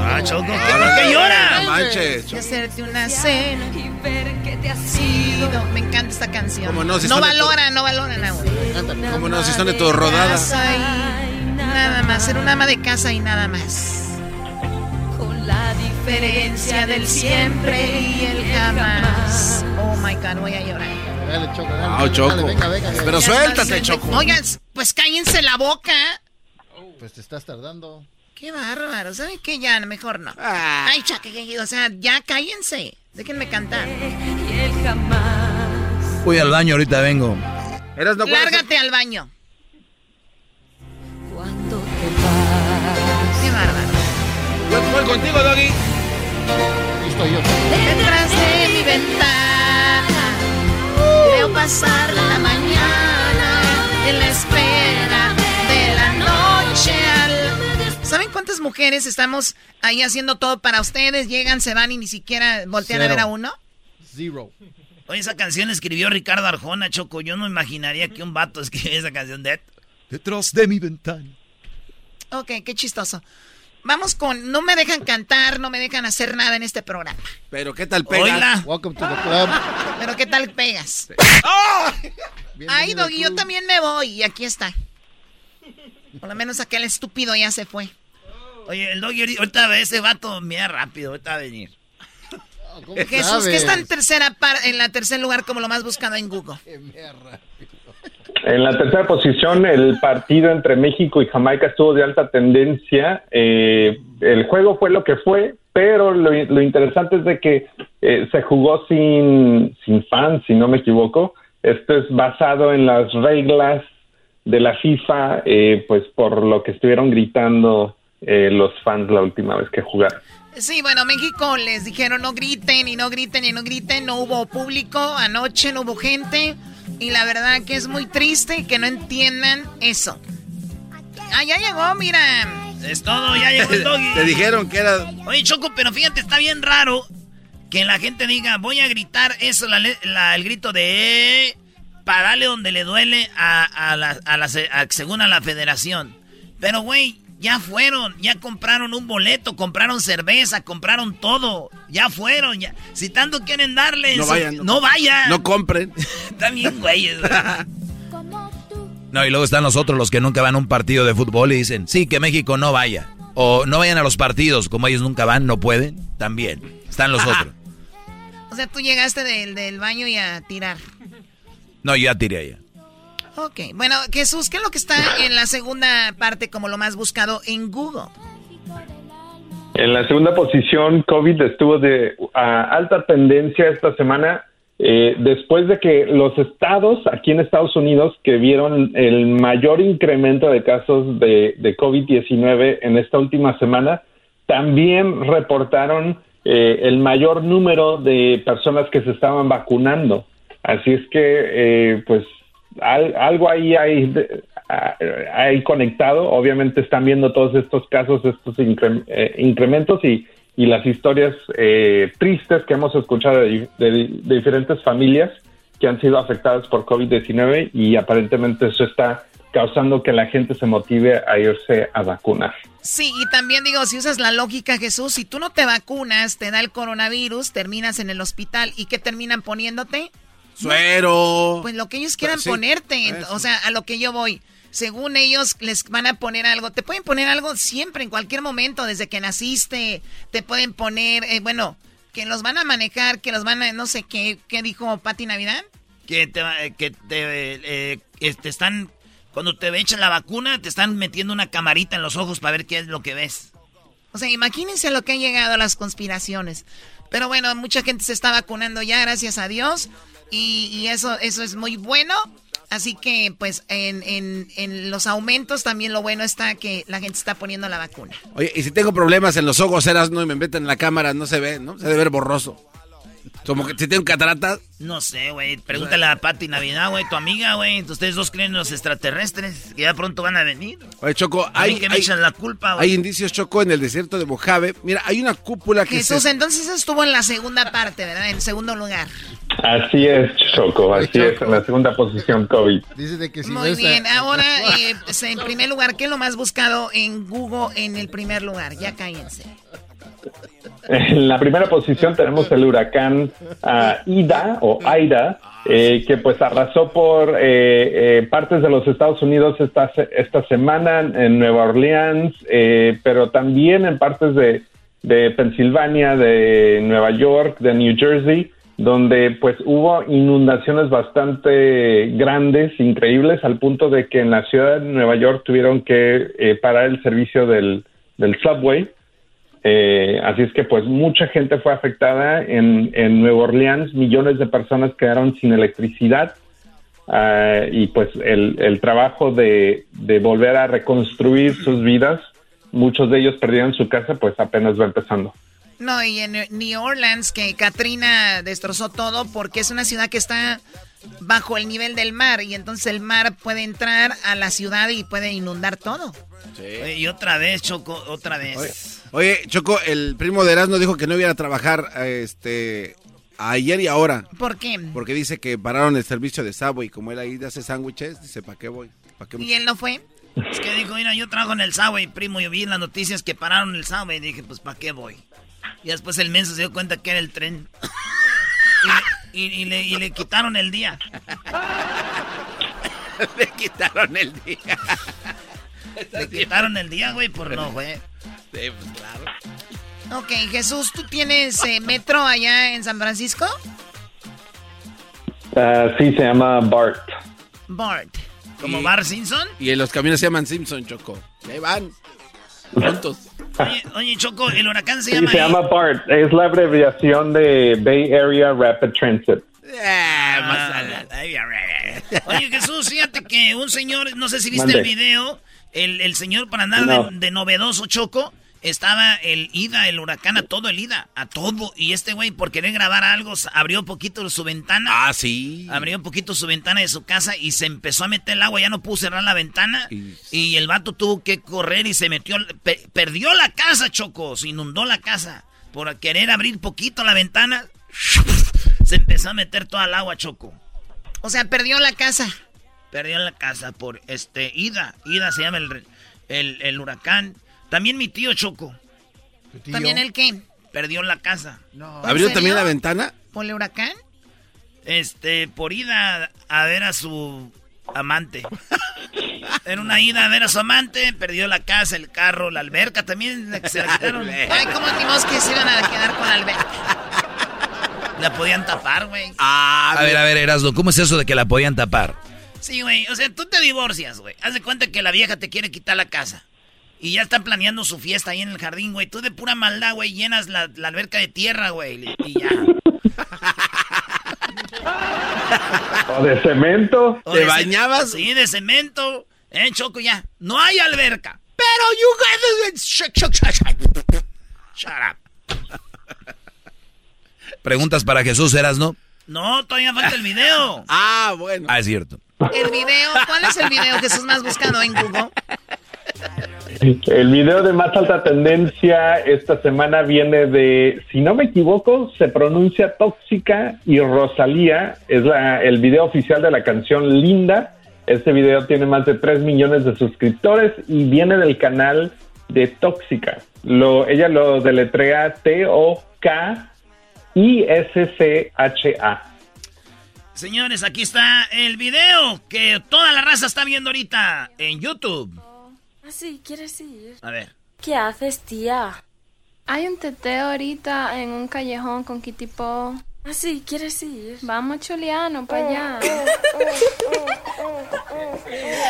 Speaker 3: Ah, Choco, ¿qué, ¿por qué llora?
Speaker 4: No manches.
Speaker 15: Y hacerte una cena
Speaker 8: y ver que te has ido.
Speaker 15: Me encanta esta canción.
Speaker 4: ¿Cómo no? Si
Speaker 15: no valora, no valora nada.
Speaker 4: ¿Cómo no? Si son de tu rodada.
Speaker 15: Casa y nada más. Ser un ama de casa y nada más.
Speaker 8: La diferencia del siempre y el jamás.
Speaker 15: Oh my God, voy a llorar.
Speaker 13: Dale, Choco, dale.
Speaker 4: No, Choco.
Speaker 13: Dale, venga, venga, venga.
Speaker 4: Pero suéltate, Choco.
Speaker 15: Oigan, pues cállense la boca.
Speaker 13: Pues te estás tardando.
Speaker 15: Qué bárbaro. ¿Saben qué? Ya, mejor no. Ay, chaque, o sea, ya cállense. Déjenme cantar.
Speaker 8: Y el jamás.
Speaker 2: Voy al baño, ahorita vengo.
Speaker 4: Eras no
Speaker 15: Lárgate al baño. Mujeres estamos ahí haciendo todo para ustedes? Llegan, se van y ni siquiera voltean a ver a uno.
Speaker 13: Zero.
Speaker 3: Oye, esa canción escribió Ricardo Arjona, Choco. Yo no imaginaría que un vato escribiera esa canción de...
Speaker 2: Detrás de mi ventana.
Speaker 15: Ok, qué chistoso. Vamos con... No me dejan cantar, no me dejan hacer nada en este programa.
Speaker 4: Pero ¿qué tal pega?
Speaker 3: Oila.
Speaker 13: Welcome to the club.
Speaker 15: Pero ¿qué tal pegas?
Speaker 13: Bienvenido
Speaker 15: Ay, Doggy, yo también me voy. Y aquí está. Por lo menos aquel estúpido ya se fue.
Speaker 3: Oye, el doggy ahorita ese vato, mira rápido, ahorita va a venir.
Speaker 13: Oh, ¿cómo
Speaker 15: Jesús,
Speaker 13: sabes?
Speaker 15: que está en tercera par en la tercer lugar como lo más buscado en Google. [laughs]
Speaker 13: Qué.
Speaker 6: En la tercera posición, el partido entre México y Jamaica estuvo de alta tendencia. Eh, el juego fue lo que fue, pero lo, lo interesante es de que eh, se jugó sin, sin fans, si no me equivoco. Esto es basado en las reglas de la FIFA, eh, pues por lo que estuvieron gritando eh, los fans la última vez que jugaron.
Speaker 15: Sí, bueno, México les dijeron no griten y no griten y no griten, no hubo público, anoche no hubo gente y la verdad que es muy triste que no entiendan eso. Ah, ya llegó, mira.
Speaker 3: Es todo, ya llegó el doggy. [laughs]
Speaker 4: Te dijeron que era...
Speaker 3: Oye, Choco, pero fíjate, está bien raro que la gente diga, voy a gritar eso, la, le- la- el grito de... Para darle donde le duele a, a la, a la a- según a la federación. Pero, güey, ya fueron, ya compraron un boleto, compraron cerveza, compraron todo. Ya fueron, ya. Si tanto quieren darles,
Speaker 4: No vayan,
Speaker 3: no,
Speaker 4: no-
Speaker 3: vayan.
Speaker 4: No compren. [laughs]
Speaker 3: Está bien, güey.
Speaker 2: No, y luego están los otros, los que nunca van a un partido de fútbol y dicen, sí, que México no vaya. O no vayan a los partidos, como ellos nunca van, no pueden. También. Están los otros.
Speaker 15: O sea, tú llegaste del, del baño y a tirar.
Speaker 2: No, yo ya tiré allá.
Speaker 15: Ok, bueno, Jesús, ¿qué es lo que está en la segunda parte como lo más buscado en Google?
Speaker 6: En la segunda posición, COVID estuvo de a alta tendencia esta semana eh, después de que los estados aquí en Estados Unidos que vieron el mayor incremento de casos de, de COVID-19 en esta última semana, también reportaron eh, el mayor número de personas que se estaban vacunando. Así es que, eh, pues, al- algo ahí hay, conectado. Obviamente están viendo todos estos casos, estos eh, incrementos y, las historias eh, tristes que hemos escuchado de diferentes familias que han sido afectadas por COVID-19 y aparentemente eso está causando que la gente se motive a irse a vacunar.
Speaker 15: Sí, y también digo, si usas la lógica, Jesús, si tú no te vacunas, te da el coronavirus, terminas en el hospital y ¿qué terminan poniéndote?
Speaker 4: Suero.
Speaker 15: Pues lo que ellos quieran
Speaker 4: Sí,
Speaker 15: ponerte,
Speaker 4: eso.
Speaker 15: o sea, a lo que yo voy. Según ellos les van a poner algo, te pueden poner algo siempre, en cualquier momento, desde que naciste, te pueden poner, eh, bueno, que los van a manejar, que los van a, no sé qué, ¿qué dijo Pati Navidad?
Speaker 3: que te, va- que te, eh, eh, te están, cuando te echan la vacuna, te están metiendo una camarita en los ojos para ver qué es lo que ves.
Speaker 15: O sea, imagínense a lo que han llegado las conspiraciones. Pero bueno, mucha gente se está vacunando ya, gracias a Dios. Y, y eso, eso es muy bueno. Así que, pues, en, en, en los aumentos también lo bueno está que la gente está poniendo la vacuna.
Speaker 4: Oye, y si tengo problemas en los ojos, eras no y me meten en la cámara, no se ve, ¿no? Se debe ver borroso. Como que si tengo cataratas.
Speaker 3: No sé, güey. Pregúntale a Pati Navidad, güey, tu amiga, güey. Ustedes dos creen en los extraterrestres que ya pronto van a venir.
Speaker 4: Oye, Choco,
Speaker 3: A mí
Speaker 4: hay,
Speaker 3: que me
Speaker 4: hay,
Speaker 3: echan la culpa, güey.
Speaker 4: hay indicios, Choco, en el desierto de Mojave. Mira, hay una cúpula que
Speaker 15: Jesús,
Speaker 4: se...
Speaker 15: entonces estuvo en la segunda parte, ¿verdad? En segundo lugar.
Speaker 6: Así es, Choco, así es, en la segunda posición COVID.
Speaker 13: Dice de que si
Speaker 15: Muy bien, ahora, eh, pues, en primer lugar, ¿qué es lo más buscado en Google en el primer lugar? Ya cállense.
Speaker 6: En la primera posición tenemos el huracán ah, Ida o Aida, eh, que pues arrasó por eh, eh, partes de los Estados Unidos esta, esta semana en Nueva Orleans, eh, pero también en partes de, de Pensilvania, de Nueva York, de New Jersey, donde pues hubo inundaciones bastante grandes, increíbles, al punto de que en la ciudad de Nueva York tuvieron que parar el servicio del, del subway. Eh, así es que pues mucha gente fue afectada en, en Nueva Orleans, millones de personas quedaron sin electricidad ah, y pues el, el trabajo de, de volver a reconstruir sus vidas, muchos de ellos perdieron su casa, pues apenas va empezando.
Speaker 15: No, y en New Orleans, que Katrina destrozó todo porque es una ciudad que está bajo el nivel del mar y entonces el mar puede entrar a la ciudad y puede inundar todo.
Speaker 3: Oye, y otra vez, Choco, otra vez.
Speaker 4: Oye, oye, Choco, el primo de Erasmo dijo que no iba a trabajar este ayer y ahora.
Speaker 15: ¿Por qué?
Speaker 4: Porque dice que pararon el servicio de Subway. Como él ahí hace sándwiches, dice, ¿para qué voy? ¿Pa qué
Speaker 15: ¿Y él no fue? [laughs]
Speaker 3: Es que dijo, mira, yo trabajo en el Subway, primo. Yo vi en las noticias que pararon el Subway y dije, pues, ¿para qué voy? Y después el menso se dio cuenta que era el tren. y, y- y le, y le quitaron el día. [laughs]
Speaker 4: Le quitaron el día. [laughs]
Speaker 3: Le quitaron el día, güey, por no, güey.
Speaker 4: Sí, pues claro.
Speaker 15: Ok, Jesús, ¿tú tienes eh, metro allá en San Francisco?
Speaker 6: Ah, sí, se llama Bart.
Speaker 15: Bart.
Speaker 3: ¿Como
Speaker 4: Y-
Speaker 3: Bar Simpson?
Speaker 4: Y en los camiones se llaman Simpson, Choco. Y ahí van. Juntos. [laughs]
Speaker 3: Oye, oye, Choco, el huracán se
Speaker 6: Sí,
Speaker 3: llama...
Speaker 6: se llama BART. Es la abreviación de Bay Area Rapid Transit.
Speaker 3: Ah, Oye, Jesús, fíjate que un señor, no sé si viste
Speaker 6: Mande.
Speaker 3: el video, el, el señor para andar
Speaker 6: No.
Speaker 3: de, de novedoso choco, estaba el Ida, el huracán, a todo el Ida, a todo. Y este güey, por querer grabar algo, abrió poquito su ventana.
Speaker 4: Ah, sí.
Speaker 3: Abrió un poquito su ventana de su casa y se empezó a meter el agua, ya no pudo cerrar la ventana. Y, el vato tuvo que correr y se metió, pe- perdió la casa, Choco, se inundó la casa. Por querer abrir poquito la ventana, se empezó a meter toda el agua, Choco.
Speaker 15: O sea, perdió la casa.
Speaker 3: Perdió la casa por este Ida. Ida se llama el, el, el huracán. También mi tío Choco.
Speaker 15: ¿También el qué?
Speaker 3: Perdió la casa.
Speaker 4: ¿Abrió también la ventana?
Speaker 15: ¿Por el huracán?
Speaker 3: Este, por ida a ver a su amante. [laughs] En una ida a ver a su amante, perdió la casa, el carro, la alberca también la que se la [laughs] quitaron.
Speaker 15: Ay, ¿cómo dimos que se iban a quedar con Alberto?
Speaker 3: La podían tapar, güey.
Speaker 2: a ver, a ver, Erasmo, ¿cómo es eso de que la podían tapar?
Speaker 3: Sí, güey. O sea, tú te divorcias, güey. Haz de cuenta que la vieja te quiere quitar la casa. Y ya está planeando su fiesta ahí en el jardín, güey. Tú de pura maldad, güey, llenas la, la alberca de tierra, güey. Y ya. [laughs]
Speaker 6: ¿O de cemento?
Speaker 3: O de ce- Sí, de cemento. Eh, Choco, ya. No hay alberca. Pero you guys... Shut, shut, shut, shut. Shut up.
Speaker 2: Preguntas para Jesús, Erasmo.
Speaker 3: No, todavía falta el video. [laughs]
Speaker 4: ah, bueno.
Speaker 2: Ah, es cierto.
Speaker 15: El video, ¿cuál es el video Jesús más buscado en Google?
Speaker 6: El video de más alta tendencia esta semana viene de, si no me equivoco, se pronuncia Tóxica y Rosalía. Es la, el video oficial de la canción Linda. Este video tiene más de 3 millones de suscriptores y viene del canal de Tóxica. Lo, ella lo deletrea T-O-K-I-S-C-H-A.
Speaker 3: Señores, aquí está el video que toda la raza está viendo ahorita en YouTube.
Speaker 17: Ah, sí, ¿quieres ir?
Speaker 3: A ver.
Speaker 17: ¿Qué haces, tía? Hay un teteo ahorita en un callejón con Kitty Po. Ah, sí, ¿quieres ir? Vamos, Chuliano, para allá.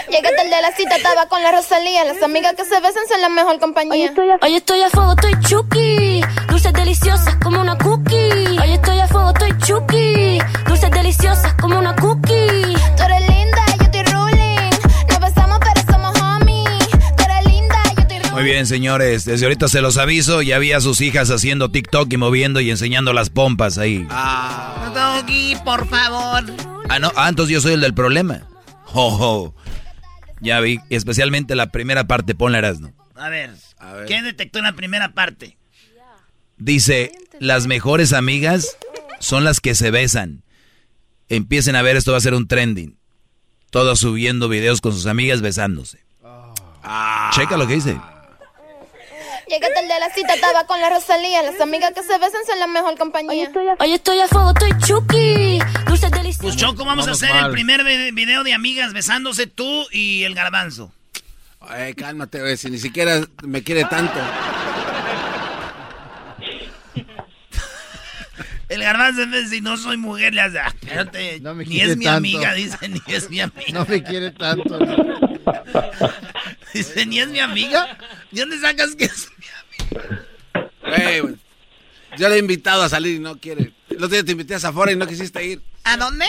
Speaker 18: Llegué tarde a la cita, estaba con la Rosalía. Las amigas que se besan son la mejor compañía.
Speaker 17: Hoy estoy a fuego, estoy chuki. Dulces deliciosas como una cookie. Hoy estoy a fuego, estoy chuki. Dulces deliciosas como una cookie.
Speaker 18: Tú eres
Speaker 2: Muy bien, señores. Desde ahorita se los aviso. Ya vi a sus hijas haciendo TikTok y moviendo y enseñando las pompas ahí.
Speaker 15: Doggy, por favor.
Speaker 2: Ah, no. Ah, entonces yo soy el del problema. Oh, oh. Ya vi. Especialmente la primera parte. Ponla, Erasmo.
Speaker 3: A ver, ¿qué detectó en la primera parte?
Speaker 2: Dice, las mejores amigas son las que se besan. Empiecen a ver, esto va a ser un trending. Todos subiendo videos con sus amigas besándose. Checa lo que dice.
Speaker 18: Llegué tarde a la cita, estaba con la Rosalía. Las amigas que se besan son la mejor compañía.
Speaker 17: Hoy estoy a fuego, estoy chuki. Dulces deliciosas.
Speaker 3: Pues Choco, vamos, a hacer
Speaker 4: mal.
Speaker 3: el primer vi- video de amigas besándose tú y el garbanzo.
Speaker 4: Ay, cálmate, güey, si ni siquiera me quiere tanto.
Speaker 3: El garbanzo de si no soy mujer le hace, ah, espérate,
Speaker 19: No me
Speaker 3: ni es mi
Speaker 19: tanto.
Speaker 3: amiga, dice, ni es mi amiga.
Speaker 19: No me quiere tanto. [laughs]
Speaker 3: Dice, ni es mi amiga. ¿De dónde sacas que es
Speaker 4: Güey. Yo le he invitado a salir y no quiere. El otro día te invité a Zafora y no quisiste ir.
Speaker 15: ¿A dónde?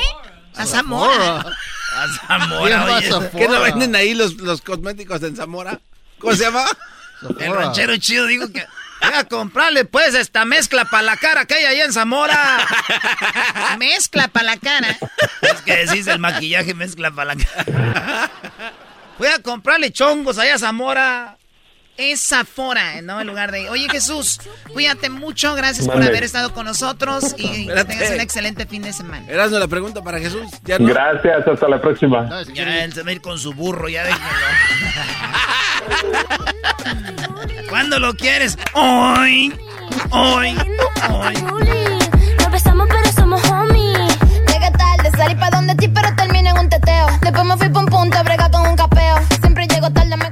Speaker 15: A Zamora.
Speaker 3: A Zamora, oye.
Speaker 4: ¿Qué no venden ahí los, los cosméticos en Zamora? ¿Cómo se llama?
Speaker 3: El ranchero chido dijo que voy a comprarle pues esta mezcla para la cara que hay allá en Zamora. [laughs]
Speaker 15: Mezcla para la cara.
Speaker 3: Es que decís el maquillaje mezcla para la cara. Voy a comprarle chongos allá a Zamora.
Speaker 15: Es Zafora, ¿no? En lugar de. Oye, Jesús, cuídate mucho. Gracias por
Speaker 20: Mande.
Speaker 15: haber estado con nosotros y que tengas un excelente fin de semana.
Speaker 4: Erasmo, la pregunta para Jesús. ¿Ya no?
Speaker 20: Gracias, hasta la próxima.
Speaker 3: Ya él se va a ir con su burro, ya déjenlo. [laughs] ¿Cuándo lo quieres? Hoy. Hoy. Hoy.
Speaker 17: Nos besamos pero somos homies.
Speaker 18: Llegué tarde, salí pa' donde ti, pero terminé en un teteo. Después me fui pa' un punto a bregar con un capeo. Siempre llego tarde, me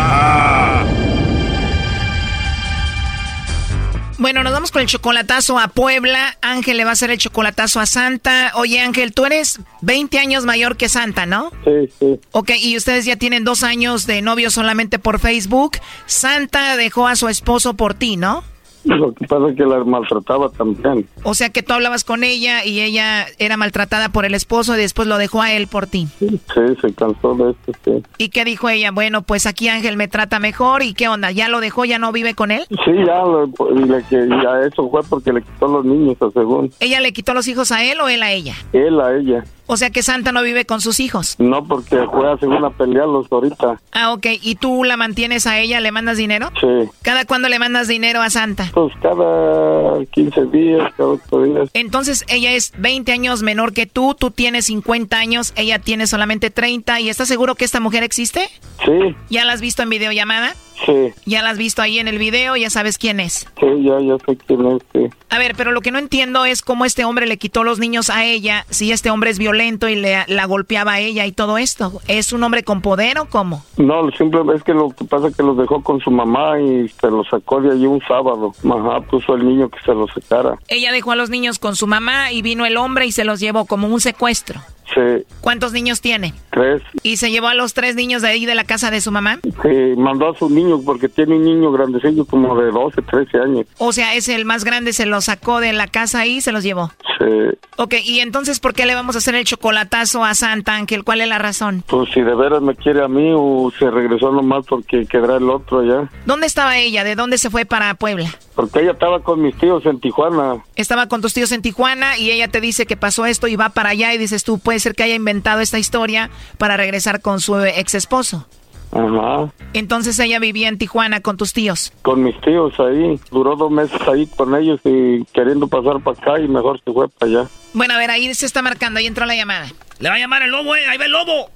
Speaker 15: Bueno, nos vamos con el chocolatazo a Puebla. Ángel le va a hacer el chocolatazo a Santa. Oye, Ángel, tú eres 20 años mayor que Santa, ¿no?
Speaker 20: Sí, sí.
Speaker 15: Ok, y ustedes ya tienen dos años de novio solamente por Facebook. Santa dejó a su esposo por ti, ¿no? [laughs]
Speaker 20: Lo que pasa es que la maltrataba también.
Speaker 15: O sea que tú hablabas con ella y ella era maltratada por el esposo y después lo dejó a él por ti.
Speaker 20: Sí, se cansó de esto, sí.
Speaker 15: ¿Y qué dijo ella? Bueno, pues aquí Ángel me trata mejor. ¿Y qué onda? ¿Ya lo dejó? ¿Ya no vive con él?
Speaker 20: Sí, ya, lo- le, que, ya eso fue porque le quitó los niños, según.
Speaker 15: ¿Ella le quitó los hijos a él o él a ella?
Speaker 20: Él a ella.
Speaker 15: O sea que Santa no vive con sus hijos.
Speaker 20: No, porque fue a según a pelearlos ahorita.
Speaker 15: Ah, ok. ¿Y tú la mantienes a ella? ¿Le mandas dinero?
Speaker 20: Sí.
Speaker 15: ¿Cada cuándo le mandas dinero a Santa?
Speaker 20: Pues cada 15 días, cada 8 días.
Speaker 15: Entonces ella es 20 años menor que tú, tú tienes 50 años, ella tiene solamente 30. ¿Y estás seguro que esta mujer existe?
Speaker 20: Sí,
Speaker 15: ¿Ya la has visto en videollamada?
Speaker 20: Sí,
Speaker 15: ¿Ya la has visto ahí en el video? ¿Ya sabes quién es?
Speaker 20: sí, ya, ya sé quién es, sí.
Speaker 15: A ver, pero lo que no entiendo es cómo este hombre le quitó los niños a ella, si este hombre es violento y le, la golpeaba a ella y todo esto. ¿Es un hombre con poder o cómo?
Speaker 20: No, simplemente es que lo que pasa es que los dejó con su mamá y se los sacó de allí un sábado. Ajá, puso el niño que se los sacara.
Speaker 15: Ella dejó a los niños con su mamá y vino el hombre y se los llevó como un secuestro.
Speaker 20: Sí,
Speaker 15: ¿Cuántos niños tiene?
Speaker 20: tres.
Speaker 15: ¿Y se llevó a los tres niños de ahí de la casa de su mamá?
Speaker 20: Sí, mandó a sus niños porque tiene un niño grandecillo como de 12, 13 años.
Speaker 15: O sea, es el más grande, se los sacó de la casa y se los llevó.
Speaker 20: Sí,
Speaker 15: Ok, y entonces, ¿por qué le vamos a hacer el chocolatazo a Santa Ángel? ¿Cuál es la razón?
Speaker 20: pues si de veras me quiere a mí o se regresó nomás porque quedará el otro allá.
Speaker 15: ¿Dónde estaba ella? ¿De dónde se fue para Puebla?
Speaker 20: Porque ella estaba con mis tíos en Tijuana.
Speaker 15: Estaba con tus tíos en Tijuana y ella te dice que pasó esto y va para allá y dices tú, puede ser que haya inventado esta historia para regresar con su ex esposo.
Speaker 20: Ajá.
Speaker 15: Entonces ella vivía en Tijuana con tus tíos.
Speaker 20: Con mis tíos ahí. Duró dos meses ahí con ellos y queriendo pasar para acá y mejor se fue para allá.
Speaker 15: Bueno, a ver, ahí se está marcando, ahí entró la llamada.
Speaker 3: Le va a llamar el lobo, eh. Ahí va el lobo.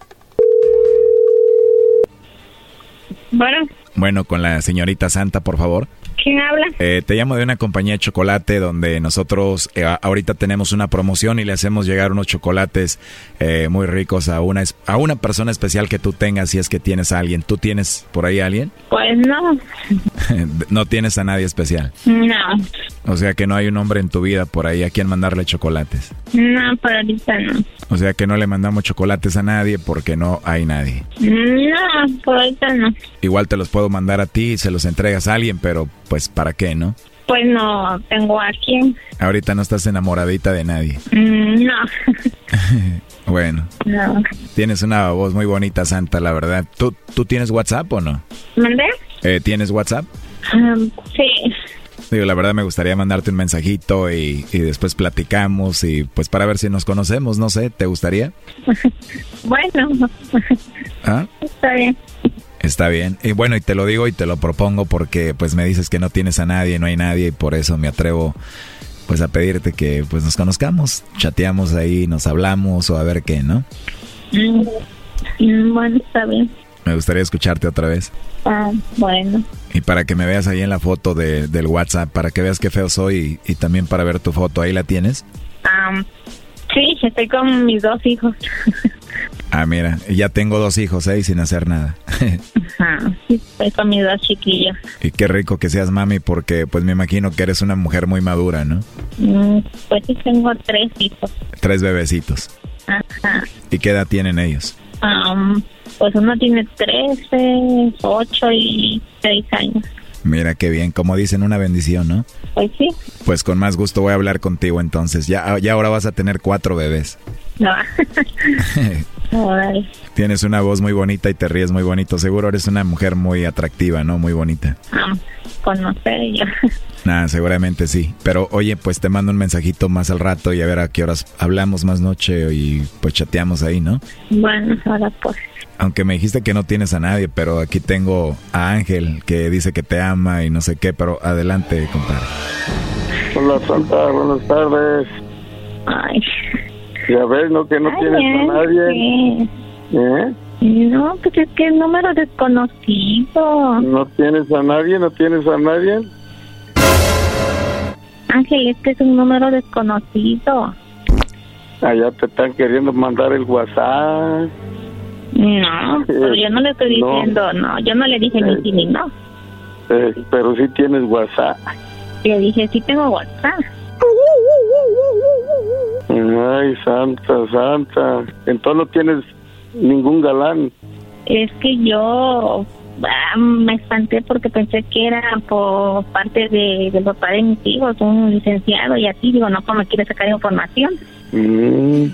Speaker 21: Bueno,
Speaker 22: Bueno, con la señorita Santa, por favor.
Speaker 21: ¿Quién habla?
Speaker 22: Eh, te llamo de una compañía de chocolate donde nosotros eh, ahorita tenemos una promoción y le hacemos llegar unos chocolates eh, muy ricos a una, a una persona especial que tú tengas si es que tienes a alguien. ¿Tú tienes por ahí a alguien? [laughs]
Speaker 21: Pues no,
Speaker 22: no tienes a nadie especial.
Speaker 21: no,
Speaker 22: O sea que no hay un hombre en tu vida por ahí a quien mandarle chocolates.
Speaker 21: no, por ahorita no.
Speaker 22: O sea que no le mandamos chocolates a nadie porque no hay nadie.
Speaker 21: No, por ahorita no.
Speaker 22: Igual te los puedo mandar a ti y se los entregas a alguien, pero pues ¿para qué, no?
Speaker 21: Pues no tengo a quién.
Speaker 22: Ahorita no estás enamoradita de nadie.
Speaker 21: Mm, No, [laughs]
Speaker 22: Bueno,
Speaker 21: no.
Speaker 22: tienes una voz muy bonita, Santa, la verdad. ¿Tú, tú tienes WhatsApp o no?
Speaker 21: ¿Mandé?
Speaker 22: Eh, ¿Tienes WhatsApp?
Speaker 21: Um, sí.
Speaker 22: Digo, la verdad me gustaría mandarte un mensajito y, y después platicamos y pues para ver si nos conocemos, no sé, ¿te gustaría? [laughs]
Speaker 21: Bueno, [laughs]
Speaker 22: ¿Ah?
Speaker 21: está bien.
Speaker 22: Está bien. Y bueno, y te lo digo y te lo propongo porque pues me dices que no tienes a nadie, no hay nadie y por eso me atrevo pues a pedirte que pues nos conozcamos, chateamos ahí, nos hablamos o a ver qué, ¿no?
Speaker 21: Mm, mm, Bueno, está bien.
Speaker 22: Me gustaría escucharte otra vez.
Speaker 21: Ah, bueno.
Speaker 22: Y para que me veas ahí en la foto de, del WhatsApp, para que veas qué feo soy y, y también para ver tu foto, ¿ahí la tienes?
Speaker 21: Um, sí, estoy con mis dos hijos.
Speaker 22: Ah, mira, ya tengo dos hijos, ¿eh? Y sin hacer nada. [laughs]
Speaker 21: Ajá, estoy con mis dos chiquillos.
Speaker 22: y qué rico que seas mami porque pues me imagino que eres una mujer muy madura, ¿no?
Speaker 21: Mm, Pues sí, tengo tres hijos.
Speaker 22: Tres bebecitos.
Speaker 21: Ajá.
Speaker 22: ¿Y qué edad tienen ellos?
Speaker 21: Um, pues uno tiene 13, 8 y 6 años.
Speaker 22: Mira qué bien, como dicen, una bendición, ¿no?
Speaker 21: Pues sí,
Speaker 22: Pues con más gusto voy a hablar contigo entonces. Ya, ya ahora vas a tener cuatro bebés.
Speaker 21: no. [laughs]
Speaker 22: Tienes una voz muy bonita y te ríes muy bonito. Seguro eres una mujer muy atractiva, ¿no? Muy bonita.
Speaker 21: Um, conocer yo. [laughs]
Speaker 22: Nada, seguramente sí. Pero oye, pues te mando un mensajito más al rato y a ver a qué horas hablamos más noche y pues chateamos ahí, ¿no?
Speaker 21: Bueno, ahora pues.
Speaker 22: Aunque me dijiste que no tienes a nadie, pero aquí tengo a Ángel que dice que te ama y no sé qué, pero adelante, compadre.
Speaker 20: Hola, Santa, buenas tardes.
Speaker 21: Ay.
Speaker 20: Ya ves, ¿no? Que no
Speaker 21: Ay,
Speaker 20: tienes a nadie.
Speaker 21: sí.
Speaker 20: ¿Eh?
Speaker 21: No, pues es que es número desconocido.
Speaker 20: ¿No tienes a nadie? ¿No tienes a nadie?
Speaker 21: Ángel, es que es un número desconocido.
Speaker 20: Allá te están queriendo mandar el WhatsApp.
Speaker 21: No, pero yo no le estoy
Speaker 20: No.
Speaker 21: diciendo, no, yo no le dije ni sí ni no.
Speaker 20: Eh, pero sí tienes WhatsApp.
Speaker 21: Le dije, sí tengo WhatsApp.
Speaker 20: Ay, Santa, Santa. Entonces no tienes ningún galán.
Speaker 21: Es que yo ah, me espanté porque pensé que era por parte de, del papá de mis hijos, un licenciado, y así digo, no, como me quiere sacar información.
Speaker 20: Mm.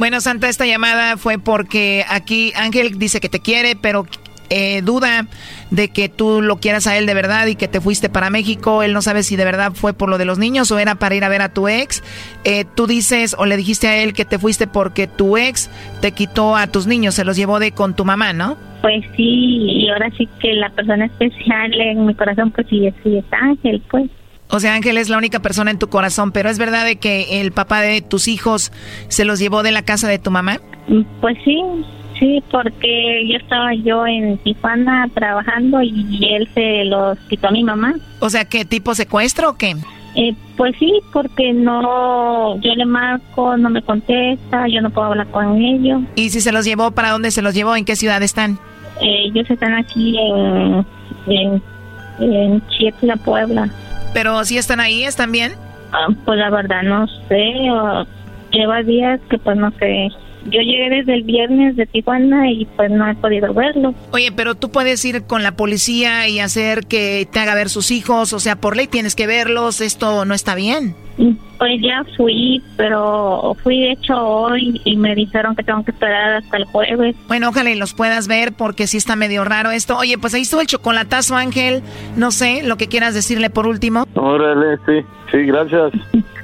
Speaker 15: Bueno, Santa, esta llamada fue porque aquí Ángel dice que te quiere, pero eh, duda de que tú lo quieras a él de verdad y que te fuiste para México. Él no sabe si de verdad fue por lo de los niños o era para ir a ver a tu ex. Eh, tú dices o le dijiste a él que te fuiste porque tu ex te quitó a tus niños, se los llevó de con tu mamá, ¿no?
Speaker 21: Pues sí, y ahora sí que la persona especial en mi corazón, pues sí, sí es Ángel, pues.
Speaker 15: O sea, Ángel es la única persona en tu corazón, pero es verdad de que el papá de tus hijos se los llevó de la casa de tu mamá.
Speaker 21: Pues sí, sí, porque yo estaba yo en Tijuana trabajando y él se los quitó a mi mamá.
Speaker 15: O sea, ¿qué tipo secuestro o qué?
Speaker 21: Eh, pues sí, porque no, yo le marco, no me contesta, yo no puedo hablar con ellos.
Speaker 15: ¿Y si se los llevó, para dónde se los llevó? ¿En qué ciudad están?
Speaker 21: Eh, ellos están aquí en, en, en Chietla, Puebla.
Speaker 15: Pero si están ahí, ¿están bien?
Speaker 21: Ah, pues la verdad no sé, lleva días que pues no sé. Yo llegué desde el viernes de Tijuana y pues no he podido verlo.
Speaker 15: Oye, pero tú puedes ir con la policía y hacer que te haga ver sus hijos, o sea, por ley tienes que verlos, esto no está bien.
Speaker 21: Pues ya fui, pero fui de hecho hoy y me dijeron que tengo que esperar hasta el jueves.
Speaker 15: Bueno, ojalá y los puedas ver porque sí está medio raro esto. Oye, pues ahí estuvo el chocolatazo, Ángel. No sé, lo que quieras decirle por último.
Speaker 20: Órale, sí, sí, gracias.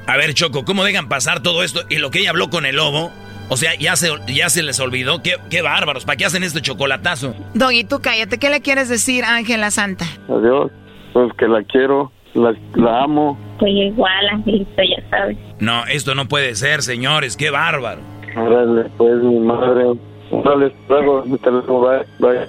Speaker 3: A ver, Choco, ¿cómo dejan pasar todo esto y lo que ella habló con el lobo?
Speaker 22: O sea, ya se, ya se les olvidó. Qué, qué bárbaros. ¿Para qué hacen este chocolatazo?
Speaker 15: Doggy, tú cállate. ¿Qué le quieres decir a Ángela Santa?
Speaker 20: Adiós. Pues que la quiero, la, la amo.
Speaker 21: Pues igual, Angelito, ya sabes.
Speaker 22: No, esto no puede ser, señores. Qué bárbaro.
Speaker 20: Órale, pues mi madre. Órale, luego, mi teléfono, bye, bye.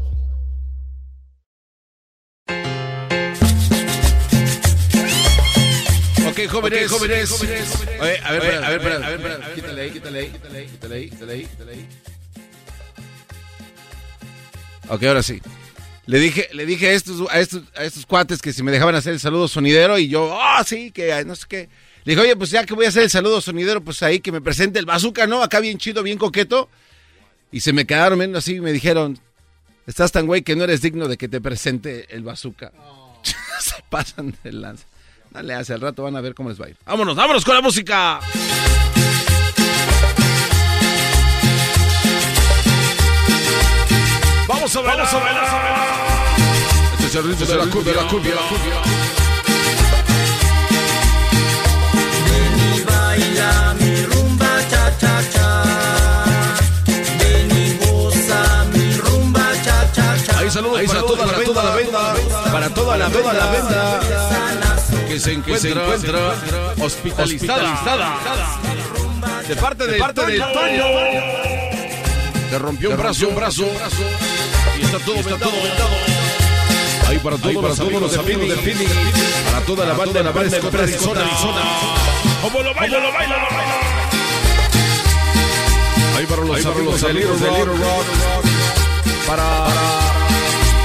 Speaker 4: Ok, jóvenes.
Speaker 1: Jóvenes.
Speaker 4: Oye, a ver, a ver, espera,
Speaker 1: a ver,
Speaker 4: espera.
Speaker 1: espera.
Speaker 4: Quítale ahí, quítale ahí, quítale ahí, quítale ahí, quítale ahí, quítale ahí. Ok, ahora sí. Le dije, le dije a estos, a estos, a estos cuates que si me dejaban hacer el saludo sonidero y yo, ah, sí, que no sé qué. Le dije, oye, pues ya que voy a hacer el saludo sonidero, pues ahí que me presente el bazooka, ¿no? Acá bien chido, bien coqueto. Y se me quedaron viendo así y me dijeron, estás tan güey que no eres digno de que te presente el bazooka. [laughs] se pasan de lanza. Dale, hace al rato van a ver cómo les va a ir. Vámonos, vámonos con la música.
Speaker 1: Vamos a ver, vamos a ver.
Speaker 4: Este es el ritmo de la cumbia, la cumbia.
Speaker 1: Ven y baila mi rumba cha cha cha. Ven y goza mi rumba cha cha cha.
Speaker 4: Ahí saludos para, toda, la toda la venda, para toda la toda la venda que se encuentra, hospitalizada. De parte de parte del Toño. Se rompió un brazo, un brazo, y está todo vendado. Ahí para todos los amigos de Phoenix, para toda la banda, la banda de Arizona.
Speaker 1: ¿Cómo lo baila, lo baila, lo baila?
Speaker 4: Ahí para los amigos de Little Rock, para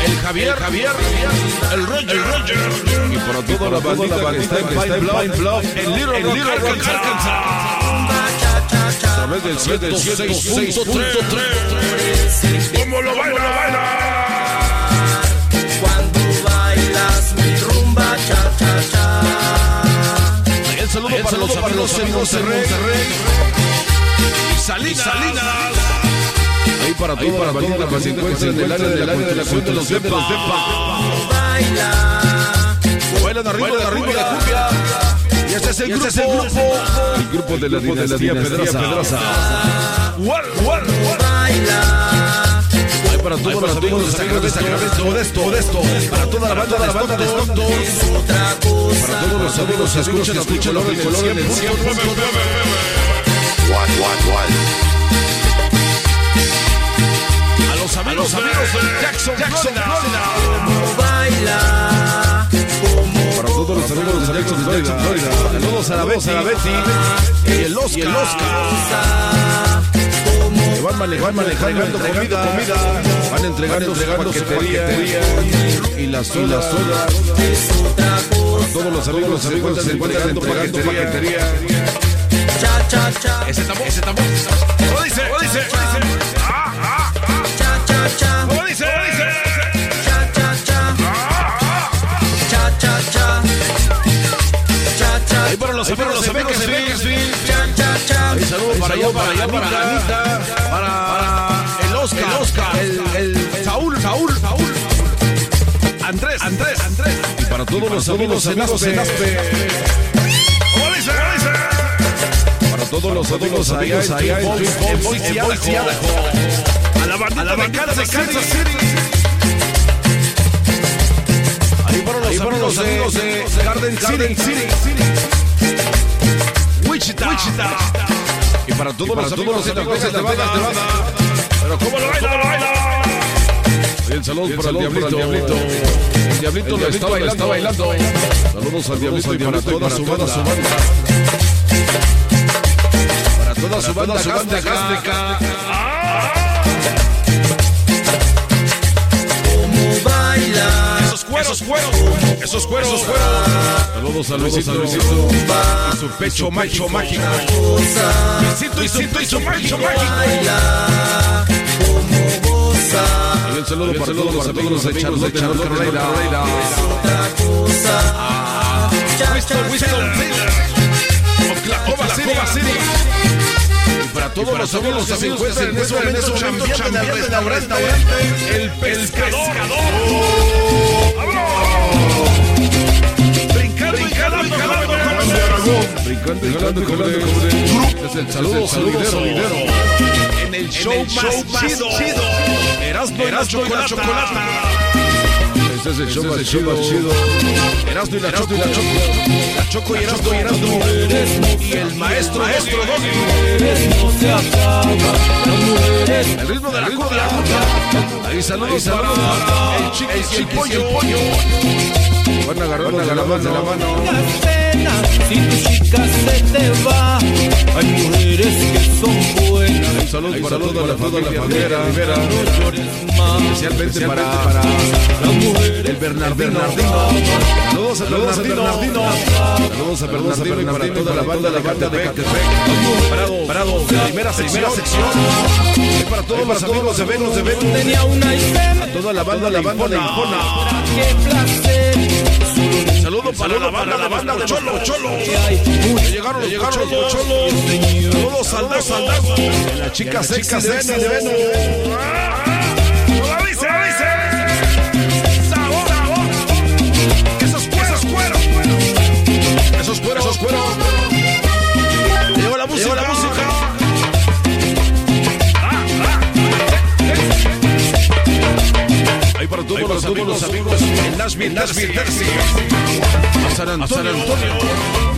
Speaker 4: el Javier, Javier, el Roger, y para toda la bandita que está en Blind Block, en Little Rock, Arkansas. A través del 106.3.
Speaker 1: ¿Cómo lo baila, lo baila? Cuando bailas mi rumba cha cha cha.
Speaker 4: El saludo para los amigos de Monterrey. Y Salinas. Ahí para toda la bandita que se encuentra en el área de la de los depas.
Speaker 1: Baila.
Speaker 4: Bailan arriba, de arriba de la cumbia. Y este es el grupo. El grupo de la dinastía Pedraza.
Speaker 1: Baila.
Speaker 4: Ahí para todos los amigos de Sacramento. Modesto, Modesto. Para toda la banda de la banda de Stockton. Para todos los amigos escuchan, escuchan el color en el 100. Amigos, amigos de Jackson, Florida.
Speaker 1: Baila.
Speaker 4: Para todos los amigos de Jackson, Florida. Saludos a la Betty, a la Betty y el Oscar. Y el Oscar. Que van manejando, manejando comida, comida. Van entregando, entregando su paquetería y las solas, solas. Para todos los amigos, los amigos se encuentran entregando paquetería.
Speaker 1: Cha cha cha.
Speaker 4: Ese tambor, ese tambor. ¿Cómo dice? ¿Cómo dice? ¿Cómo dice? Ah, ah, ah.
Speaker 1: Cha cha cha.
Speaker 4: ¿Cómo dice? ¿Cómo dice?
Speaker 1: Cha cha cha. Cha cha cha. Cha cha.
Speaker 4: Ahí para los amigos, los amigos de Bakersfield.
Speaker 1: Cha cha cha.
Speaker 4: Ahí saludos para allá, para allá, para Anita, para el Oscar, el Oscar, el, el Saúl, Saúl, Saúl. Andrés, Andrés, Andrés. Y para todos los amigos en Aspe. ¿Cómo dice? ¿Cómo dice? Para todos los amigos allá en Twin Falls, en Boise, Idaho. A la bandita de Kansas City. Ahí fueron los, amigos de Garden, Garden City. Wichita. Wichita. Y para todos los amigos de Nevada. Pero cómo lo baila, lo baila. Y el saludo para el Diablito. El Diablito lo está bailando. Bailando. Saludos al Diablito y para toda su banda. Para toda su banda gástrica. Cueros, esos cueros, esos cueros, esos cueros. Saludos a Luisito, Luisito y su pecho mágico, mágico. Luisito y su pecho mágico, mágico. Y un saludo para todos los amigos de Charlotte, de Charlotte, Carolina. Winston, Winston, Oklahoma City. Y para todos los amigos que se encuentran en ese momento chambeando en el restaurante, el pescador. Brincando. Brincando. Es el saludo. En el show más chido. Erasmo y la chocolata. Ese es el show más chido. Erasmo y la choco. La choco y Erasmo y Erasmo. Y el maestro, maestro El ritmo de la cumbia. Ahí saludos para el y el pollo. Van agarrando de la mano, la mano.
Speaker 8: Si tu chica se te va, hay mujeres que son buenas.
Speaker 4: Un saludo para toda la familia Rivera. Especialmente para, para el Bernardino. Saludos a Bernardino. Saludos a Bernardino y para toda la banda de Catepec. Parado, parado, primera sección. Para todos los amigos de Venus, de Venus. A toda la banda, la banda de Impona.
Speaker 8: Qué placer.
Speaker 4: Saludo para la banda, la banda de Cholo, Cholo. Llegaron, llegaron los Cholos. Saludos al Dago, al Dago. La chica sexy de Venus, de Venus. ¡Avise, avise! ¡Sabor, sabor! ¡Esos cueros, cueros! ¡Esos cueros, esos cueros! Ahí todos, los, amigos, amigos en Nashville, Nashville, Jersey. A San Antonio,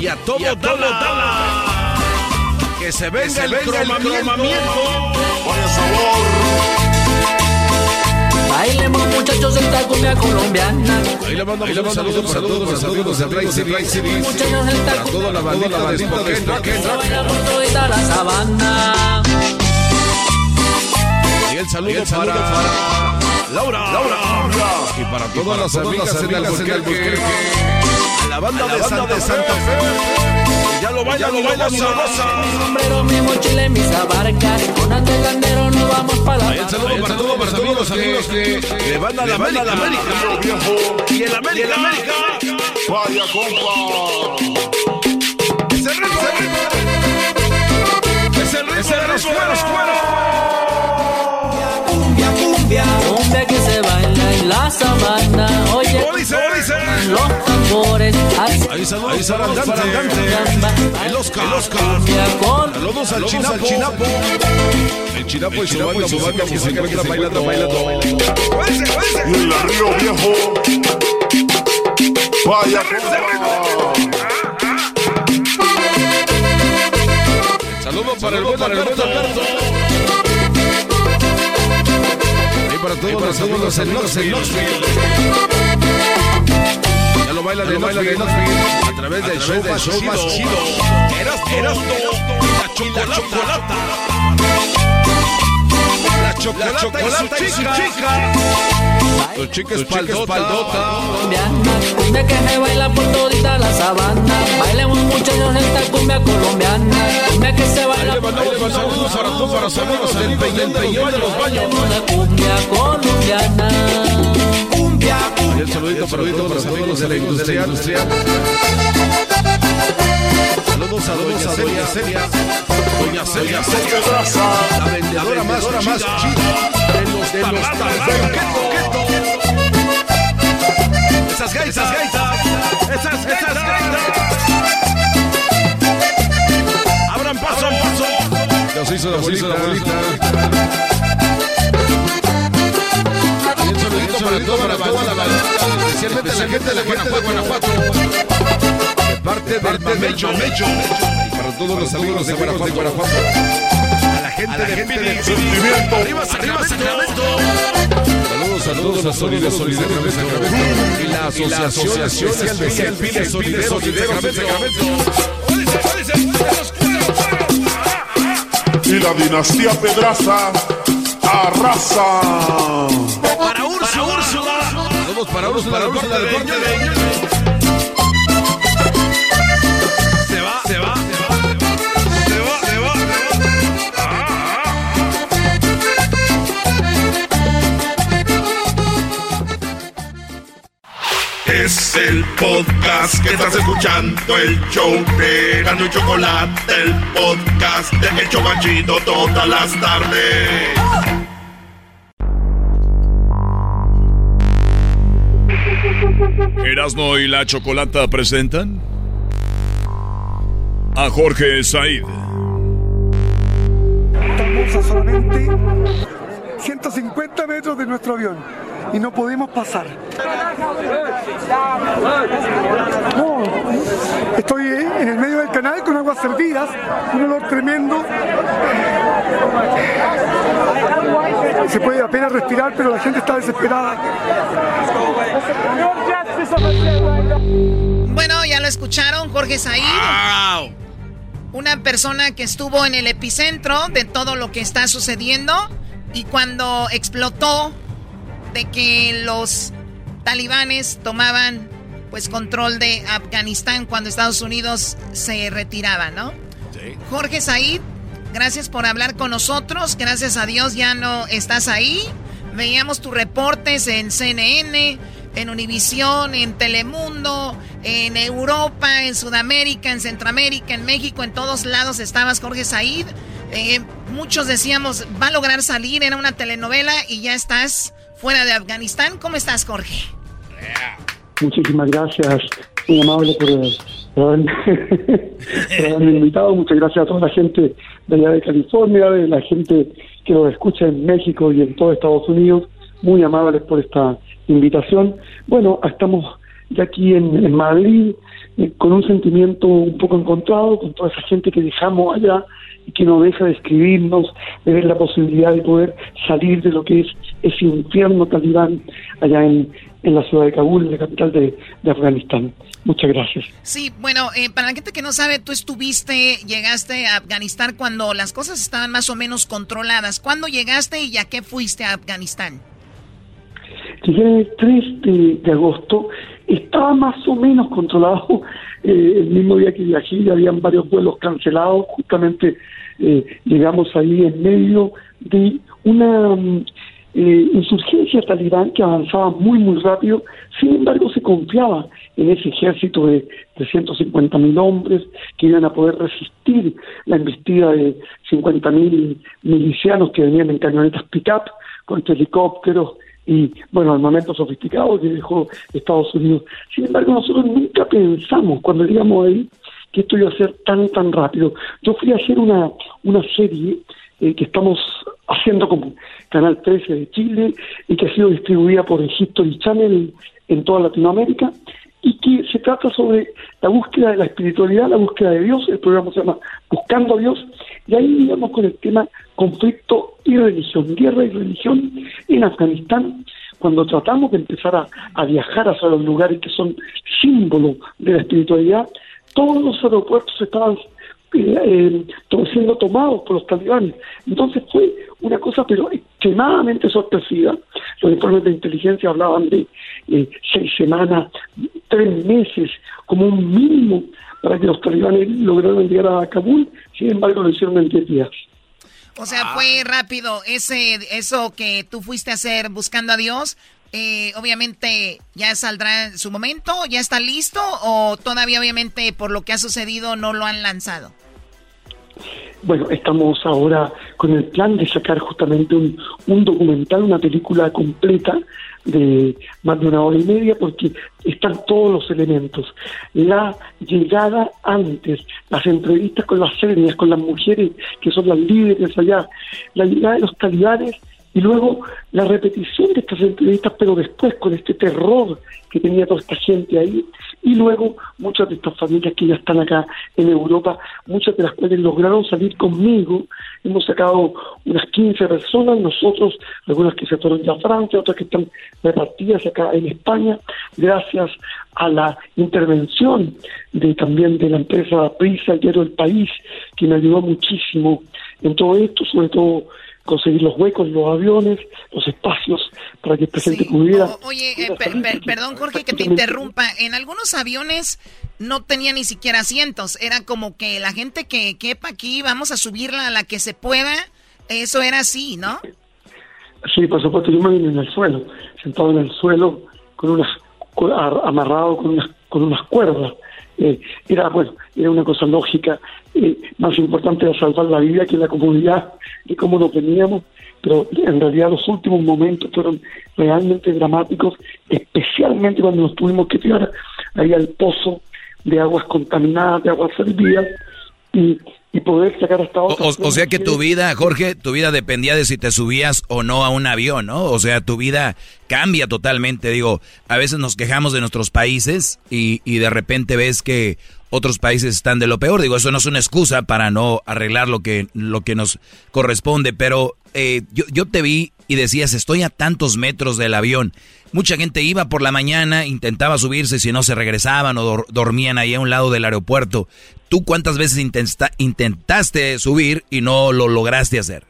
Speaker 4: y a todo, Dallas. Que se venga, el, cromamiento. Vaya sabor.
Speaker 8: Bailemos muchachos esta cumbia colombiana.
Speaker 4: Ahí le mando un saludo para todos los amigos de Ray City, Ray City. Para toda la bandita de Spokane,
Speaker 8: Baila por toda la sabana.
Speaker 4: Y el saludo para Laura. Laura. Y para todas las amigas en Albuquerque. La banda de Santa Fe. Ya lo baila, lo baila,
Speaker 8: Mi sombrero, mi mochila y mis abarcas. Con el gandero nos vamos para la
Speaker 4: Ahí el saludo para todos, para todos los amigos que le van a la América. Y el América. América.
Speaker 23: Vaya compa.
Speaker 4: Es el ritmo. Es el ritmo de los cueros, cueros.
Speaker 8: Cumbia, cumbia. Que se baila en la sabana. Oye,
Speaker 4: ¿Cómo dice? ¿Cómo dice?
Speaker 8: los tambores. Así
Speaker 4: Ahí saludos para el Dante. El Oscar. El Oscar.
Speaker 8: con
Speaker 4: Saludos al Chinapo. El Chinapo y su banda, su banda que se encuentra bailando, bailando.
Speaker 23: Y el río viejo. Vaya.
Speaker 4: Saludos para el buen Alberto. Para todos los amigos en Knoxville. Ya lo bailan en Knoxville. A través del show más chido. Erasmo y la chocolata. La chocolata y su chica. Su chica espaldota.
Speaker 8: colombiana. Cumbia que se baila por todita la sabana. Bailemos muchachos esta cumbia colombiana. Cumbia que se baila
Speaker 4: un saludo para todos para los amigos del Peñón de los Baños.
Speaker 8: Bailemos la cumbia colombiana.
Speaker 4: Y el saludito para todos los amigos de la industria. Saludos a Doña Celia Celia. Doña Celia Celia. La vendedora más chida de los de los. Esas gaitas, esas gaitas. Esas, esas gaitas. Abran paso, abran paso. Nos hizo la bolita. El saludito para toda la banda,
Speaker 1: especialmente a la gente de Guanajuato, Guanajuato.
Speaker 2: De parte del Mecho, Mecho. Y para todos los amigos de Guanajuato, Guanajuato. A la gente de Pidi, Sentimiento. Arriba, Sacramento. Saludos a todos los sólidos solideros de Sacramento. Y la Asociación Especial de Solideros de Sacramento.
Speaker 23: Y la dinastía Pedraza arrasa.
Speaker 1: Para Úrsula. Úrsula.
Speaker 2: Vamos para Úrsula, para Úrsula del Corte de
Speaker 1: Es el podcast que estás escuchando, el show de Gano y Chocolate, el podcast de El Chobachito todas las tardes.
Speaker 14: Erasmo y la Chocolata presentan a Jorge Said.
Speaker 24: Estamos a solamente 150 metros de nuestro avión y no podemos pasar. No, estoy en el medio del canal con aguas servidas, un olor tremendo. Se puede apenas respirar, pero la gente está desesperada.
Speaker 15: Bueno, ya lo escucharon, Jorge Said. Una persona que estuvo en el epicentro de todo lo que está sucediendo y cuando explotó de que los talibanes tomaban pues control de Afganistán cuando Estados Unidos se retiraba, ¿no? Jorge Said, gracias por hablar con nosotros. Gracias a Dios ya no estás ahí. Veíamos tus reportes en CNN, en Univisión, en Telemundo, en Europa, en Sudamérica, en Centroamérica, en México, en todos lados estabas Jorge Said. Eh, muchos decíamos, va a lograr salir, era una telenovela y ya estás fuera de Afganistán. ¿Cómo estás, Jorge?
Speaker 24: Muchísimas gracias, muy amable por, [laughs] por haberme, invitado. Muchas gracias a toda la gente de allá de California, de la gente que nos escucha en México y en todo Estados Unidos. Muy amables por esta invitación. Bueno, estamos ya aquí en, en Madrid eh, con un sentimiento un poco encontrado, con toda esa gente que dejamos allá y que no deja de escribirnos, de ver la posibilidad de poder salir de lo que es ese infierno talibán allá en, en la ciudad de Kabul, la capital de, de Afganistán. Muchas gracias.
Speaker 15: Sí, bueno, eh, para la gente que no sabe, tú estuviste, llegaste a Afganistán cuando las cosas estaban más o menos controladas. ¿Cuándo llegaste y a qué fuiste a Afganistán?
Speaker 24: Llegué el 3 de, de agosto, estaba más o menos controlado. Eh, el mismo día que viajé, habían varios vuelos cancelados, justamente eh, llegamos ahí en medio de una mm, eh, insurgencia talibán que avanzaba muy, muy rápido, sin embargo se confiaba en ese ejército de 350 mil hombres que iban a poder resistir la embestida de 50 mil milicianos que venían en camionetas pick-up, con helicópteros y, bueno, armamento sofisticado que dejó Estados Unidos. Sin embargo, nosotros nunca pensamos cuando llegamos ahí que esto iba a ser tan, tan rápido. Yo fui a hacer una, una serie eh, que estamos haciendo como Canal 13 de Chile y que ha sido distribuida por History Channel en toda Latinoamérica y que se trata sobre la búsqueda de la espiritualidad, la búsqueda de Dios, el programa se llama Buscando a Dios, y ahí íbamos con el tema conflicto y religión, guerra y religión en Afganistán, cuando tratamos de empezar a, viajar hacia los lugares que son símbolos de la espiritualidad, todos los aeropuertos estaban eh, eh, siendo tomados por los talibanes. Entonces fue una cosa pero extremadamente sorpresiva. Los informes de inteligencia hablaban de eh, seis semanas, tres meses como un mínimo para que los talibanes lograran llegar a Kabul. Sin embargo, lo hicieron en 10 días.
Speaker 15: O sea, fue rápido ese eso que tú fuiste a hacer buscando a Dios. eh, obviamente ya saldrá en su momento, ya está listo o todavía obviamente por lo que ha sucedido no lo han lanzado.
Speaker 24: Bueno, estamos ahora con el plan de sacar justamente un, un documental, una película completa de más de una hora y media, porque están todos los elementos. La llegada antes, las entrevistas con las etnias, con las mujeres que son las líderes allá, la llegada de los talibanes Y luego la repetición de estas entrevistas, pero después con este terror que tenía toda esta gente ahí. Y luego muchas de estas familias que ya están acá en Europa, muchas de las cuales lograron salir conmigo. Hemos sacado unas 15 personas, nosotros, algunas que se fueron ya a Francia, otras que están repartidas acá en España, gracias a la intervención de también de la empresa Prisa, diario El País, que me ayudó muchísimo en todo esto, sobre todo conseguir los huecos, los aviones, los espacios para que el presidente pudiera.
Speaker 15: oye, eh, perdón Jorge que te interrumpa. En algunos aviones no tenía ni siquiera asientos. Era como que la gente que quepa aquí, vamos a subirla a la que se pueda. Eso era así, ¿no?
Speaker 24: Sí, por supuesto. Yo me vine en el suelo, sentado en el suelo, con unas amarrado con unas, con unas cuerdas. Eh, era bueno, era una cosa lógica. Eh, más importante era salvar la vida que la comunidad y cómo nos veníamos, pero en realidad los últimos momentos fueron realmente dramáticos, especialmente cuando nos tuvimos que tirar ahí al pozo de aguas contaminadas, de aguas servidas, y, y poder sacar hasta
Speaker 22: otro. O, sea que tu vida, Jorge, tu vida dependía de si te subías o no a un avión, ¿no? O sea, tu vida cambia totalmente. Digo, a veces nos quejamos de nuestros países y, y de repente ves que otros países están de lo peor. Digo, eso no es una excusa para no arreglar lo que, lo que nos corresponde, pero eh, yo, yo te vi y decías, estoy a tantos metros del avión. Mucha gente iba por la mañana, intentaba subirse, si no se regresaban o dormían ahí a un lado del aeropuerto. ¿Tú cuántas veces intentaste subir y no lo lograste hacer?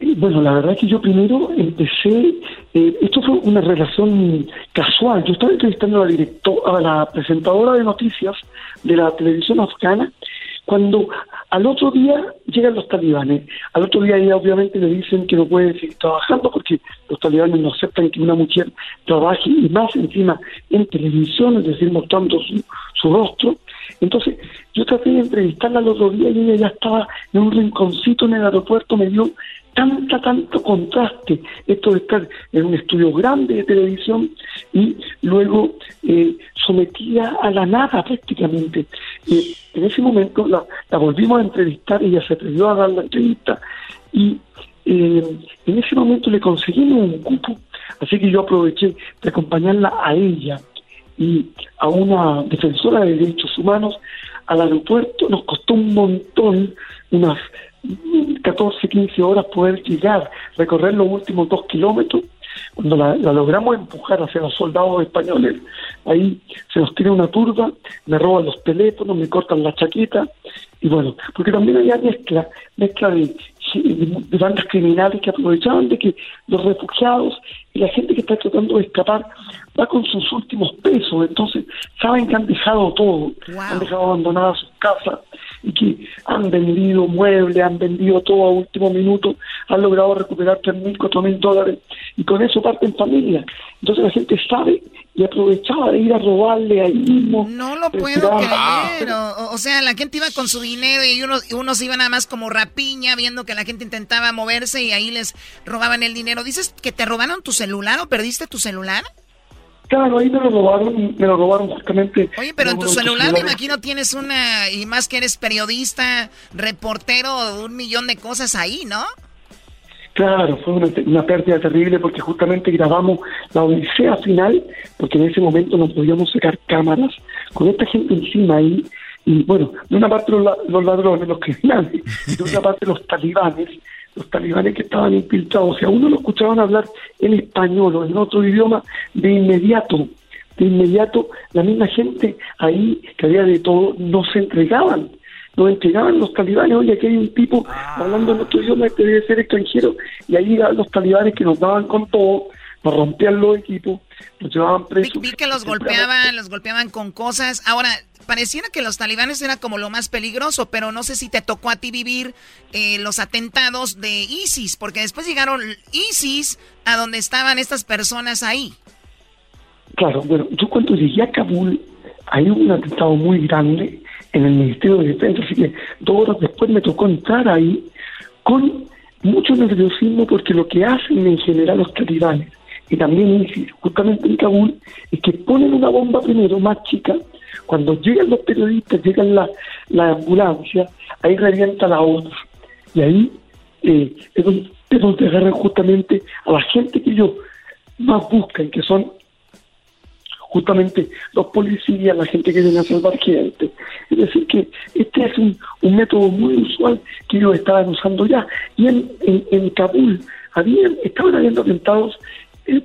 Speaker 24: Bueno, la verdad es que yo primero empecé, eh, esto fue una relación casual. Yo estaba entrevistando a la, directora, a la presentadora de noticias de la televisión afgana cuando al otro día llegan los talibanes. Al otro día ella obviamente le dicen que no puede seguir trabajando porque los talibanes no aceptan que una mujer trabaje y más encima en televisión, es decir, mostrando su, su rostro. Entonces yo traté de entrevistarla al otro día y ella ya estaba en un rinconcito en el aeropuerto, me dio tanta, tanto contraste esto de estar en un estudio grande de televisión y luego eh, sometida a la nada prácticamente. En ese momento la, volvimos a entrevistar, ella se atrevió a dar la entrevista y eh, en ese momento le conseguimos un cupo, así que yo aproveché de acompañarla a ella y a una defensora de derechos humanos al aeropuerto, nos costó un montón, unas 14, 15 horas poder llegar, recorrer los últimos dos kilómetros. Cuando la, logramos empujar hacia los soldados españoles, ahí se nos tira una turba, me roban los teléfonos, me cortan la chaqueta, y bueno, porque también había mezcla, mezcla de, de, bandas criminales que aprovechaban de que los refugiados y la gente que está tratando de escapar va con sus últimos pesos, entonces saben que han dejado todo, han dejado abandonadas sus casas, y que han vendido muebles, han vendido todo a último minuto, han logrado recuperar tres mil, cuatro mil dólares y con eso parten familia. Entonces la gente sabe y aprovechaba de ir a robarle ahí mismo.
Speaker 15: No lo puedo creer. O, sea, la gente iba con su dinero y unos, unos iban nada más como rapiña viendo que la gente intentaba moverse y ahí les robaban el dinero. ¿Dices que te robaron tu celular o perdiste tu celular?
Speaker 24: Claro, ahí me lo robaron, me lo robaron justamente.
Speaker 15: Oye, pero en tu celular me imagino tienes una, y más que eres periodista, reportero, un millón de cosas ahí, ¿no?
Speaker 24: Claro, fue una, pérdida terrible porque justamente grabamos la odisea final, porque en ese momento no podíamos sacar cámaras con esta gente encima ahí, y bueno, de una parte los, los ladrones, los criminales, y de otra [laughs] parte los talibanes, los talibanes que estaban infiltrados, si a uno lo escuchaban hablar en español o en otro idioma, de inmediato, de inmediato la misma gente ahí, que había de todo, no se entregaban. Nos entregaban los talibanes, oye, aquí hay un tipo hablando en otro idioma que debe ser extranjero, y ahí los talibanes que nos daban con todo, nos rompían los equipos, nos llevaban presos.
Speaker 15: Vi, que los golpeaban, los golpeaban con cosas. Ahora, pareciera que los talibanes era como lo más peligroso, pero no sé si te tocó a ti vivir eh, los atentados de ISIS, porque después llegaron ISIS a donde estaban estas personas ahí.
Speaker 24: Claro, bueno, yo cuando llegué a Kabul, hay un atentado muy grande en el Ministerio de Defensa, así que dos horas después me tocó entrar ahí con mucho nerviosismo porque lo que hacen en general los talibanes y también justamente en Kabul, es que ponen una bomba primero más chica, cuando llegan los periodistas, llegan la, la ambulancia, ahí revienta la otra. Y ahí eh, es donde es donde agarran justamente a la gente que ellos más buscan, que son justamente los policías, la gente que viene a salvar gente. Es decir, que este es un, un método muy usual que ellos estaban usando ya. Y en, en, Kabul habían, estaban habiendo atentados,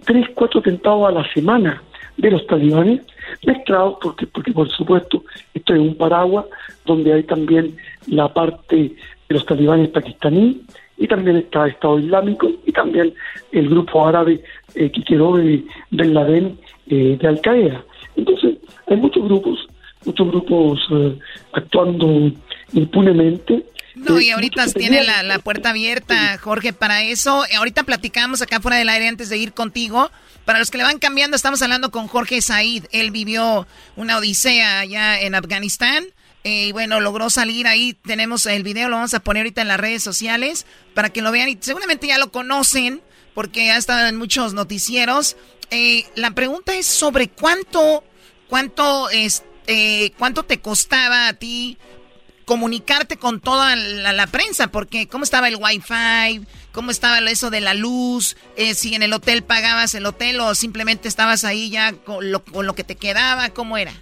Speaker 24: tres, cuatro atentados a la semana de los talibanes, mezclados porque, porque por supuesto esto es un paraguas donde hay también la parte de los talibanes pakistaníes y también está Estado Islámico y también el grupo árabe eh, que quedó de Bin Laden eh, de Al Qaeda. Entonces, hay muchos grupos, muchos grupos eh, actuando impunemente.
Speaker 15: No, y ahorita tiene la, la, puerta abierta, Jorge, para eso. Ahorita platicamos acá fuera del aire antes de ir contigo. Para los que le van cambiando, estamos hablando con Jorge Said. Él vivió una odisea allá en Afganistán. y bueno, logró salir ahí. Tenemos el video, lo vamos a poner ahorita en las redes sociales para que lo vean. Y seguramente ya lo conocen porque ha estado en muchos noticieros. Eh, la pregunta es sobre cuánto, cuánto, este, cuánto te costaba a ti comunicarte con toda la, prensa, porque cómo estaba el wifi, cómo estaba eso de la luz, eh, si en el hotel pagabas el hotel o simplemente estabas ahí ya con lo, con lo que te quedaba, ¿cómo era?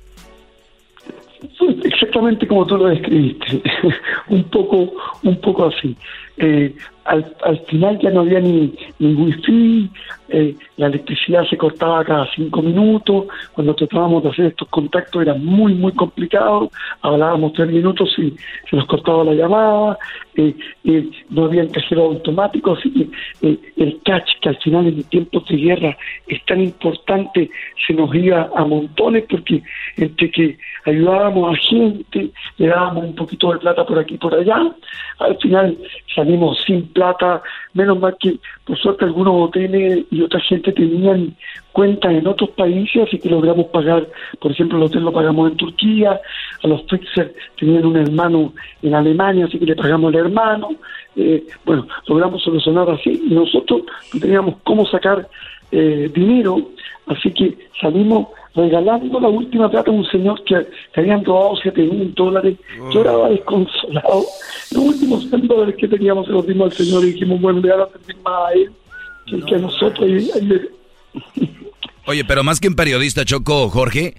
Speaker 24: Exactamente como tú lo describiste, [laughs] un poco, un poco así. Eh, al, al, final ya no había ni, ni wifi, eh, la electricidad se cortaba cada cinco minutos, cuando tratábamos de hacer estos contactos era muy, muy complicado, hablábamos tres minutos y se nos cortaba la llamada, eh, eh, no había cajero automático, así que el catch, que al final en tiempos de guerra es tan importante, se nos iba a montones porque entre que ayudábamos a gente, le dábamos un poquito de plata por aquí y por allá, al final salimos sin plata, menos mal que por suerte algunos hoteles y otra gente tenían cuentas en otros países, así que logramos pagar, por ejemplo, el hotel lo pagamos en Turquía, a los fixers tenían un hermano en Alemania, así que le pagamos al hermano, eh, bueno, logramos solucionar así, y nosotros no teníamos cómo sacar eh, dinero, así que salimos regalando la última plata a un señor que, habían robado 7 mil dólares. Yo oh. estaba desconsolado. Los últimos 100 dólares que teníamos se los dimos al señor y dijimos, bueno, le van a servir más a él que, a nosotros.
Speaker 22: Oye, pero más que un periodista, Choco, Jorge,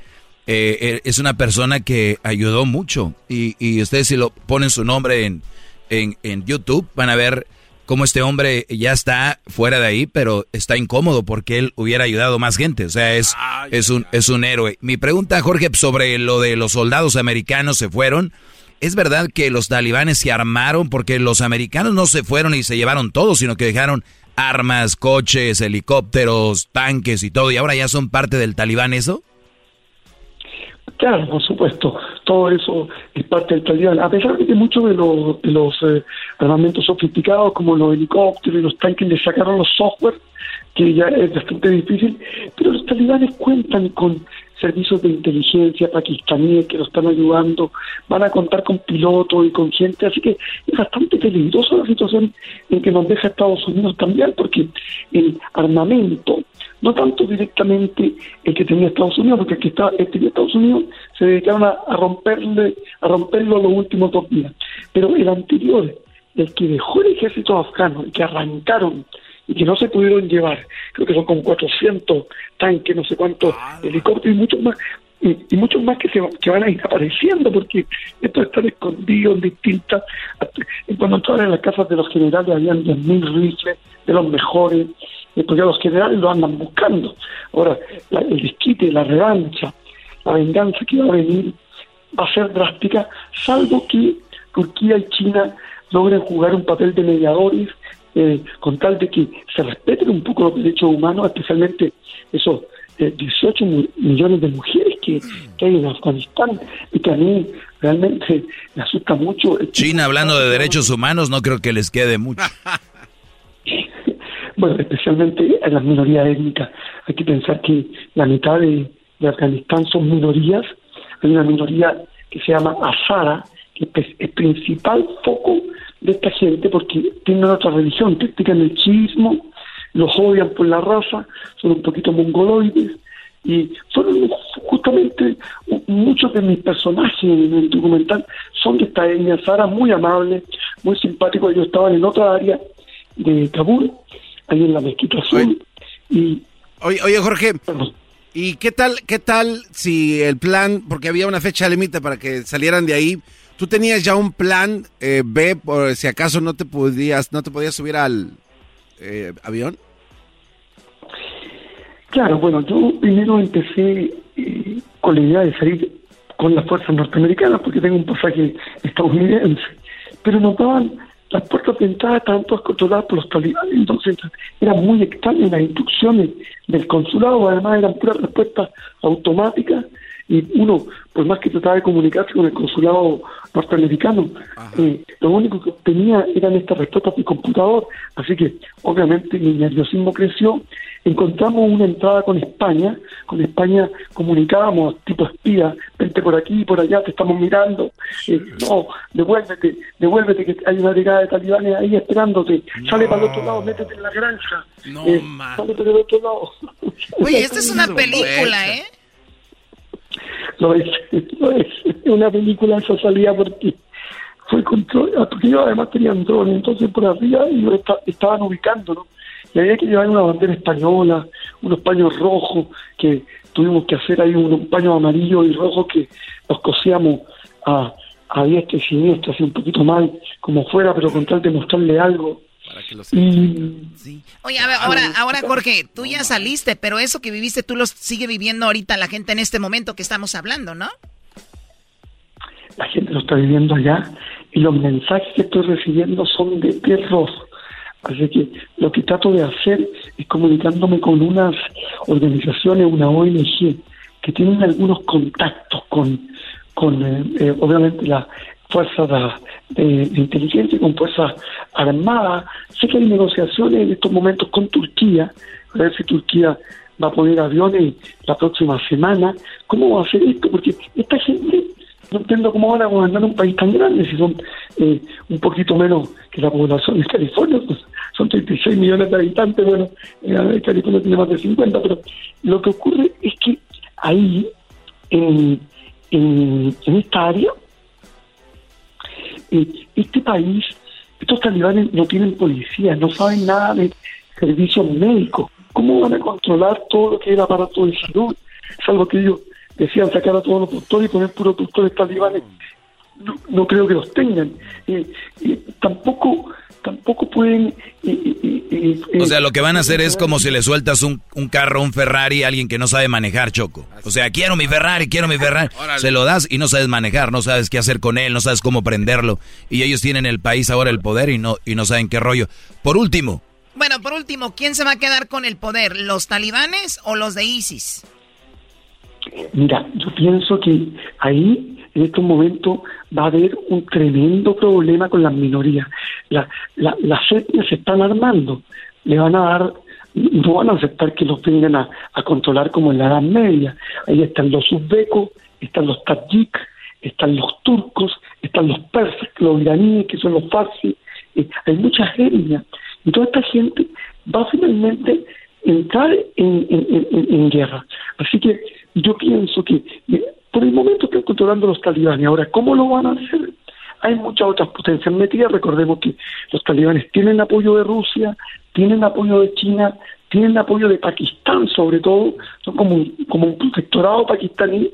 Speaker 22: eh, eh, es una persona que ayudó mucho. Y, y ustedes si lo ponen su nombre en, en, en YouTube, van a ver como este hombre ya está fuera de ahí, pero está incómodo porque él hubiera ayudado más gente. O sea, es, es, un, es un héroe. Mi pregunta, Jorge, sobre lo de los soldados americanos se fueron. ¿Es verdad que los talibanes se armaron porque los americanos no se fueron y se llevaron todo, sino que dejaron armas, coches, helicópteros, tanques y todo, y ahora ya son parte del talibán eso?
Speaker 24: Claro, por supuesto, todo eso es parte del talibán. A pesar de que muchos de los, de los eh, armamentos sofisticados, como los helicópteros y los tanques, le sacaron los software, que ya es bastante difícil, pero los talibanes cuentan con servicios de inteligencia pakistaníes que lo están ayudando, van a contar con pilotos y con gente, así que es bastante peligrosa la situación en que nos deja Estados Unidos cambiar, porque el armamento no tanto directamente el que tenía Estados Unidos, porque el que, está, el tenía Estados Unidos se dedicaron a, romperle, a romperlo los últimos dos días. Pero el anterior, el que dejó el ejército afgano, el que arrancaron y que no se pudieron llevar, creo que son como 400 tanques, no sé cuántos helicópteros y muchos más, y, muchos más que, se, que van a ir apareciendo porque estos están escondidos en distintas cuando entraban en las casas de los generales habían 10.000 rifles de los mejores porque los generales lo andan buscando. Ahora, el desquite, la revancha, la venganza que va a venir va a ser drástica, salvo que Turquía y China logren jugar un papel de mediadores eh, con tal de que se respeten un poco los derechos humanos, especialmente esos 18 eh, millones de mujeres que, que, hay en Afganistán y que a mí realmente me asusta mucho.
Speaker 22: China hablando de derechos humanos no creo que les quede mucho. [laughs]
Speaker 24: bueno, especialmente en las minorías étnicas. Hay que pensar que la mitad de, Afganistán son minorías. Hay una minoría que se llama Azara, que es el principal foco de esta gente porque tienen otra religión, practican el chiismo, los odian por la raza, son un poquito mongoloides y son justamente muchos de mis personajes en el documental son de esta etnia Azara, muy amables, muy simpáticos, ellos estaban en otra área de Kabul, ahí en la mezquita azul. Y,
Speaker 4: oye, oye, Jorge, ¿y qué tal, qué tal si el plan, porque había una fecha límite para que salieran de ahí, tú tenías ya un plan eh, B por si acaso no te podías, no te podías subir al eh, avión?
Speaker 24: Claro, bueno, yo primero empecé eh, con la idea de salir con las fuerzas norteamericanas porque tengo un pasaje estadounidense, pero notaban las puertas de entrada estaban todas controladas por los talibanes, entonces era muy extraño las instrucciones del consulado, además eran puras respuestas automáticas y uno, por más que trataba de comunicarse con el consulado norteamericano, eh, lo único que obtenía eran estas respuestas de computador, así que obviamente mi nerviosismo creció. Encontramos una entrada con España, con España comunicábamos tipo espía, vente por aquí, por allá, te estamos mirando, eh, no, devuélvete, devuélvete que hay una brigada de talibanes ahí esperándote, sale para el otro lado, métete en la granja, no, eh, sale para el otro lado.
Speaker 15: Oye, esta es una película, ¿eh?
Speaker 24: Lo es, lo es, una película esa salía porque fue control, porque yo además tenía un drone, entonces por arriba y estaban ubicando, ¿no? y había que llevar una bandera española, unos paños rojos, que tuvimos que hacer ahí un, paño amarillo y rojo que los cosíamos a, a diestra y siniestra, así un poquito mal, como fuera, pero con tal de mostrarle algo. Para que lo
Speaker 15: sí. Oye, a ver, ahora, ahora Jorge, tú ya saliste, pero eso que viviste tú lo sigue viviendo ahorita la gente en este momento que estamos hablando, ¿no?
Speaker 24: La gente lo está viviendo allá y los mensajes que estoy recibiendo son de terror. Así que lo que trato de hacer es comunicándome con unas organizaciones, una ONG, que tienen algunos contactos con, con eh, eh, obviamente, las fuerzas de, inteligencia con fuerzas armadas. Sé que hay negociaciones en estos momentos con Turquía, a ver si Turquía va a poner aviones la próxima semana. ¿Cómo va a hacer esto? Porque esta gente no entiendo cómo van a gobernar un país tan grande si son eh, un poquito menos que la población de California, pues son 36 millones de habitantes, bueno, eh, California tiene más de 50, pero lo que ocurre es que ahí, en, en, esta área, eh, este país, estos talibanes no tienen policía, no saben nada de servicios médicos. ¿Cómo van a controlar todo lo que es el aparato de salud? Salvo que ellos decían sacar a todos los doctores y poner puros doctores talibanes. No, creo que los tengan. Eh, tampoco tampoco pueden...
Speaker 22: o sea, lo que van a hacer es como si le sueltas un, un, carro, un Ferrari a alguien que no sabe manejar, Choco. O sea, quiero mi Ferrari, quiero mi Ferrari. [laughs] Se lo das y no sabes manejar, no sabes qué hacer con él, no sabes cómo prenderlo. Y ellos tienen el país ahora el poder y no, y no saben qué rollo. Por último.
Speaker 15: Bueno, por último, ¿quién se va a quedar con el poder? ¿Los talibanes o los de ISIS?
Speaker 24: Mira, yo pienso que ahí en estos momentos va a haber un tremendo problema con las minorías. La, la, las etnias se están armando, le van a dar, no van a aceptar que los vengan a, controlar como en la Edad Media. Ahí están los uzbecos, están los tadjik, están los turcos, están los persas, los iraníes, que son los farsis, eh, hay muchas etnias. Y toda esta gente va finalmente entrar en, en, en guerra. Así que yo pienso que eh, por el momento están controlando los talibanes. Ahora, ¿cómo lo van a hacer? Hay muchas otras potencias metidas. Recordemos que los talibanes tienen apoyo de Rusia, tienen apoyo de China, tienen apoyo de Pakistán, sobre todo. Son como un, como un protectorado pakistaní.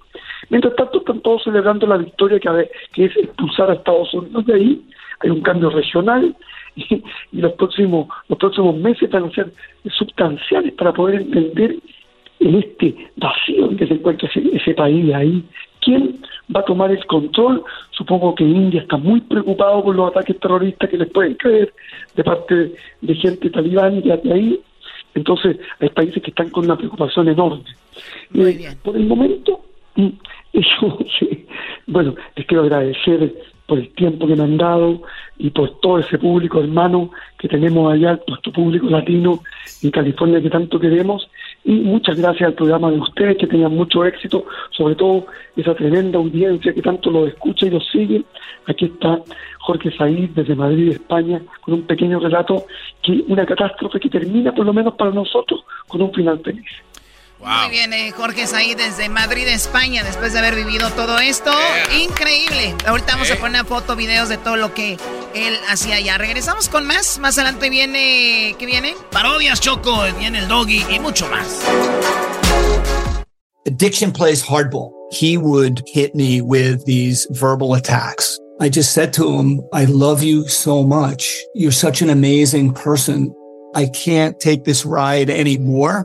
Speaker 24: Mientras tanto, están todos celebrando la victoria que, que es expulsar a Estados Unidos de ahí. Hay un cambio regional [laughs] y, los próximos los próximos meses van a ser sustanciales para poder entender en este vacío en que se encuentra ese, país de ahí. ¿Quién va a tomar el control? Supongo que India está muy preocupado por los ataques terroristas que les pueden caer de parte de, gente talibán de ahí. Entonces, hay países que están con una preocupación enorme. Eh, por el momento, mm, [laughs] eso, bueno, les quiero agradecer por el tiempo que me han dado y por todo ese público hermano que tenemos allá, nuestro público latino en California que tanto queremos. Y muchas gracias al programa de ustedes, que tengan mucho éxito, sobre todo esa tremenda audiencia que tanto lo escucha y lo sigue. Aquí está Jorge Said desde Madrid, España, con un pequeño relato que una catástrofe que termina, por lo menos para nosotros, con un final feliz.
Speaker 15: Muy bien, eh, Jorge ahí desde Madrid, España, después de haber vivido todo esto. Increíble. Ahorita vamos a poner foto, videos de todo lo que él hacía allá. Regresamos con más. Más adelante viene. ¿Qué viene?
Speaker 3: Parodias, Choco, viene el doggy y mucho más.
Speaker 25: Addiction plays hardball. He would hit me with these verbal attacks. I just said to him, I love you so much. You're such an amazing person. I can't take this ride anymore.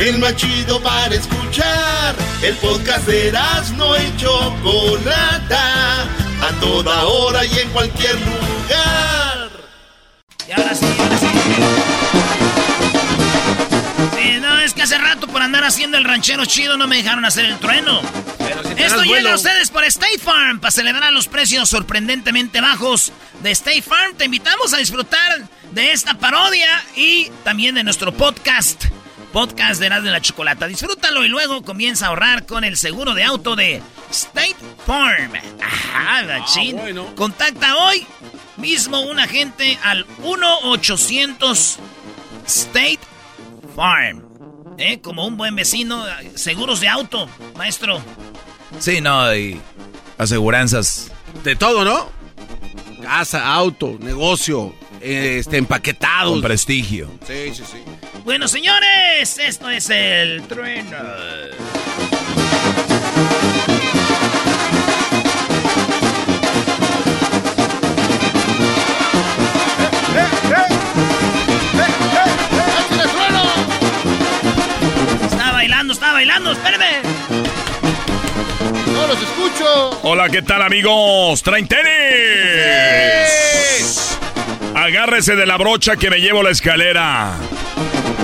Speaker 1: El más chido para escuchar. El podcast de no y Chocolata. A toda hora y en cualquier lugar.
Speaker 3: Y ahora sí, ahora sí. Sí, no, es que hace rato por andar haciendo el ranchero chido no me dejaron hacer el trueno. Esto llega a ustedes por State Farm para celebrar los precios sorprendentemente bajos de State Farm. Te invitamos a disfrutar de esta parodia y también de nuestro podcast. Podcast de Erasmo de la Chocolata. Disfrútalo y luego comienza a ahorrar con el seguro de auto de State Farm. Ajá, machín. Ah, Contacta hoy mismo un agente al 1-800 State Farm. ¿Eh? Como un buen vecino, seguros de auto, maestro.
Speaker 22: Sí, no, y aseguranzas.
Speaker 4: De todo, ¿no? Casa, auto, negocio, este, empaquetado.
Speaker 22: Con prestigio.
Speaker 4: Sí, sí, sí.
Speaker 3: Bueno, señores, esto es el trueno. Está bailando, está bailando, espérame.
Speaker 4: No los escucho.
Speaker 14: Hola, ¿qué tal, amigos? ¿Traen tenis? Agárrese de la brocha que me llevo la escalera.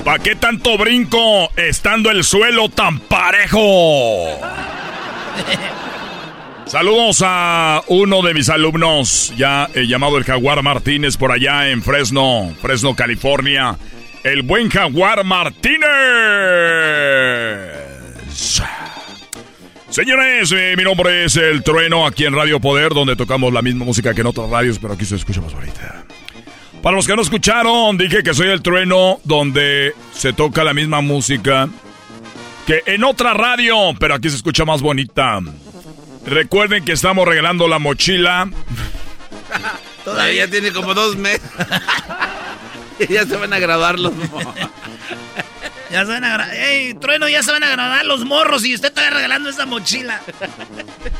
Speaker 14: ¿Para qué tanto brinco estando el suelo tan parejo? Saludos a uno de mis alumnos, ya he llamado el Jaguar Martínez por allá en Fresno, Fresno, California. El buen Jaguar Martínez. Señores, eh, mi nombre es El Trueno, aquí en Radio Poder, donde tocamos la misma música que en otras radios, pero aquí se escucha más bonita. Para los que no escucharon, dije que soy El Trueno, donde se toca la misma música que en otra radio, pero aquí se escucha más bonita. Recuerden que estamos regalando la mochila. [laughs]
Speaker 4: Todavía tiene como dos meses. [laughs] ya se van a grabar los [laughs]
Speaker 3: ya se van a ¡Ey, trueno! Ya se van a grabar los morros y usted está regalando esa mochila.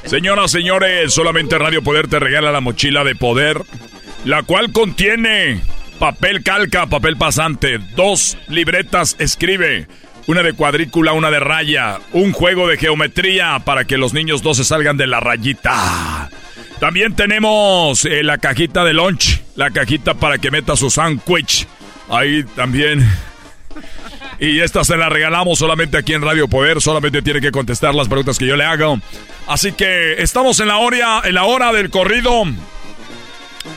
Speaker 14: Señoras, señores, solamente Radio Poder te regala la mochila de poder, la cual contiene papel calca, papel pasante, dos libretas escribe, una de cuadrícula, una de raya, un juego de geometría para que los niños no se salgan de la rayita. También tenemos eh, la cajita de lunch, la cajita para que meta su sándwich. Ahí también y esta se la regalamos solamente aquí en Radio Poder. Solamente tiene que contestar las preguntas que yo le hago. Así que estamos en la hora, en la hora del corrido.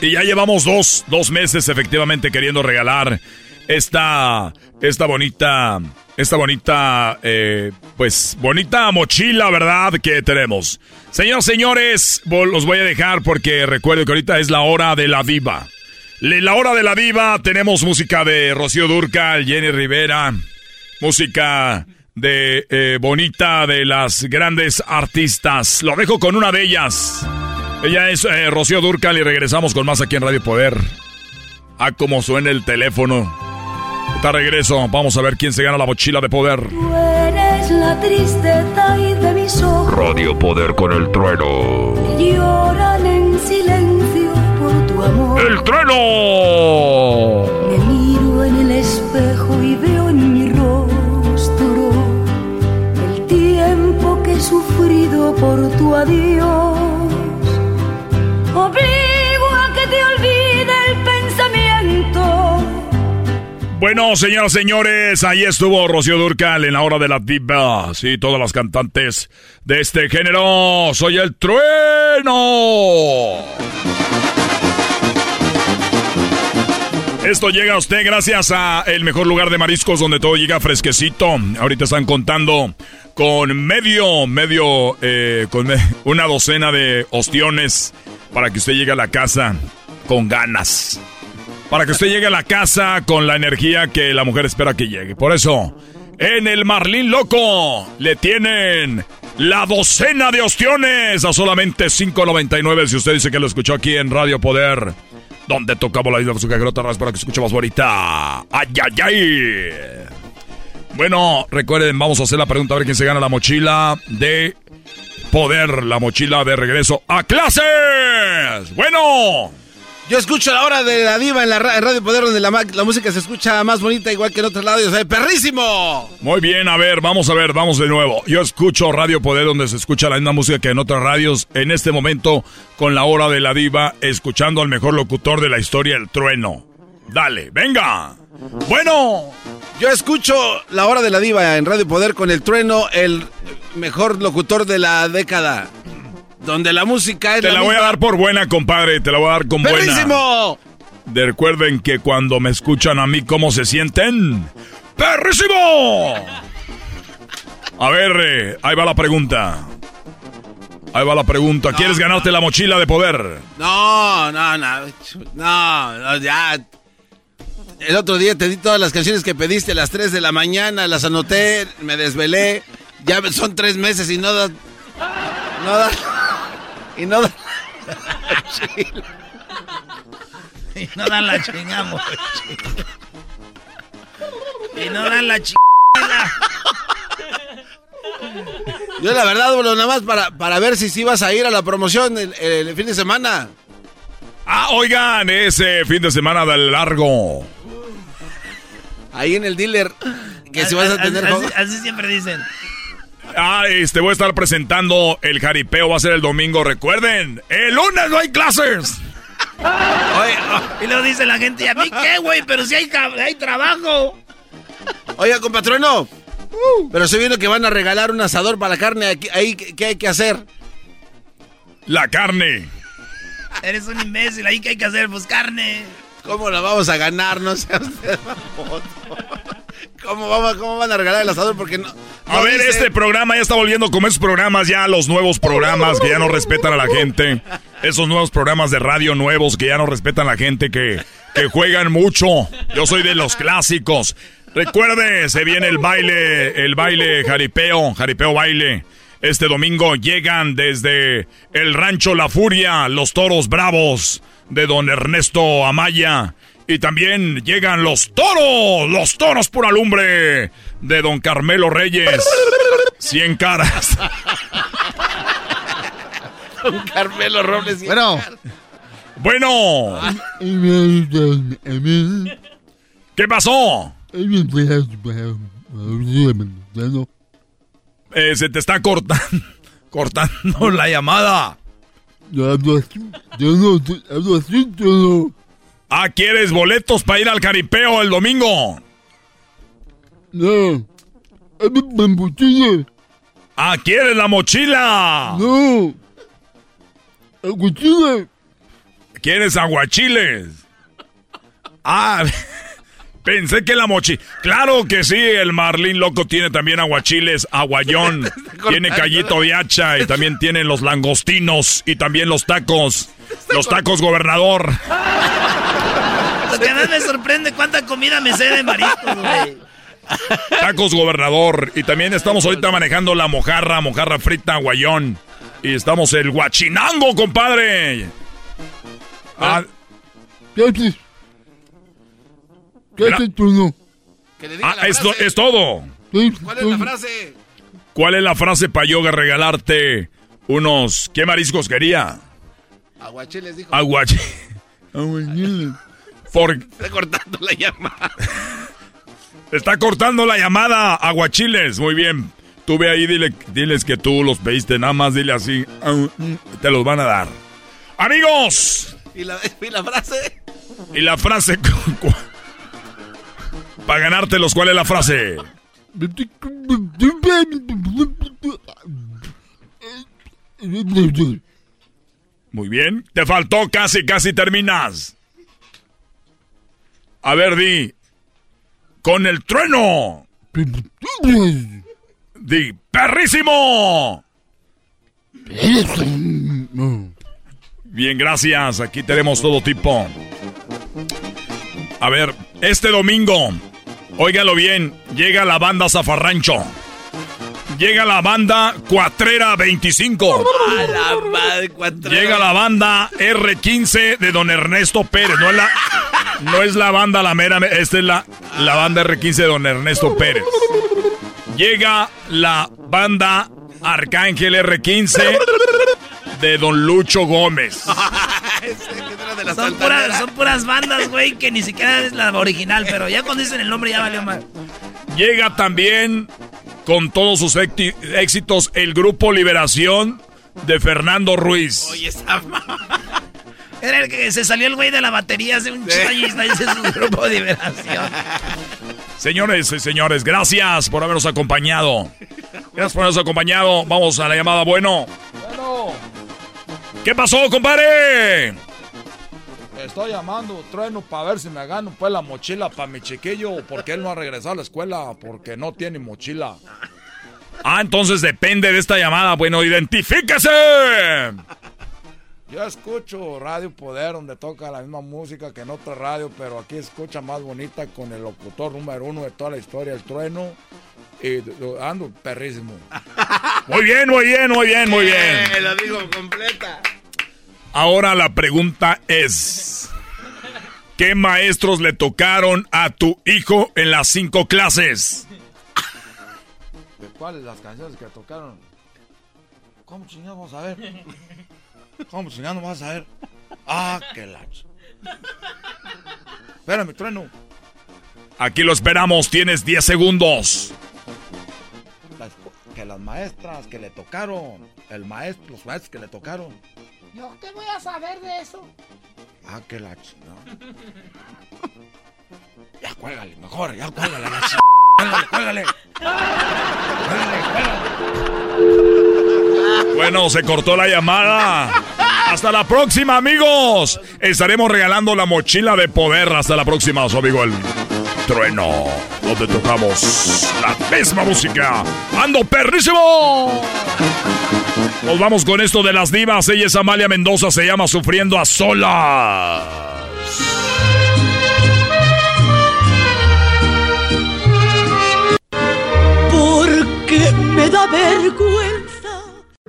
Speaker 14: Y ya llevamos dos, dos meses efectivamente queriendo regalar esta, esta bonita, esta bonita, eh, pues bonita mochila, ¿verdad? Que tenemos. Señoras, señores, los voy a dejar porque recuerdo que ahorita es la hora de la diva. La hora de la diva, tenemos música de Rocío Durcal, Jenny Rivera, música de eh, Bonita de las grandes artistas. Lo dejo con una de ellas. Ella es eh, Rocío Durcal y regresamos con más aquí en Radio Poder. Ah, como suena el teléfono. Está regreso. Vamos a ver quién se gana la mochila de poder.
Speaker 26: eres la tristeza y de mis ojos.
Speaker 14: Radio Poder con el trueno.
Speaker 26: Lloran en silencio por tu amor.
Speaker 14: ¡El trueno!
Speaker 26: Me miro en el espejo y veo en mi sufrido por tu adiós. Obligo a que te olvide el pensamiento.
Speaker 14: Bueno, señoras y señores, ahí estuvo Rocío Durcal en la hora de la diva. Sí, todas las cantantes de este género. Soy el trueno. Esto llega a usted gracias a el mejor lugar de mariscos donde todo llega fresquecito. Ahorita están contando con medio, medio, eh, con una docena de ostiones para que usted llegue a la casa con ganas. Para que usted llegue a la casa con la energía que la mujer espera que llegue. Por eso, en el Marlín Loco le tienen la docena de ostiones a solamente 5.99 si usted dice que lo escuchó aquí en Radio Poder donde tocamos la isla de su para que se escuche más bonita. ¡Ay, ay, ay! Bueno, recuerden, vamos a hacer la pregunta a ver quién se gana la mochila de poder, la mochila de regreso a clases. Bueno.
Speaker 4: Yo escucho la hora de la diva en la Radio Poder, donde la, música se escucha más bonita, igual que en otros lados. ¡Ay, perrísimo!
Speaker 14: Muy bien, a ver, vamos a ver, vamos de nuevo. Yo escucho Radio Poder, donde se escucha la misma música que en otras radios. En este momento, con la hora de la diva, escuchando al mejor locutor de la historia, el trueno. Dale, venga. Bueno.
Speaker 4: Yo escucho la hora de la diva en Radio Poder con el trueno, el mejor locutor de la década. Donde la música es
Speaker 14: Te la, voy a dar por buena, compadre. Te la voy a dar con
Speaker 4: ¡Perrísimo!
Speaker 14: buena. Recuerden que cuando me escuchan a mí, ¿cómo se sienten? ¡Perrísimo! A ver, eh, ahí va la pregunta. Ahí va la pregunta. ¿Quieres ganarte la mochila de poder?
Speaker 4: No, no, no. No, ya. El otro día te di todas las canciones que pediste a las 3 de la mañana, las anoté, me desvelé. Ya son tres meses y no da. No da. Y no dan
Speaker 3: Y no dan la chingamos. Y no dan la chingada.
Speaker 4: Yo la verdad, bueno, nada más para, para ver si sí vas a ir a la promoción el, fin de semana.
Speaker 14: Ah, oigan, ese fin de semana del largo.
Speaker 4: Ahí en el dealer, que si vas a tener...
Speaker 3: así siempre dicen.
Speaker 14: Ah, este, voy a estar presentando el jaripeo, va a ser el domingo, recuerden, el lunes no hay clases.
Speaker 3: y lo dice la gente, ¿y a mí qué, güey? Pero si hay, hay trabajo.
Speaker 4: Oiga, compatrono, uh. pero se viene que van a regalar un asador para la carne, ahí, ¿qué hay que hacer?
Speaker 14: La carne.
Speaker 3: Eres un imbécil, ahí qué hay que hacer, pues carne.
Speaker 4: ¿Cómo la vamos a ganar? No sea usted [laughs] ¿Cómo, vamos, ¿Cómo van a regalar el asador? Porque no.
Speaker 14: a ver, este programa ya está volviendo como esos programas, ya los nuevos programas que ya no respetan a la gente. Esos nuevos programas de radio nuevos que ya no respetan a la gente, que, que juegan mucho. Yo soy de los clásicos. Recuerde, se viene el baile, el baile jaripeo, jaripeo baile. Este domingo llegan desde el rancho La Furia, los toros bravos de don Ernesto Amaya. Y también llegan los toros, los toros por alumbre de don Carmelo Reyes. Cien caras. [laughs]
Speaker 4: don Carmelo Robles.
Speaker 14: Bueno. Bueno. ¿Qué pasó? Eh, se te está cortando, [laughs] cortando la llamada. Ah, ¿quieres boletos para ir al caripeo el domingo?
Speaker 27: No.
Speaker 14: Ah, ¿quieres la mochila?
Speaker 27: No. Aguachiles.
Speaker 14: ¿Quieres aguachiles? Ah, [laughs] pensé que la mochila. Claro que sí, el Marlín Loco tiene también aguachiles, aguayón, [laughs] tiene callito de hacha y también tiene los langostinos y también los tacos. Los tacos gobernador.
Speaker 3: Lo que más me sorprende cuánta comida me sé de mariscos, güey.
Speaker 14: Tacos gobernador. Y también estamos ahorita manejando la mojarra, mojarra frita, guayón. Y estamos el guachinango, compadre.
Speaker 27: Ah. ¿Qué haces? ¿Qué haces tú no?
Speaker 14: Ah, es, es, todo.
Speaker 4: ¿Cuál es la frase?
Speaker 14: ¿Cuál es la frase para yo regalarte unos... ¿Qué mariscos quería?
Speaker 4: Aguachiles, dijo.
Speaker 14: Aguachiles. [laughs]
Speaker 27: Aguachiles.
Speaker 4: Está cortando la llamada. [laughs]
Speaker 14: Está cortando la llamada, Aguachiles. Muy bien. Tú ve ahí, dile, diles que tú los pediste, nada más dile así. Te los van a dar. Amigos.
Speaker 4: ¿Y la, frase?
Speaker 14: Y la frase. [laughs] Para ganártelos, ¿cuál es la frase? Muy bien. Te faltó casi, casi terminas. A ver, di. Con el trueno. Di, perrísimo. Bien, gracias. Aquí tenemos todo tipo. A ver, este domingo, óigalo bien, llega la banda Zafarrancho. Llega la banda Cuatrera 25. Llega la banda R15 de don Ernesto Pérez. No es la, no es la banda La Mera, esta es la, la banda R15 de don Ernesto Pérez. Llega la banda Arcángel R15 de don Lucho Gómez. [laughs]
Speaker 3: Son puras, son puras bandas, güey, que ni siquiera es la original, pero ya cuando dicen el nombre ya valió mal.
Speaker 14: Llega también con todos sus éxitos el grupo Liberación de Fernando Ruiz.
Speaker 3: Oye, esa [laughs] Era el que se salió el güey de la batería hace un y ese es su grupo de liberación.
Speaker 14: Señores y señores, gracias por habernos acompañado. Gracias por habernos acompañado. Vamos a la llamada. Bueno. ¿Qué pasó, compadre?
Speaker 2: Estoy llamando, trueno, para ver si me gano pues la mochila para mi chiquillo, porque él no ha regresado a la escuela, porque no tiene mochila.
Speaker 14: Ah, entonces depende de esta llamada. Bueno, identifíquese.
Speaker 2: Yo escucho Radio Poder, donde toca la misma música que en otra radio, pero aquí escucha más bonita con el locutor número uno de toda la historia, el trueno. Y ando perrísimo. [laughs]
Speaker 14: Muy bien, muy bien, muy bien, muy bien.
Speaker 4: Eh, lo digo completa.
Speaker 14: Ahora la pregunta es: ¿Qué maestros le tocaron a tu hijo en las cinco clases?
Speaker 2: ¿De cuáles las canciones que tocaron? ¿Cómo chingados vamos a ver? ¿Cómo chingados vamos a ver? Ah, qué la... ch- Espérame, trueno.
Speaker 14: Aquí lo esperamos, tienes 10 segundos.
Speaker 2: Las- que las maestras que le tocaron, el maestro, los maestros que le tocaron.
Speaker 26: ¿Yo qué voy a saber de eso?
Speaker 2: Ah, qué la chingada. [laughs] Ya cuélgale, mejor, ya cuélgale la ch... Cuélgale, cuélgale.
Speaker 14: Bueno, se cortó la llamada. Hasta la próxima, amigos. Estaremos regalando la mochila de poder. Hasta la próxima, su amigo el trueno. Donde tocamos la misma música. ¡Ando perrísimo! Nos vamos con esto de las divas. Ella es Amalia Mendoza. Se llama Sufriendo a Solas.
Speaker 26: Porque me da vergüenza.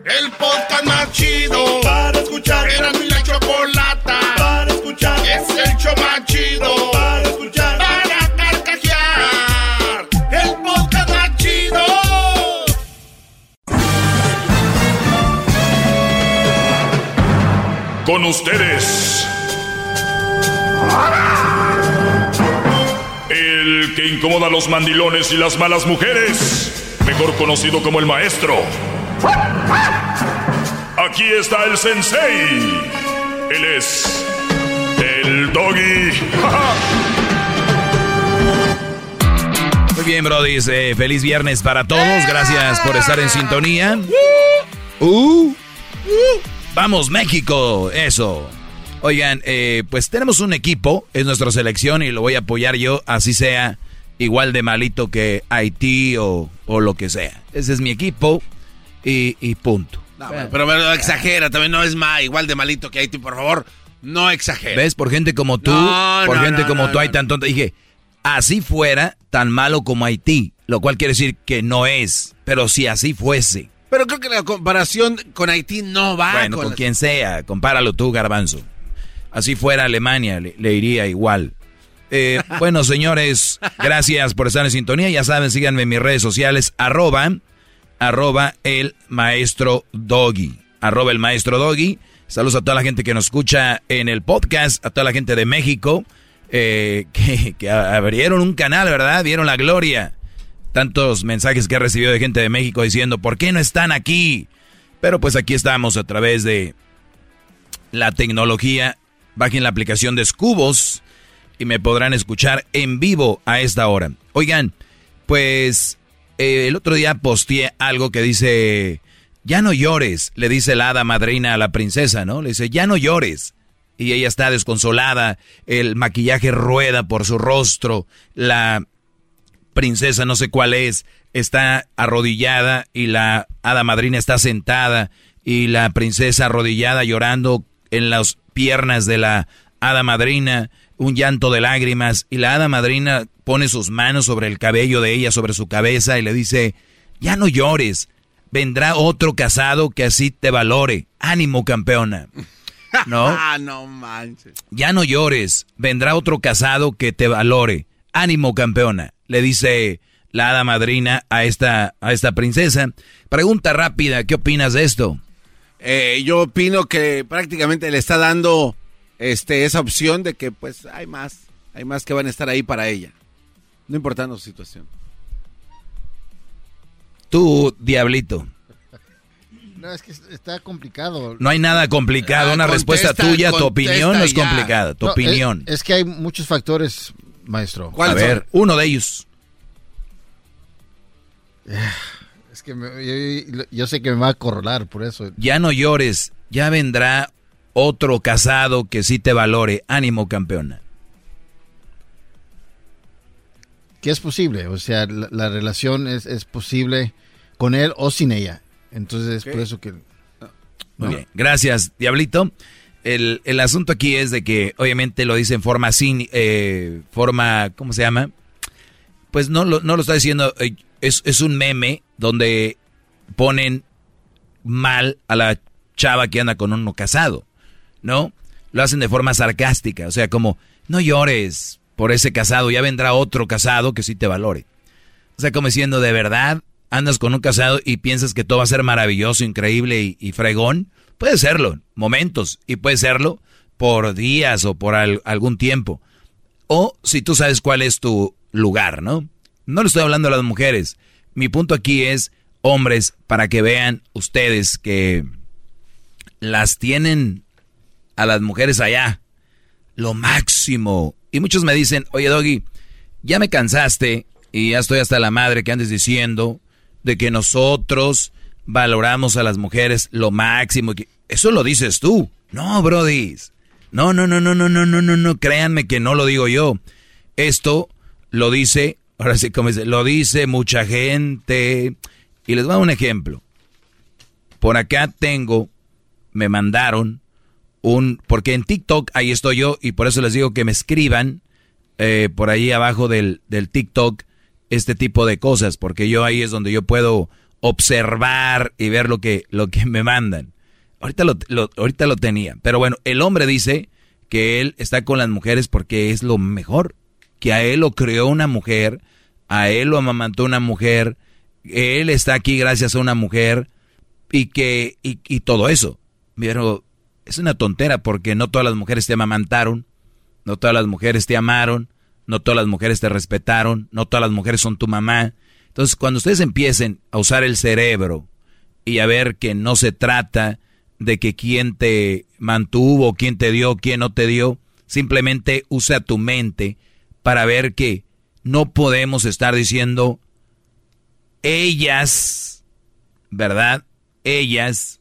Speaker 1: El podcast más chido para escuchar. Era mi la chocolata para escuchar. Es el show más chido
Speaker 14: Ustedes. El que incomoda a los mandilones y las malas mujeres. Mejor conocido como el maestro. Aquí está el sensei. Él es el doggy.
Speaker 22: Muy bien, Brody. eh, feliz viernes para todos. Gracias por estar en sintonía. Uh, vamos, México. Eso. Oigan, eh, pues tenemos un equipo. Es nuestra selección y lo voy a apoyar yo, así sea igual de malito que Haití o, o lo que sea. Ese es mi equipo y, y punto.
Speaker 4: No, pero, pero exagera, también no es más igual de malito que Haití, por favor. No exagera.
Speaker 22: ¿Ves? Por gente como tú,
Speaker 4: No,
Speaker 22: por
Speaker 4: no,
Speaker 22: gente
Speaker 4: no,
Speaker 22: como tú hay tan tonta. Dije, así fuera, tan malo como Haití. Lo cual quiere decir que no es. Pero si así fuese.
Speaker 4: Pero creo que la comparación con Haití no va
Speaker 22: bueno,
Speaker 4: con
Speaker 22: quien sea, compáralo tú, Garbanzo. Así fuera Alemania, le, le iría igual. Eh, [laughs] bueno, señores, gracias por estar en sintonía. Ya saben, síganme en mis redes sociales, arroba, arroba el maestro Doggy. Arroba el maestro Doggy. Saludos a toda la gente que nos escucha en el podcast, a toda la gente de México, eh, [laughs] que, que abrieron un canal, ¿verdad? Vieron la gloria. Tantos mensajes que he recibido de gente de México diciendo, ¿por qué no están aquí? Pero pues aquí estamos a través de la tecnología. Bajen la aplicación de Scubos y me podrán escuchar en vivo a esta hora. Oigan, pues eh, el otro día posteé algo que dice, ya no llores, le dice la hada madrina a la princesa, ¿no? Le dice, ya no llores. Y ella está desconsolada, el maquillaje rueda por su rostro, la princesa, no sé cuál es, está arrodillada y la hada madrina está sentada y la princesa arrodillada llorando en las piernas de la hada madrina, un llanto de lágrimas y la hada madrina pone sus manos sobre el cabello de ella, sobre su cabeza y le dice, ya no llores, vendrá otro casado que así te valore. Ánimo, campeona. ¿No? [laughs]
Speaker 4: Ah, no manches.
Speaker 22: Ya no llores, vendrá otro casado que te valore. Ánimo, campeona. Le dice la hada madrina a esta, a esta princesa. Pregunta rápida, ¿qué opinas de esto?
Speaker 4: Eh, yo opino que prácticamente le está dando este, esa opción de que pues hay más, hay más que van a estar ahí para ella. No importando su situación.
Speaker 22: Tú, diablito.
Speaker 19: No, es que está complicado.
Speaker 22: No hay nada complicado.
Speaker 19: Ah,
Speaker 22: Una respuesta tuya, tu opinión no es complicada. Tu
Speaker 19: No,
Speaker 22: opinión.
Speaker 19: Es, es que hay muchos factores, maestro.
Speaker 22: A ver, uno de ellos. [sighs]
Speaker 19: Es que me- yo, yo sé que me va a corrolar por eso.
Speaker 22: Ya no llores, ya vendrá otro casado que sí te valore. Ánimo, campeona.
Speaker 19: Que es posible, o sea, la, la relación es, es posible con él o sin ella. Entonces es por eso que...
Speaker 22: Muy bien, gracias, Diablito. El, el asunto aquí es de que obviamente lo dice en forma sin, eh, forma, ¿cómo se llama? Pues no lo, no lo está diciendo, eh, es, es un meme donde ponen mal a la chava que anda con uno casado, ¿no? Lo hacen de forma sarcástica, o sea, como, no llores por ese casado, ya vendrá otro casado que sí te valore. O sea, como diciendo, de verdad, andas con un casado y piensas que todo va a ser maravilloso, increíble y, y fregón. Puede serlo, momentos, y puede serlo por días o por al- algún tiempo. O si tú sabes cuál es tu lugar, ¿no? No le estoy hablando a las mujeres. Mi punto aquí es, hombres, para que vean ustedes que las tienen a las mujeres allá, lo máximo. Y muchos me dicen, oye Doggy, ya me cansaste y ya estoy hasta la madre que andes diciendo de que nosotros valoramos a las mujeres lo máximo. Eso lo dices tú. No, brodis. No, no, no, no, no, no, no, no, no. Créanme que no lo digo yo. Esto lo dice, ahora sí, como dice, lo dice mucha gente. Y les voy a dar un ejemplo. Por acá tengo, me mandaron un, porque en TikTok ahí estoy yo y por eso les digo que me escriban eh, por ahí abajo del, del TikTok este tipo de cosas, porque yo ahí es donde yo puedo observar y ver lo que, lo que me mandan. Ahorita lo, lo- ahorita lo tenía, pero bueno, el hombre dice que él está con las mujeres porque es lo mejor, que a él lo creó una mujer, a él lo amamantó una mujer, él está aquí gracias a una mujer y que y, y todo eso. Pero es una tontera porque no todas las mujeres te amamantaron, no todas las mujeres te amaron, no todas las mujeres te respetaron, no todas las mujeres son tu mamá. Entonces, cuando ustedes empiecen a usar el cerebro y a ver que no se trata de que quién te mantuvo, quién te dio, quién no te dio, simplemente usa tu mente para ver que no podemos estar diciendo ellas, ¿verdad? Ellas,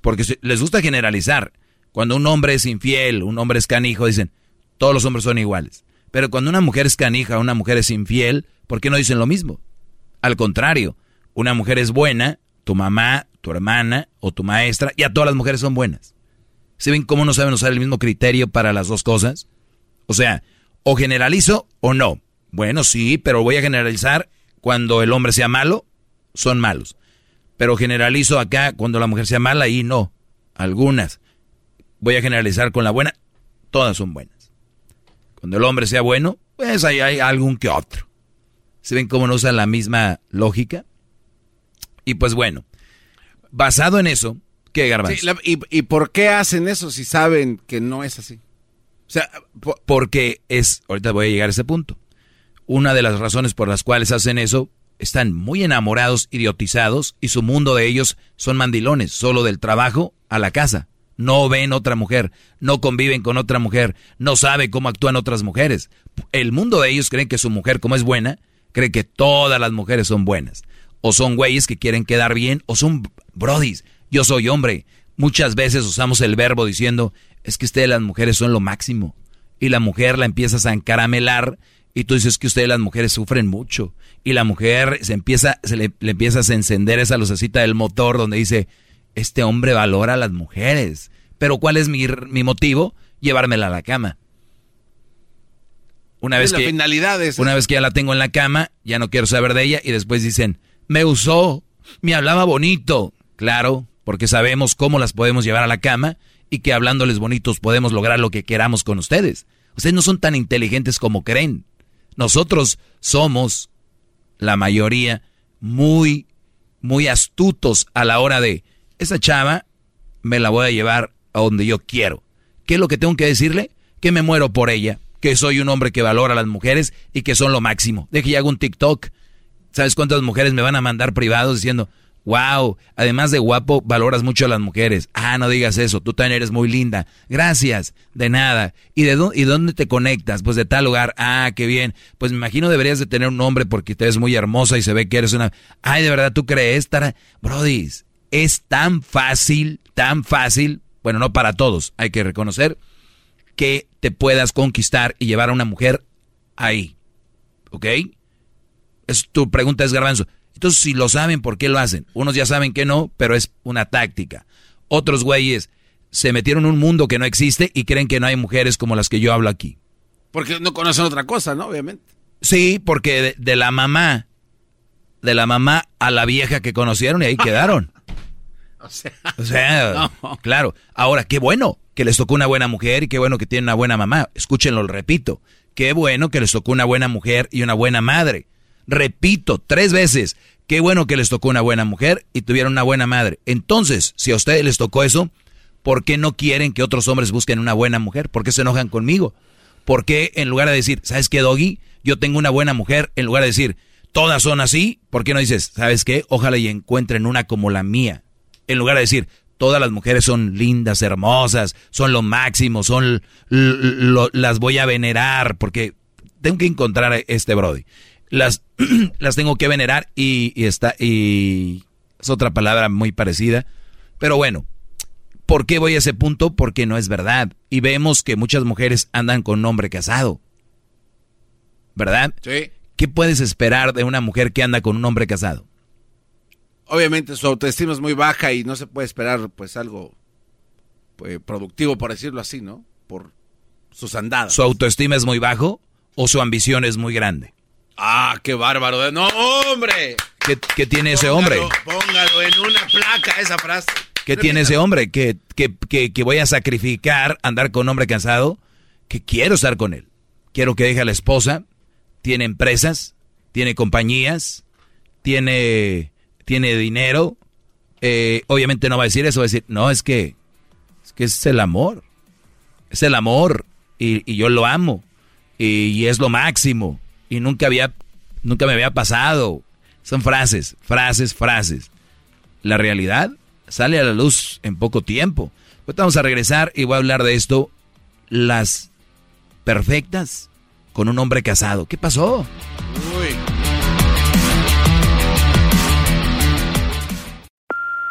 Speaker 22: porque les gusta generalizar. Cuando un hombre es infiel, un hombre es canijo, dicen, todos los hombres son iguales. Pero cuando una mujer es canija, una mujer es infiel, ¿por qué no dicen lo mismo? Al contrario, una mujer es buena, tu mamá, tu hermana o tu maestra, y a todas las mujeres son buenas. ¿Se ven cómo no saben usar el mismo criterio para las dos cosas? O sea, o generalizo o no. Bueno, sí, pero voy a generalizar cuando el hombre sea malo, son malos. Pero generalizo acá cuando la mujer sea mala y no. Algunas. Voy a generalizar con la buena, todas son buenas. Cuando el hombre sea bueno, pues ahí hay algún que otro. ¿Se ven cómo no usan la misma lógica? Y pues bueno, basado en eso, ¿qué garbanzo?
Speaker 4: Sí, la- y, ¿Y por qué hacen eso si saben que no es así?
Speaker 22: O sea, porque es, ahorita voy a llegar a ese punto. Una de las razones por las cuales hacen eso, están muy enamorados, idiotizados, y su mundo de ellos son mandilones, solo del trabajo a la casa. No ven otra mujer, no conviven con otra mujer, no sabe cómo actúan otras mujeres. El mundo de ellos creen que su mujer, como es buena, cree que todas las mujeres son buenas. o son güeyes que quieren quedar bien, o son brodis. Yo soy hombre. Muchas veces usamos el verbo diciendo, es que ustedes las mujeres son lo máximo. Y la mujer la empiezas a encaramelar y tú dices que ustedes las mujeres sufren mucho. Y la mujer se empieza, se le, le empiezas a encender esa lucecita del motor donde dice, este hombre valora a las mujeres. Pero ¿cuál es mi, mi motivo? Llevármela a la cama. Una vez, que, una vez que ya la tengo en la cama, ya no quiero saber de ella y después dicen, me usó, me hablaba bonito. Claro, porque sabemos cómo las podemos llevar a la cama y que hablándoles bonitos podemos lograr lo que queramos con ustedes. Ustedes no son tan inteligentes como creen. Nosotros somos, la mayoría, muy, muy astutos a la hora de, esa chava me la voy a llevar a donde yo quiero. ¿Qué es lo que tengo que decirle? Que me muero por ella, que soy un hombre que valora a las mujeres y que son lo máximo. De que hago un TikTok. ¿Sabes cuántas mujeres me van a mandar privados diciendo, wow, además de guapo, valoras mucho a las mujeres? Ah, no digas eso, tú también eres muy linda. Gracias, de nada. ¿Y de dónde, y te conectas? Pues de tal lugar. Ah, qué bien. Pues me imagino deberías de tener un nombre porque te ves muy hermosa y se ve que eres una... Ay, de verdad, ¿tú crees? Brody, es tan fácil, tan fácil, bueno, no para todos, hay que reconocer que te puedas conquistar y llevar a una mujer ahí. ¿Ok? Es, tu pregunta es garbanzo. Entonces, si lo saben, ¿por qué lo hacen? Unos ya saben que no, pero es una táctica. Otros güeyes se metieron en un mundo que no existe y creen que no hay mujeres como las que yo hablo aquí.
Speaker 4: Porque no conocen otra cosa, ¿no? Obviamente.
Speaker 22: Sí, porque de la mamá, de la mamá a la vieja que conocieron y ahí quedaron. [laughs] O sea, [laughs] claro. Ahora, qué bueno que les tocó una buena mujer y qué bueno que tienen una buena mamá. Escúchenlo, repito. Qué bueno que les tocó una buena mujer y una buena madre. Repito, tres veces. Qué bueno que les tocó una buena mujer y tuvieron una buena madre. Entonces, si a ustedes les tocó eso, ¿por qué no quieren que otros hombres busquen una buena mujer? ¿Por qué se enojan conmigo? ¿Por qué en lugar de decir, ¿sabes qué, Doggy? Yo tengo una buena mujer, en lugar de decir, todas son así, ¿por qué no dices, ¿sabes qué? Ojalá y encuentren una como la mía en lugar de decir, todas las mujeres son lindas, hermosas, son lo máximo, son las voy a venerar, porque tengo que encontrar a este Brody. Las, [clears throat] las tengo que venerar y, está, y es otra palabra muy parecida. Pero bueno, ¿por qué voy a ese punto? Porque no es verdad. Y vemos que muchas mujeres andan con un hombre casado. ¿Verdad?
Speaker 4: Sí.
Speaker 22: ¿Qué puedes esperar de una mujer que anda con un hombre casado?
Speaker 4: Obviamente su autoestima es muy baja y no se puede esperar pues algo pues, productivo, por decirlo así, ¿no? Por sus andadas.
Speaker 22: ¿Su autoestima es muy bajo o su ambición es muy grande?
Speaker 4: Ah, qué bárbaro. No, hombre.
Speaker 22: ¿Qué, tiene ese hombre?
Speaker 4: Póngalo en una placa esa frase.
Speaker 22: ¿Qué tiene ese hombre? ¿Que, que, que voy a sacrificar andar con un hombre cansado? Que quiero estar con él. Quiero que deje a la esposa. Tiene empresas, tiene compañías, tiene tiene dinero, eh, obviamente no va a decir eso, va a decir, no, es que es, que es el amor, es el amor y, yo lo amo y, es lo máximo y nunca había, nunca me había pasado. Son frases, frases, frases. La realidad sale a la luz en poco tiempo. Ahorita vamos a regresar y voy a hablar de esto, las perfectas con un hombre casado. ¿Qué pasó?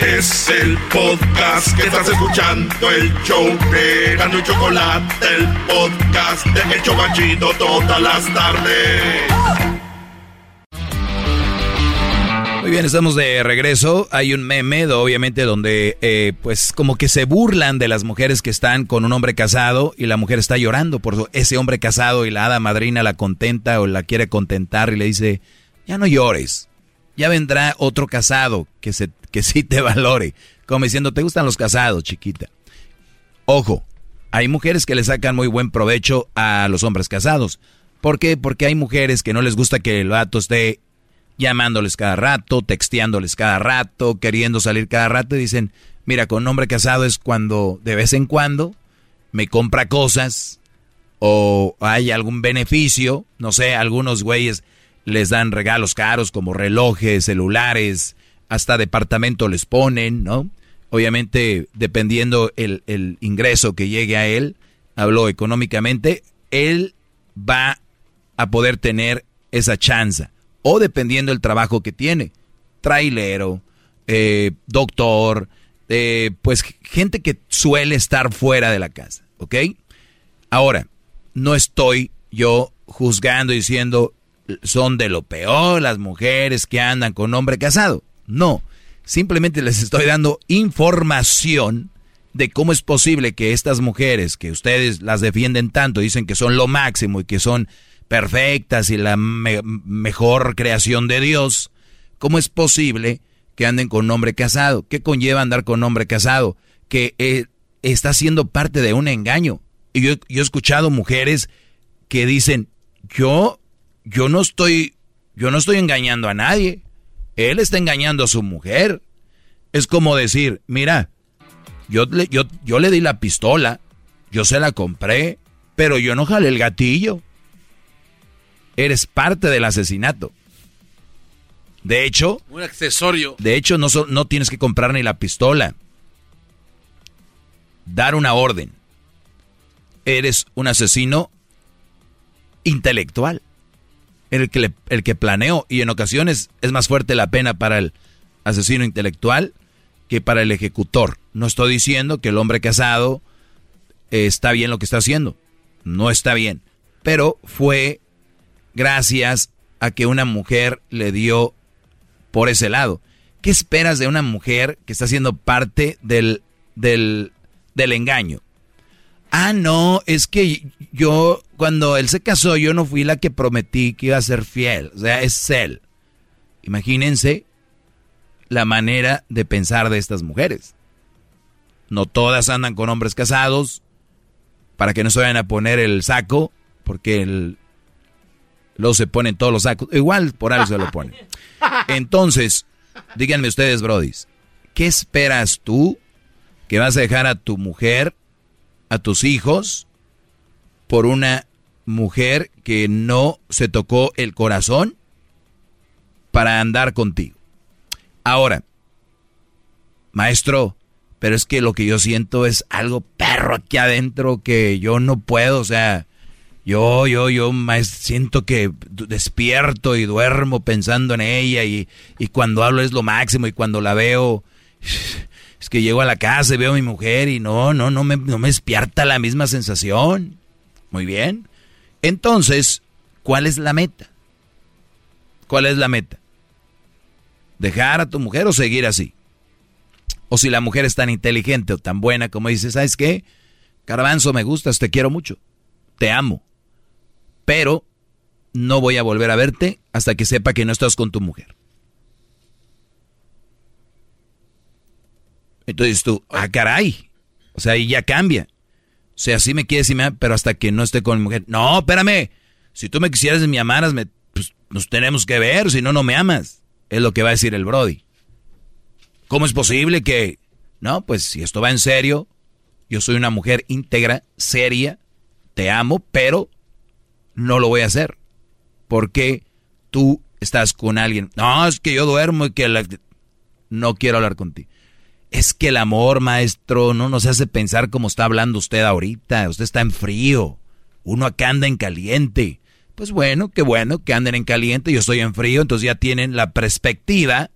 Speaker 1: Es el podcast que estás escuchando, el show de Gano y Chocolate, el podcast de Hecho Banchito todas las tardes.
Speaker 22: Muy bien, estamos de regreso. Hay un meme, obviamente, donde eh, pues como que se burlan de las mujeres que están con un hombre casado y la mujer está llorando por ese hombre casado y la hada madrina la contenta o la quiere contentar y le dice, ya no llores, ya vendrá otro casado que, se, que sí te valore. Como diciendo, ¿te gustan los casados, chiquita? Ojo, hay mujeres que le sacan muy buen provecho a los hombres casados. ¿Por qué? Porque hay mujeres que no les gusta que el vato esté llamándoles cada rato, texteándoles cada rato, queriendo salir cada rato y dicen, mira, con un hombre casado es cuando de vez en cuando me compra cosas o hay algún beneficio, no sé, algunos güeyes les dan regalos caros como relojes, celulares, hasta departamento les ponen, ¿no? Obviamente, dependiendo el, el ingreso que llegue a él, habló económicamente, él va a poder tener esa chance. O dependiendo del trabajo que tiene. Trailero, eh, doctor, eh, pues gente que suele estar fuera de la casa, ¿ok? Ahora, no estoy yo juzgando diciendo son de lo peor las mujeres que andan con hombre casado. No, simplemente les estoy dando información de cómo es posible que estas mujeres que ustedes las defienden tanto, dicen que son lo máximo y que son perfectas y la mejor creación de Dios, ¿cómo es posible que anden con un hombre casado? ¿Qué conlleva andar con un hombre casado? Que eh, está siendo parte de un engaño. Y yo, yo he escuchado mujeres que dicen, yo, yo no estoy, yo no estoy engañando a nadie. Él está engañando a su mujer. Es como decir, mira, yo le, yo, yo le di la pistola, yo se la compré, pero yo no jalé el gatillo. Eres parte del asesinato. De hecho,
Speaker 4: un accesorio.
Speaker 22: De hecho, no, no tienes que comprar ni la pistola. Dar una orden. Eres un asesino intelectual. El que, el que planeó. Y en ocasiones es más fuerte la pena para el asesino intelectual que para el ejecutor. No estoy diciendo que el hombre casado eh, está bien lo que está haciendo. No está bien. Pero fue gracias a que una mujer le dio por ese lado. ¿Qué esperas de una mujer que está siendo parte del, del, del engaño? Ah, no, es que yo, cuando él se casó, yo no fui la que prometí que iba a ser fiel. O sea, es él. Imagínense la manera de pensar de estas mujeres. No todas andan con hombres casados para que no se vayan a poner el saco, porque el, luego se ponen todos los sacos. Igual por algo se lo ponen. Entonces, díganme ustedes, brodis, ¿qué esperas tú que vas a dejar a tu mujer, a tus hijos, por una mujer que no se tocó el corazón para andar contigo? Ahora, maestro, pero es que lo que yo siento es algo perro aquí adentro que yo no puedo, o sea, yo, yo, yo siento que despierto y duermo pensando en ella y, y, cuando hablo es lo máximo y cuando la veo, es que llego a la casa y veo a mi mujer y no, no, no me, no me despierta la misma sensación. Muy bien. Entonces, ¿cuál es la meta? ¿Cuál es la meta? dejar a tu mujer o seguir así. O si la mujer es tan inteligente o tan buena como dices, ¿sabes qué? Garbanzo, me gustas, te quiero mucho, te amo. Pero no voy a volver a verte hasta que sepa que no estás con tu mujer. Entonces tú, ah, caray. O sea, ahí ya cambia. O sea, sí me quieres y me pero hasta que no esté con mi mujer. No, espérame. Si tú me quisieras y me amaras, me, pues, nos tenemos que ver, si no, no me amas. Es lo que va a decir el Brody. ¿Cómo es posible que... No, pues si esto va en serio, yo soy una mujer íntegra, seria, te amo, pero no lo voy a hacer. Porque tú estás con alguien. No, es que yo duermo y que no quiero hablar contigo. Es que el amor, maestro, no nos hace pensar como está hablando usted ahorita. Usted está en frío. Uno acá anda en caliente. Pues bueno, qué bueno que anden en caliente, yo estoy en frío, entonces ya tienen la perspectiva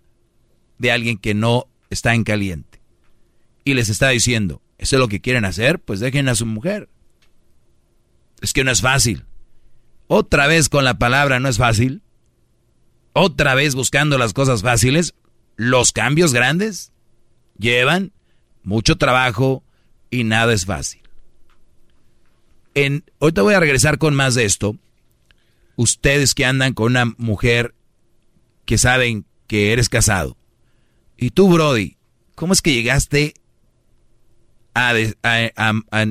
Speaker 22: de alguien que no está en caliente. Y les está diciendo, ¿eso es lo que quieren hacer? Pues dejen a su mujer. Es que no es fácil. Otra vez con la palabra no es fácil. Otra vez buscando las cosas fáciles. Los cambios grandes llevan mucho trabajo y nada es fácil. En, ahorita voy a regresar con más de esto ustedes que andan con una mujer que saben que eres casado. Y tú, Brody, ¿cómo es que llegaste a,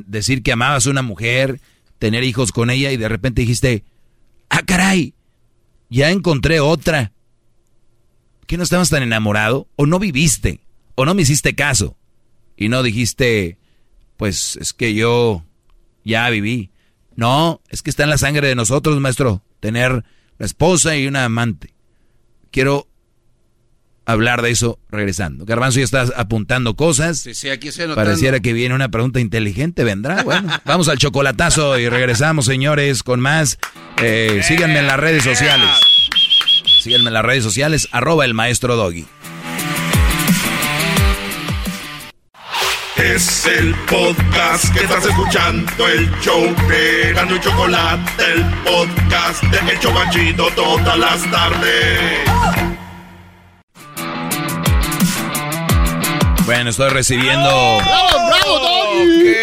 Speaker 22: decir que amabas a una mujer, tener hijos con ella y de repente dijiste, ah, caray, ya encontré otra? ¿qué no estabas tan enamorado? ¿O no viviste? ¿O no me hiciste caso? Y no dijiste, pues es que yo ya viví. No, es que está en la sangre de nosotros, maestro, tener la esposa y una amante. Quiero hablar de eso regresando. Garbanzo ya estás apuntando cosas.
Speaker 4: Sí, sí, aquí anotando.
Speaker 22: Pareciera que viene una pregunta inteligente, vendrá. Bueno, [laughs] vamos al chocolatazo y regresamos, señores, con más. Eh, síganme en las redes sociales. Síganme en las redes sociales, arroba el maestro Doggy.
Speaker 23: Es el podcast que estás escuchando, el show de Gano y Chocolate, el podcast de El Chobachito todas las tardes.
Speaker 22: Bueno, estoy recibiendo.
Speaker 1: ¡Bravo, bravo, Doggy!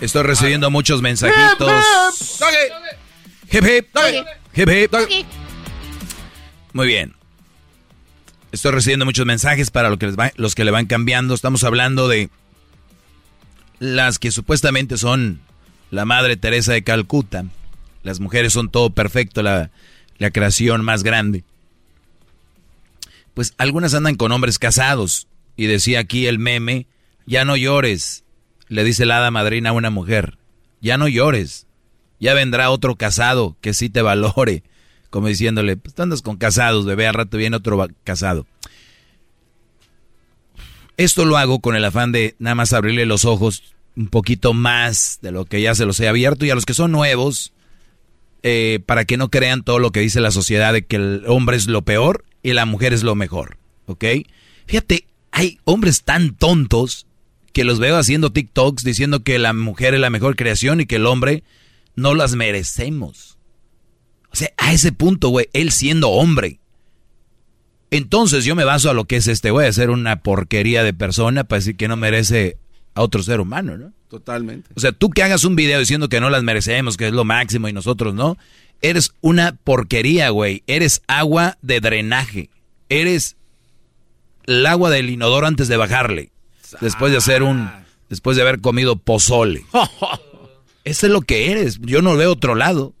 Speaker 22: Estoy recibiendo muchos mensajitos. Hip hip. Hip hip. Muy bien. Estoy recibiendo muchos mensajes para lo que les va- los que le van cambiando. Estamos hablando de las que supuestamente son la Madre Teresa de Calcuta. Las mujeres son todo perfecto, la, la creación más grande. Pues algunas andan con hombres casados. Y decía aquí el meme, ya no llores, le dice la hada madrina a una mujer. Ya no llores. Ya vendrá otro casado que sí te valore. Como diciéndole, pues tú andas con casados, bebé, al rato viene otro casado. Esto lo hago con el afán de nada más abrirle los ojos un poquito más de lo que ya se los he abierto y a los que son nuevos, eh, para que no crean todo lo que dice la sociedad de que el hombre es lo peor y la mujer es lo mejor, ¿ok? Fíjate, hay hombres tan tontos que los veo haciendo TikToks diciendo que la mujer es la mejor creación y que el hombre no las merecemos. O sea, a ese punto, güey, él siendo hombre. Entonces yo me baso a lo que es este güey, a ser una porquería de persona para decir que no merece a otro ser humano, ¿no?
Speaker 4: Totalmente.
Speaker 22: O sea, tú que hagas un video diciendo que no las merecemos, que es lo máximo y nosotros no, eres una porquería, güey. Eres agua de drenaje. Eres el agua del inodoro antes de bajarle. Después de hacer un, después de haber comido pozole. [laughs] Eso es lo que eres. Yo no veo otro lado.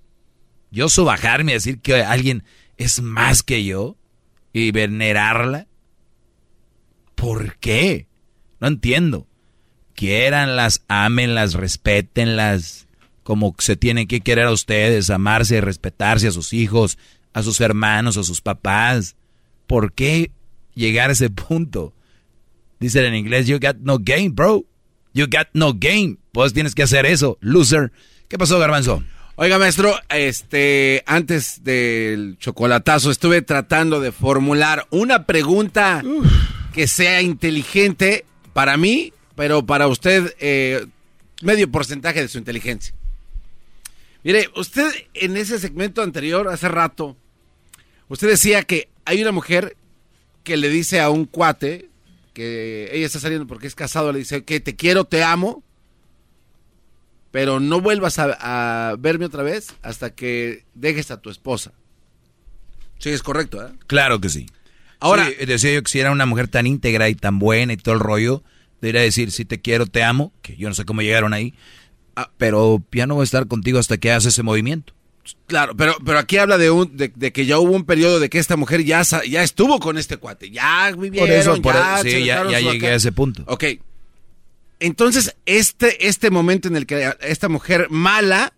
Speaker 22: Yo su bajarme y decir que alguien es más que yo y venerarla. ¿Por qué? No entiendo. Quiéranlas, ámenlas, respétenlas como se tienen que querer a ustedes, amarse respetarse a sus hijos, a sus hermanos, a sus papás. ¿Por qué llegar a ese punto? Dicen en inglés, you got no game, bro. You got no game. Pues tienes que hacer eso, loser. ¿Qué pasó, Garbanzo?
Speaker 4: Oiga, maestro, este, antes del chocolatazo estuve tratando de formular una pregunta que sea inteligente para mí, pero para usted eh, medio porcentaje de su inteligencia. Mire, usted en ese segmento anterior, hace rato, usted decía que hay una mujer que le dice a un cuate que ella está saliendo porque es casado, le dice que te quiero, te amo, pero no vuelvas a, a verme otra vez hasta que dejes a tu esposa. Sí, es correcto, ¿eh?
Speaker 22: Claro que sí.
Speaker 4: Ahora-
Speaker 22: Sí, decía yo que si era una mujer tan íntegra y tan buena y todo el rollo, debería decir, si te quiero, te amo, que yo no sé cómo llegaron ahí, ah, pero ya no voy a estar contigo hasta que hagas ese movimiento.
Speaker 4: Claro, pero, pero aquí habla de, un, de, de que ya hubo un periodo de que esta mujer ya, ya estuvo con este cuate, ya vivieron,
Speaker 22: Por eso, por
Speaker 4: ya,
Speaker 22: eso, sí, ya, llegué
Speaker 4: acá.
Speaker 22: a ese punto.
Speaker 4: Ok. Entonces, este, este momento en el que esta mujer mala,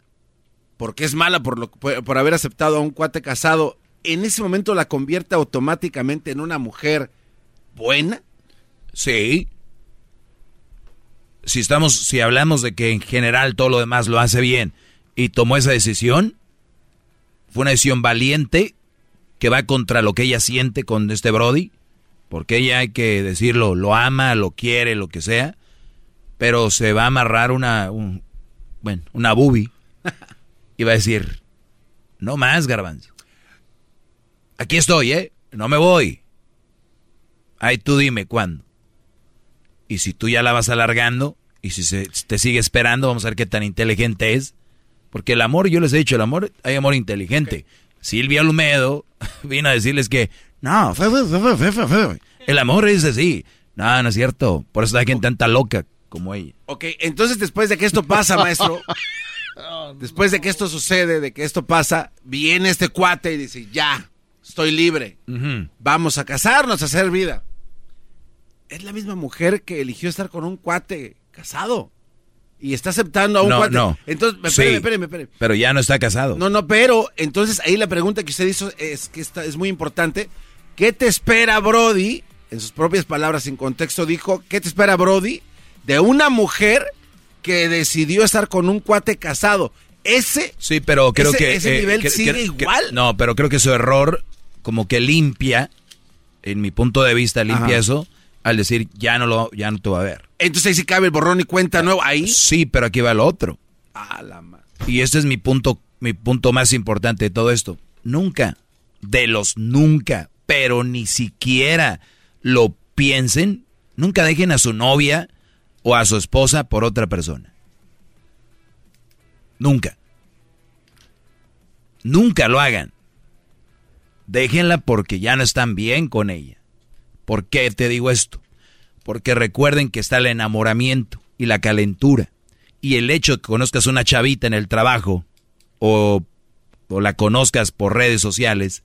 Speaker 4: porque es mala por, lo, por, por haber aceptado a un cuate casado, en ese momento la convierte automáticamente en una mujer buena.
Speaker 22: Sí. Si estamos, si hablamos de que en general todo lo demás lo hace bien y tomó esa decisión, fue una decisión valiente que va contra lo que ella siente con este Brody, porque ella hay que decirlo, lo ama, lo quiere, lo que sea, pero se va a amarrar una, un- bueno, una boobie [laughs] y va a decir, no más, garbanzo. Aquí estoy, ¿eh? No me voy. Ay, tú dime cuándo. Y si tú ya la vas alargando, y si se, te sigue esperando, vamos a ver qué tan inteligente es. Porque el amor, yo les he dicho, el amor, hay amor inteligente. Silvia Lumedo [laughs] vino a decirles que, no, fe, fe, fe. el amor es así. No, no es cierto. Por eso hay gente tanta loca como ella.
Speaker 4: Ok, entonces después de que esto pasa, maestro, [laughs] después de que esto sucede, de que esto pasa, viene este cuate y dice, ya, estoy libre, vamos a casarnos, a hacer vida. Es la misma mujer que eligió estar con un cuate casado y está aceptando a un
Speaker 22: No,
Speaker 4: cuate.
Speaker 22: no.
Speaker 4: Entonces,
Speaker 22: Sí.
Speaker 4: espéreme, espéreme, espéreme.
Speaker 22: Pero ya no está casado.
Speaker 4: No, no, pero entonces ahí la pregunta que usted hizo es que esta es muy importante. ¿Qué te espera Brody? En sus propias palabras, sin contexto, dijo, ¿qué te espera Brody de una mujer que decidió estar con un cuate casado? Ese,
Speaker 22: Sí, pero creo
Speaker 4: ese-
Speaker 22: que...
Speaker 4: ese
Speaker 22: eh,
Speaker 4: nivel
Speaker 22: que-
Speaker 4: sigue
Speaker 22: que-
Speaker 4: igual.
Speaker 22: no, pero creo que su error como que limpia, en mi punto de vista, limpia
Speaker 4: Ajá.
Speaker 22: eso al decir, ya no, lo, ya no te va a ver.
Speaker 4: entonces ahí sí cabe el borrón y cuenta nuevo. Ahí.
Speaker 22: Sí, pero aquí va lo otro.
Speaker 4: La ma-
Speaker 22: Y este es mi punto, mi punto más importante de todo esto. Nunca, de los nunca, pero ni siquiera lo piensen, nunca dejen a su novia o a su esposa por otra persona. Nunca. Nunca lo hagan. Déjenla porque ya no están bien con ella. ¿Por qué te digo esto? Porque recuerden que está el enamoramiento y la calentura. Y el hecho de que conozcas una chavita en el trabajo o, o la conozcas por redes sociales,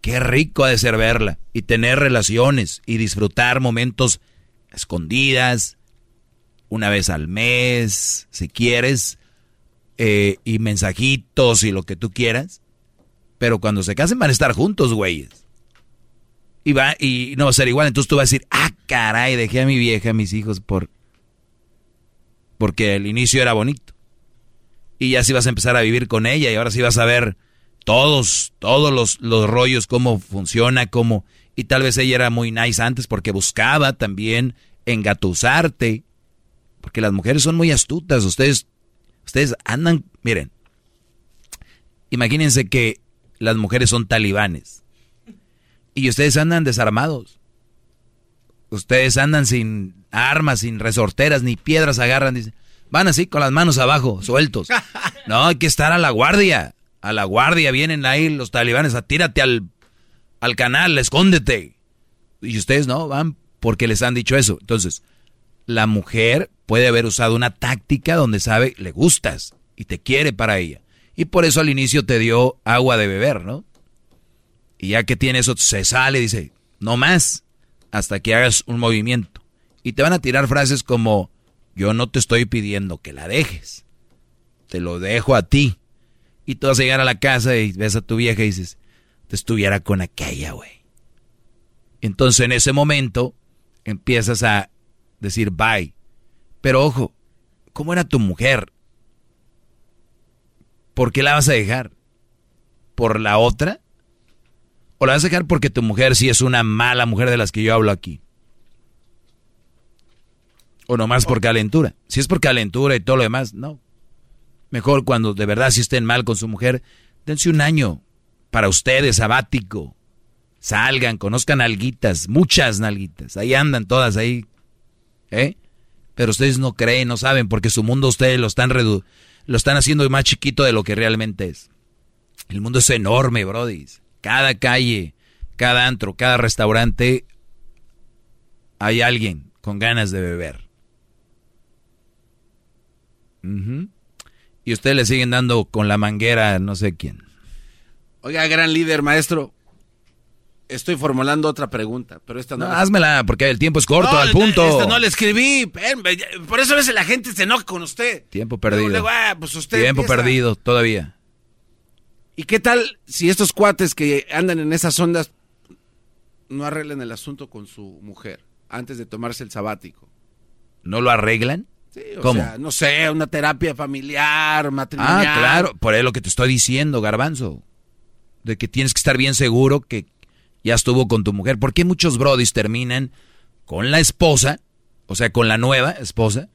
Speaker 22: qué rico ha de ser verla y tener relaciones y disfrutar momentos escondidas, una vez al mes, si quieres, eh, y mensajitos y lo que tú quieras. Pero cuando se casen van a estar juntos, güeyes. Y, va, y no va a ser igual. Entonces tú vas a decir, ah, caray, dejé a mi vieja, a mis hijos por... Porque el inicio era bonito. Y ya sí vas a empezar a vivir con ella y ahora sí vas a ver todos, todos los, los rollos, cómo funciona, cómo... Y tal vez ella era muy nice antes porque buscaba también engatusarte. Porque las mujeres son muy astutas. Ustedes, ustedes andan, miren, imagínense que las mujeres son talibanes. Y ustedes andan desarmados. Ustedes andan sin armas, sin resorteras, ni piedras agarran. Dicen, van así con las manos abajo, sueltos. [laughs] No, hay que estar a la guardia. A la guardia vienen ahí los talibanes, atírate al, al canal, escóndete. Y ustedes no, van porque les han dicho eso. Entonces, la mujer puede haber usado una táctica donde sabe, le gustas y te quiere para ella. Y por eso al inicio te dio agua de beber, ¿no? Y ya que tiene eso, se sale y dice, no más, hasta que hagas un movimiento. Y te van a tirar frases como, yo no te estoy pidiendo que la dejes, te lo dejo a ti. Y tú vas a llegar a la casa y ves a tu vieja y dices, te estuviera con aquella, güey. Entonces en ese momento empiezas a decir bye. Pero ojo, ¿cómo era tu mujer? ¿Por qué la vas a dejar? ¿Por la otra? ¿O la vas a dejar porque tu mujer sí es una mala mujer de las que yo hablo aquí? ¿O nomás por calentura? Si es por calentura y todo lo demás, no. Mejor cuando de verdad si estén mal con su mujer, dense un año para ustedes, sabático. Salgan, conozcan alguitas, muchas nalguitas. Ahí andan todas ahí. ¿Eh? Pero ustedes no creen, no saben, porque su mundo ustedes lo están redu lo están haciendo más chiquito de lo que realmente es. El mundo es enorme, Brody. Cada calle, cada antro, cada restaurante, hay alguien con ganas de beber. Y ustedes le siguen dando con la manguera a no sé quién.
Speaker 4: Oiga, gran líder, maestro. Estoy formulando otra pregunta, pero esta no.
Speaker 22: No,
Speaker 4: la-
Speaker 22: házmela, porque el tiempo es corto,
Speaker 4: No,
Speaker 22: al punto.
Speaker 4: Esta no la escribí. Por eso a veces la gente se enoja con usted.
Speaker 22: Tiempo perdido.
Speaker 4: Luego, ah, pues usted
Speaker 22: Tiempo
Speaker 4: empieza.
Speaker 22: perdido, todavía.
Speaker 4: ¿Y qué tal si estos cuates que andan en esas ondas no arreglan el asunto con su mujer antes de tomarse el sabático?
Speaker 22: ¿No lo arreglan?
Speaker 4: Sí, o
Speaker 22: ¿Cómo?
Speaker 4: sea, no sé, una terapia familiar, matrimonial.
Speaker 22: Ah, claro, por eso lo que te estoy diciendo, garbanzo. De que tienes que estar bien seguro que ya estuvo con tu mujer. ¿Por qué muchos brodis terminan con la esposa, o sea, con la nueva esposa,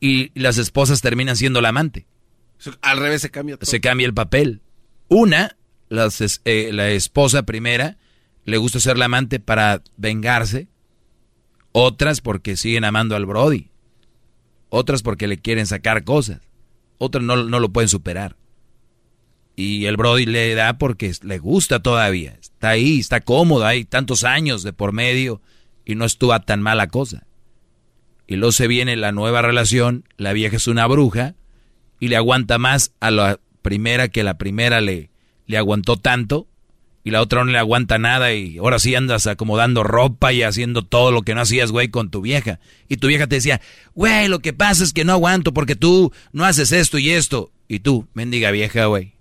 Speaker 22: y las esposas terminan siendo la amante?
Speaker 4: Al revés se cambia todo.
Speaker 22: Se cambia el papel. Una, las eh, la esposa primera, le gusta ser la amante para vengarse. Otras porque siguen amando al Brody. Otras porque le quieren sacar cosas. Otras no, no lo pueden superar. Y el Brody le da porque le gusta todavía. Está ahí, está cómodo, hay tantos años de por medio y no estuvo tan mala cosa. Y luego se viene la nueva relación, la vieja es una bruja y le aguanta más a la primera que la primera le, le aguantó tanto. Y la otra no le aguanta nada y ahora sí andas acomodando ropa y haciendo todo lo que no hacías, güey, con tu vieja. Y tu vieja te decía, güey, lo que pasa es que no aguanto porque tú no haces esto y esto. Y tú, mendiga vieja, güey,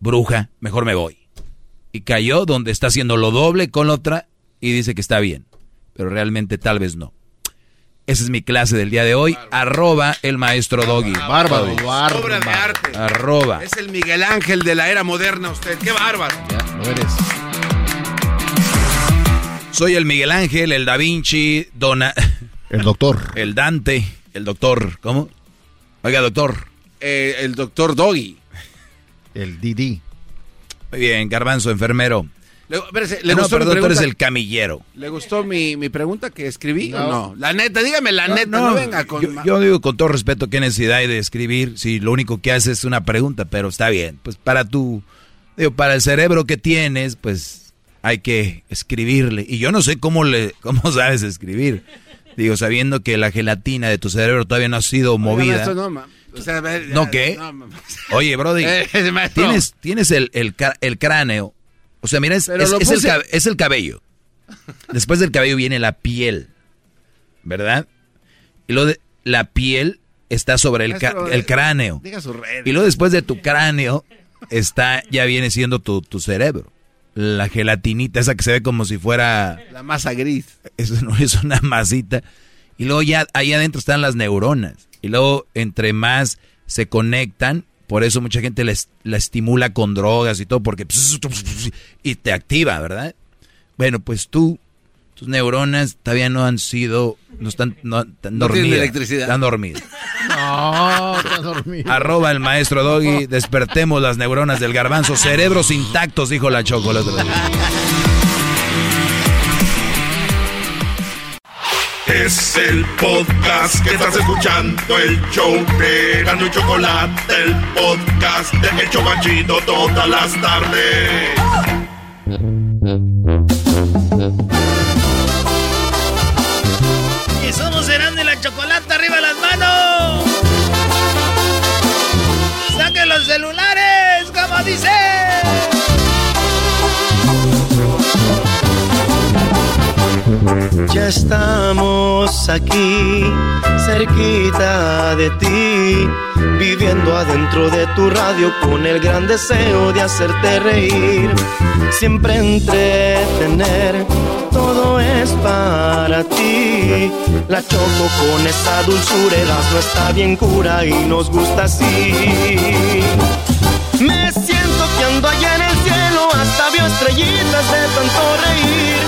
Speaker 22: bruja, mejor me voy. Y cayó donde está haciendo lo doble con la otra y dice que está bien. Pero realmente tal vez no. Esa es mi clase del día de hoy. Arroba el maestro Doggy.
Speaker 19: Bárbaro, bárbaro.
Speaker 4: Obra de arte.
Speaker 22: Arroba.
Speaker 4: Es el Miguel Ángel de la era moderna usted. ¡Qué bárbaro!
Speaker 19: Ya, lo eres.
Speaker 22: Soy el Miguel Ángel, el Da Vinci, Dona... [laughs]
Speaker 19: El doctor.
Speaker 22: El Dante, el doctor. ¿Cómo? Oiga, doctor.
Speaker 4: Eh, el doctor Doggy.
Speaker 19: El Didi.
Speaker 22: Muy bien, Garbanzo, enfermero.
Speaker 4: Le, espérese, ¿le
Speaker 22: Ah, no,
Speaker 4: gustó mi
Speaker 22: perdón, tú eres el camillero.
Speaker 4: ¿Le gustó mi, mi pregunta que escribí o
Speaker 19: No.
Speaker 4: no? La neta, dígame la neta, no, venga con...
Speaker 22: yo, yo digo con todo respeto qué necesidad hay de escribir si lo único que haces es una pregunta, pero está bien. Pues para tu, digo, para el cerebro que tienes, pues hay que escribirle. Y yo no sé cómo le, [laughs] cómo sabes escribir. Digo, sabiendo que la gelatina de tu cerebro todavía no ha sido movida.
Speaker 4: maestro, no, ma- o sea, a ver,
Speaker 22: ¿No qué?
Speaker 4: no, [laughs]
Speaker 22: Oye, Brody,
Speaker 4: Eh,
Speaker 22: tienes, tienes el, el, cráneo. O sea, mira, es, es-
Speaker 4: lo
Speaker 22: es el, es cabello. Después del cabello viene la piel. ¿Verdad? Y luego de- la piel está sobre el, cráneo.
Speaker 4: Diga su red.
Speaker 22: Y luego después de tu cráneo está, ya viene siendo tu, tu cerebro. La gelatinita, esa que se ve como si fuera...
Speaker 4: La masa gris.
Speaker 22: Eso no es una masita. Y luego ya ahí adentro están las neuronas. Y luego entre más se conectan, por eso mucha gente les, la estimula con drogas y todo, porque y te activa, ¿verdad? Bueno, pues tú, tus neuronas todavía no han sido, no están, no, están
Speaker 4: No tienen
Speaker 22: dormidas.
Speaker 4: electricidad.
Speaker 22: Están dormidas.
Speaker 19: No, está dormido.
Speaker 22: Arroba el maestro Doggy, despertemos las neuronas del garbanzo, cerebros intactos, dijo la Choco
Speaker 23: Es el podcast que estás escuchando, el show de Gano y Chocolate, el podcast de El Chobachito todas las tardes.
Speaker 3: Y somos Erasmo y la chocolate arriba las manos. Saquen los celulares, como dice.
Speaker 28: Estamos aquí, cerquita de ti, viviendo adentro de tu radio con el gran deseo de hacerte reír, siempre entretener, todo es para ti. La choco con esa dulzura, no está bien cura y nos gusta así. Me siento que ando allá en el cielo, hasta veo estrellitas de tanto reír.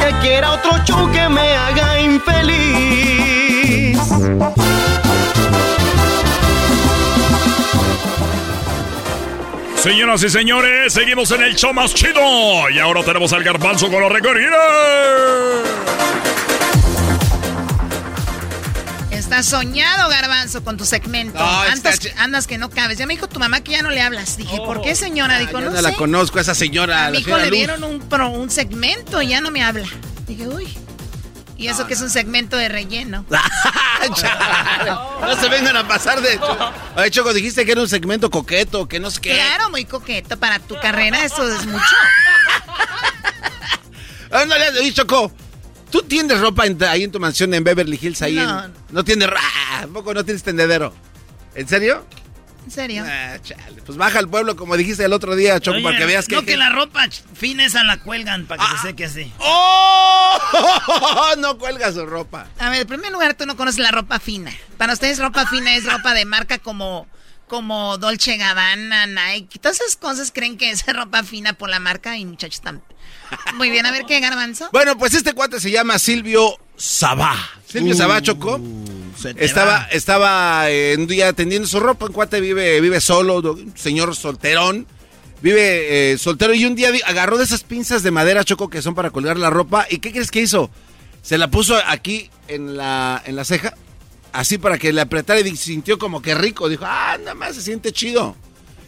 Speaker 28: Que quiera otro show que me haga infeliz.
Speaker 14: Señoras y señores, seguimos en el show más chido. Y ahora tenemos al garbanzo con los recorridos.
Speaker 15: Soñado, garbanzo, con tu segmento.
Speaker 4: No,
Speaker 15: andas, que no cabes. Ya me dijo tu mamá que ya no le hablas. Dije, ¿por qué, señora? Dijo, no,
Speaker 4: no
Speaker 15: sé.
Speaker 4: la conozco, esa señora.
Speaker 15: A mi hijo le dieron un, pro- un segmento y ya no me habla. Dije, uy. Y eso que es un segmento de relleno. [laughs]
Speaker 4: No se vengan a pasar de hecho. Oye, Choco, dijiste que era un segmento coqueto, que no sé qué.
Speaker 15: Claro, muy coqueto. Para tu carrera eso es mucho. [laughs]
Speaker 4: Ándale, Choco. ¿Tú tienes ropa en- ahí en tu mansión en Beverly Hills? Ahí
Speaker 15: No.
Speaker 4: en- no tienes... ¡Ah! ¿Tampoco no tienes tendedero? ¿En serio?
Speaker 15: En serio.
Speaker 4: Ah, chale. Pues baja al pueblo, como dijiste el otro día, Choco,
Speaker 3: Oye,
Speaker 4: para que veas que...
Speaker 3: No que la ropa fina esa la cuelgan para que se seque así.
Speaker 4: ¡Oh! [laughs] no cuelga su ropa.
Speaker 15: A ver, en primer lugar, tú no conoces la ropa fina. Para ustedes ropa fina es ropa de marca como, como Dolce Gabbana, Nike. Todas esas cosas creen que es ropa fina por la marca y muchachos están... Muy bien, a ver qué garbanzo.
Speaker 4: Bueno, pues este cuate se llama Silvio Sabá. Silvio
Speaker 3: Uh,
Speaker 4: Sabá, Choco.
Speaker 3: se te
Speaker 4: Estaba,
Speaker 3: va.
Speaker 4: estaba eh, un día tendiendo su ropa. Un cuate vive, vive solo, señor solterón. Vive eh, soltero y un día agarró de esas pinzas de madera, Choco, que son para colgar la ropa. ¿Y qué crees que hizo? Se la puso aquí en la, en la ceja, así para que le apretara y sintió como que rico. Dijo, ah, nada más se siente chido.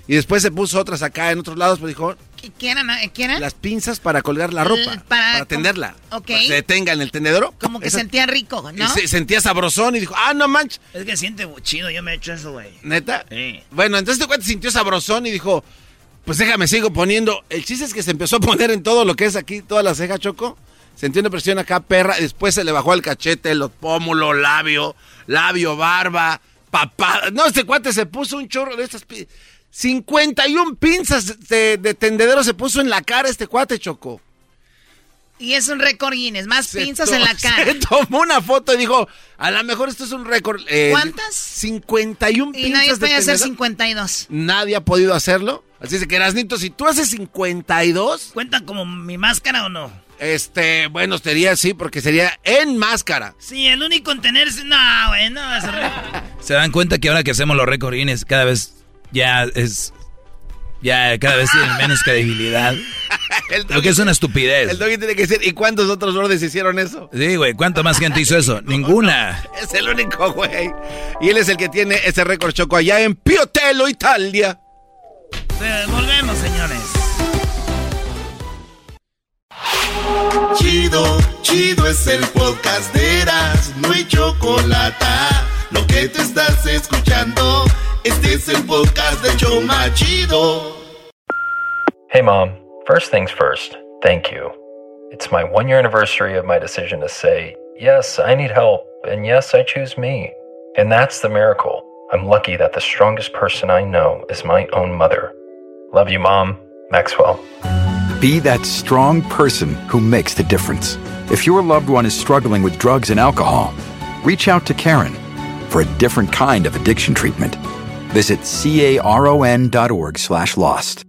Speaker 4: Y después se puso otras acá en otros lados, pues dijo,
Speaker 15: ¿Qué eran? ¿Qué eran?
Speaker 4: Las pinzas para colgar la ropa, para, tenderla.
Speaker 15: Ok.
Speaker 4: Para que se detenga en el tendedero.
Speaker 15: Como que
Speaker 4: Esa-
Speaker 15: sentía rico,
Speaker 4: y
Speaker 15: ¿no?
Speaker 4: se- sentía sabrosón y dijo, ah, no manches.
Speaker 3: Es que siente chido, yo me he hecho eso, güey.
Speaker 4: ¿Neta?
Speaker 3: Sí.
Speaker 4: Bueno, entonces este cuate sintió sabrosón y dijo, pues déjame, sigo poniendo. El chiste es que se empezó a poner en todo lo que es aquí, toda la ceja, Choco. Sintió una presión acá, perra. y Después se le bajó al cachete, los pómulos, labio, labio, barba, papá. No, este cuate se puso un chorro de estas... pi- 51 pinzas de, de tendedero se puso en la cara este cuate, Choco.
Speaker 15: Y es un récord Guinness, más
Speaker 4: Se
Speaker 15: pinzas en la cara. [laughs]
Speaker 4: Se tomó una foto y dijo, a lo mejor esto es un récord. eh,
Speaker 15: ¿Cuántas?
Speaker 4: 51
Speaker 15: Y
Speaker 4: pinzas
Speaker 15: nadie
Speaker 4: de
Speaker 15: puede hacer
Speaker 4: tendedero.
Speaker 15: 52.
Speaker 4: Nadie ha podido hacerlo. Así es que, Erasnito, si tú haces 52...
Speaker 3: ¿Cuentan como mi máscara o no?
Speaker 4: Este, bueno, sería así, porque sería en máscara.
Speaker 3: Sí, el único en tenerse... No, güey, no. [laughs]
Speaker 22: Se dan cuenta que ahora que hacemos los récord Guinness, cada vez ya es. Ya cada vez tienen menos credibilidad. [laughs]
Speaker 4: El
Speaker 22: Lo que es una estupidez.
Speaker 4: El doggy tiene que decir, ¿y cuántos otros brothers hicieron eso?
Speaker 22: Sí, güey, ¿cuánta más gente hizo eso? [laughs] Ninguna.
Speaker 4: Es el único, güey. Y él es el que tiene ese récord choco allá en Piotelo, Italia.
Speaker 3: Eh, volvemos, señores.
Speaker 1: Chido, chido es el podcast de Eras, no hay chocolate. Lo que te estás escuchando, este es el podcast de Choma Chido.
Speaker 29: Hey, Mom. First things first, thank you. It's my one year anniversary of my decision to say, yes, I need help, and yes, I choose me. And that's the miracle. I'm lucky that the strongest person I know is my own mother. Love you, Mom. Maxwell.
Speaker 30: Be that strong person who makes the difference. If your loved one is struggling with drugs and alcohol, reach out to Karen for a different kind of addiction treatment. Visit caron.org slash lost.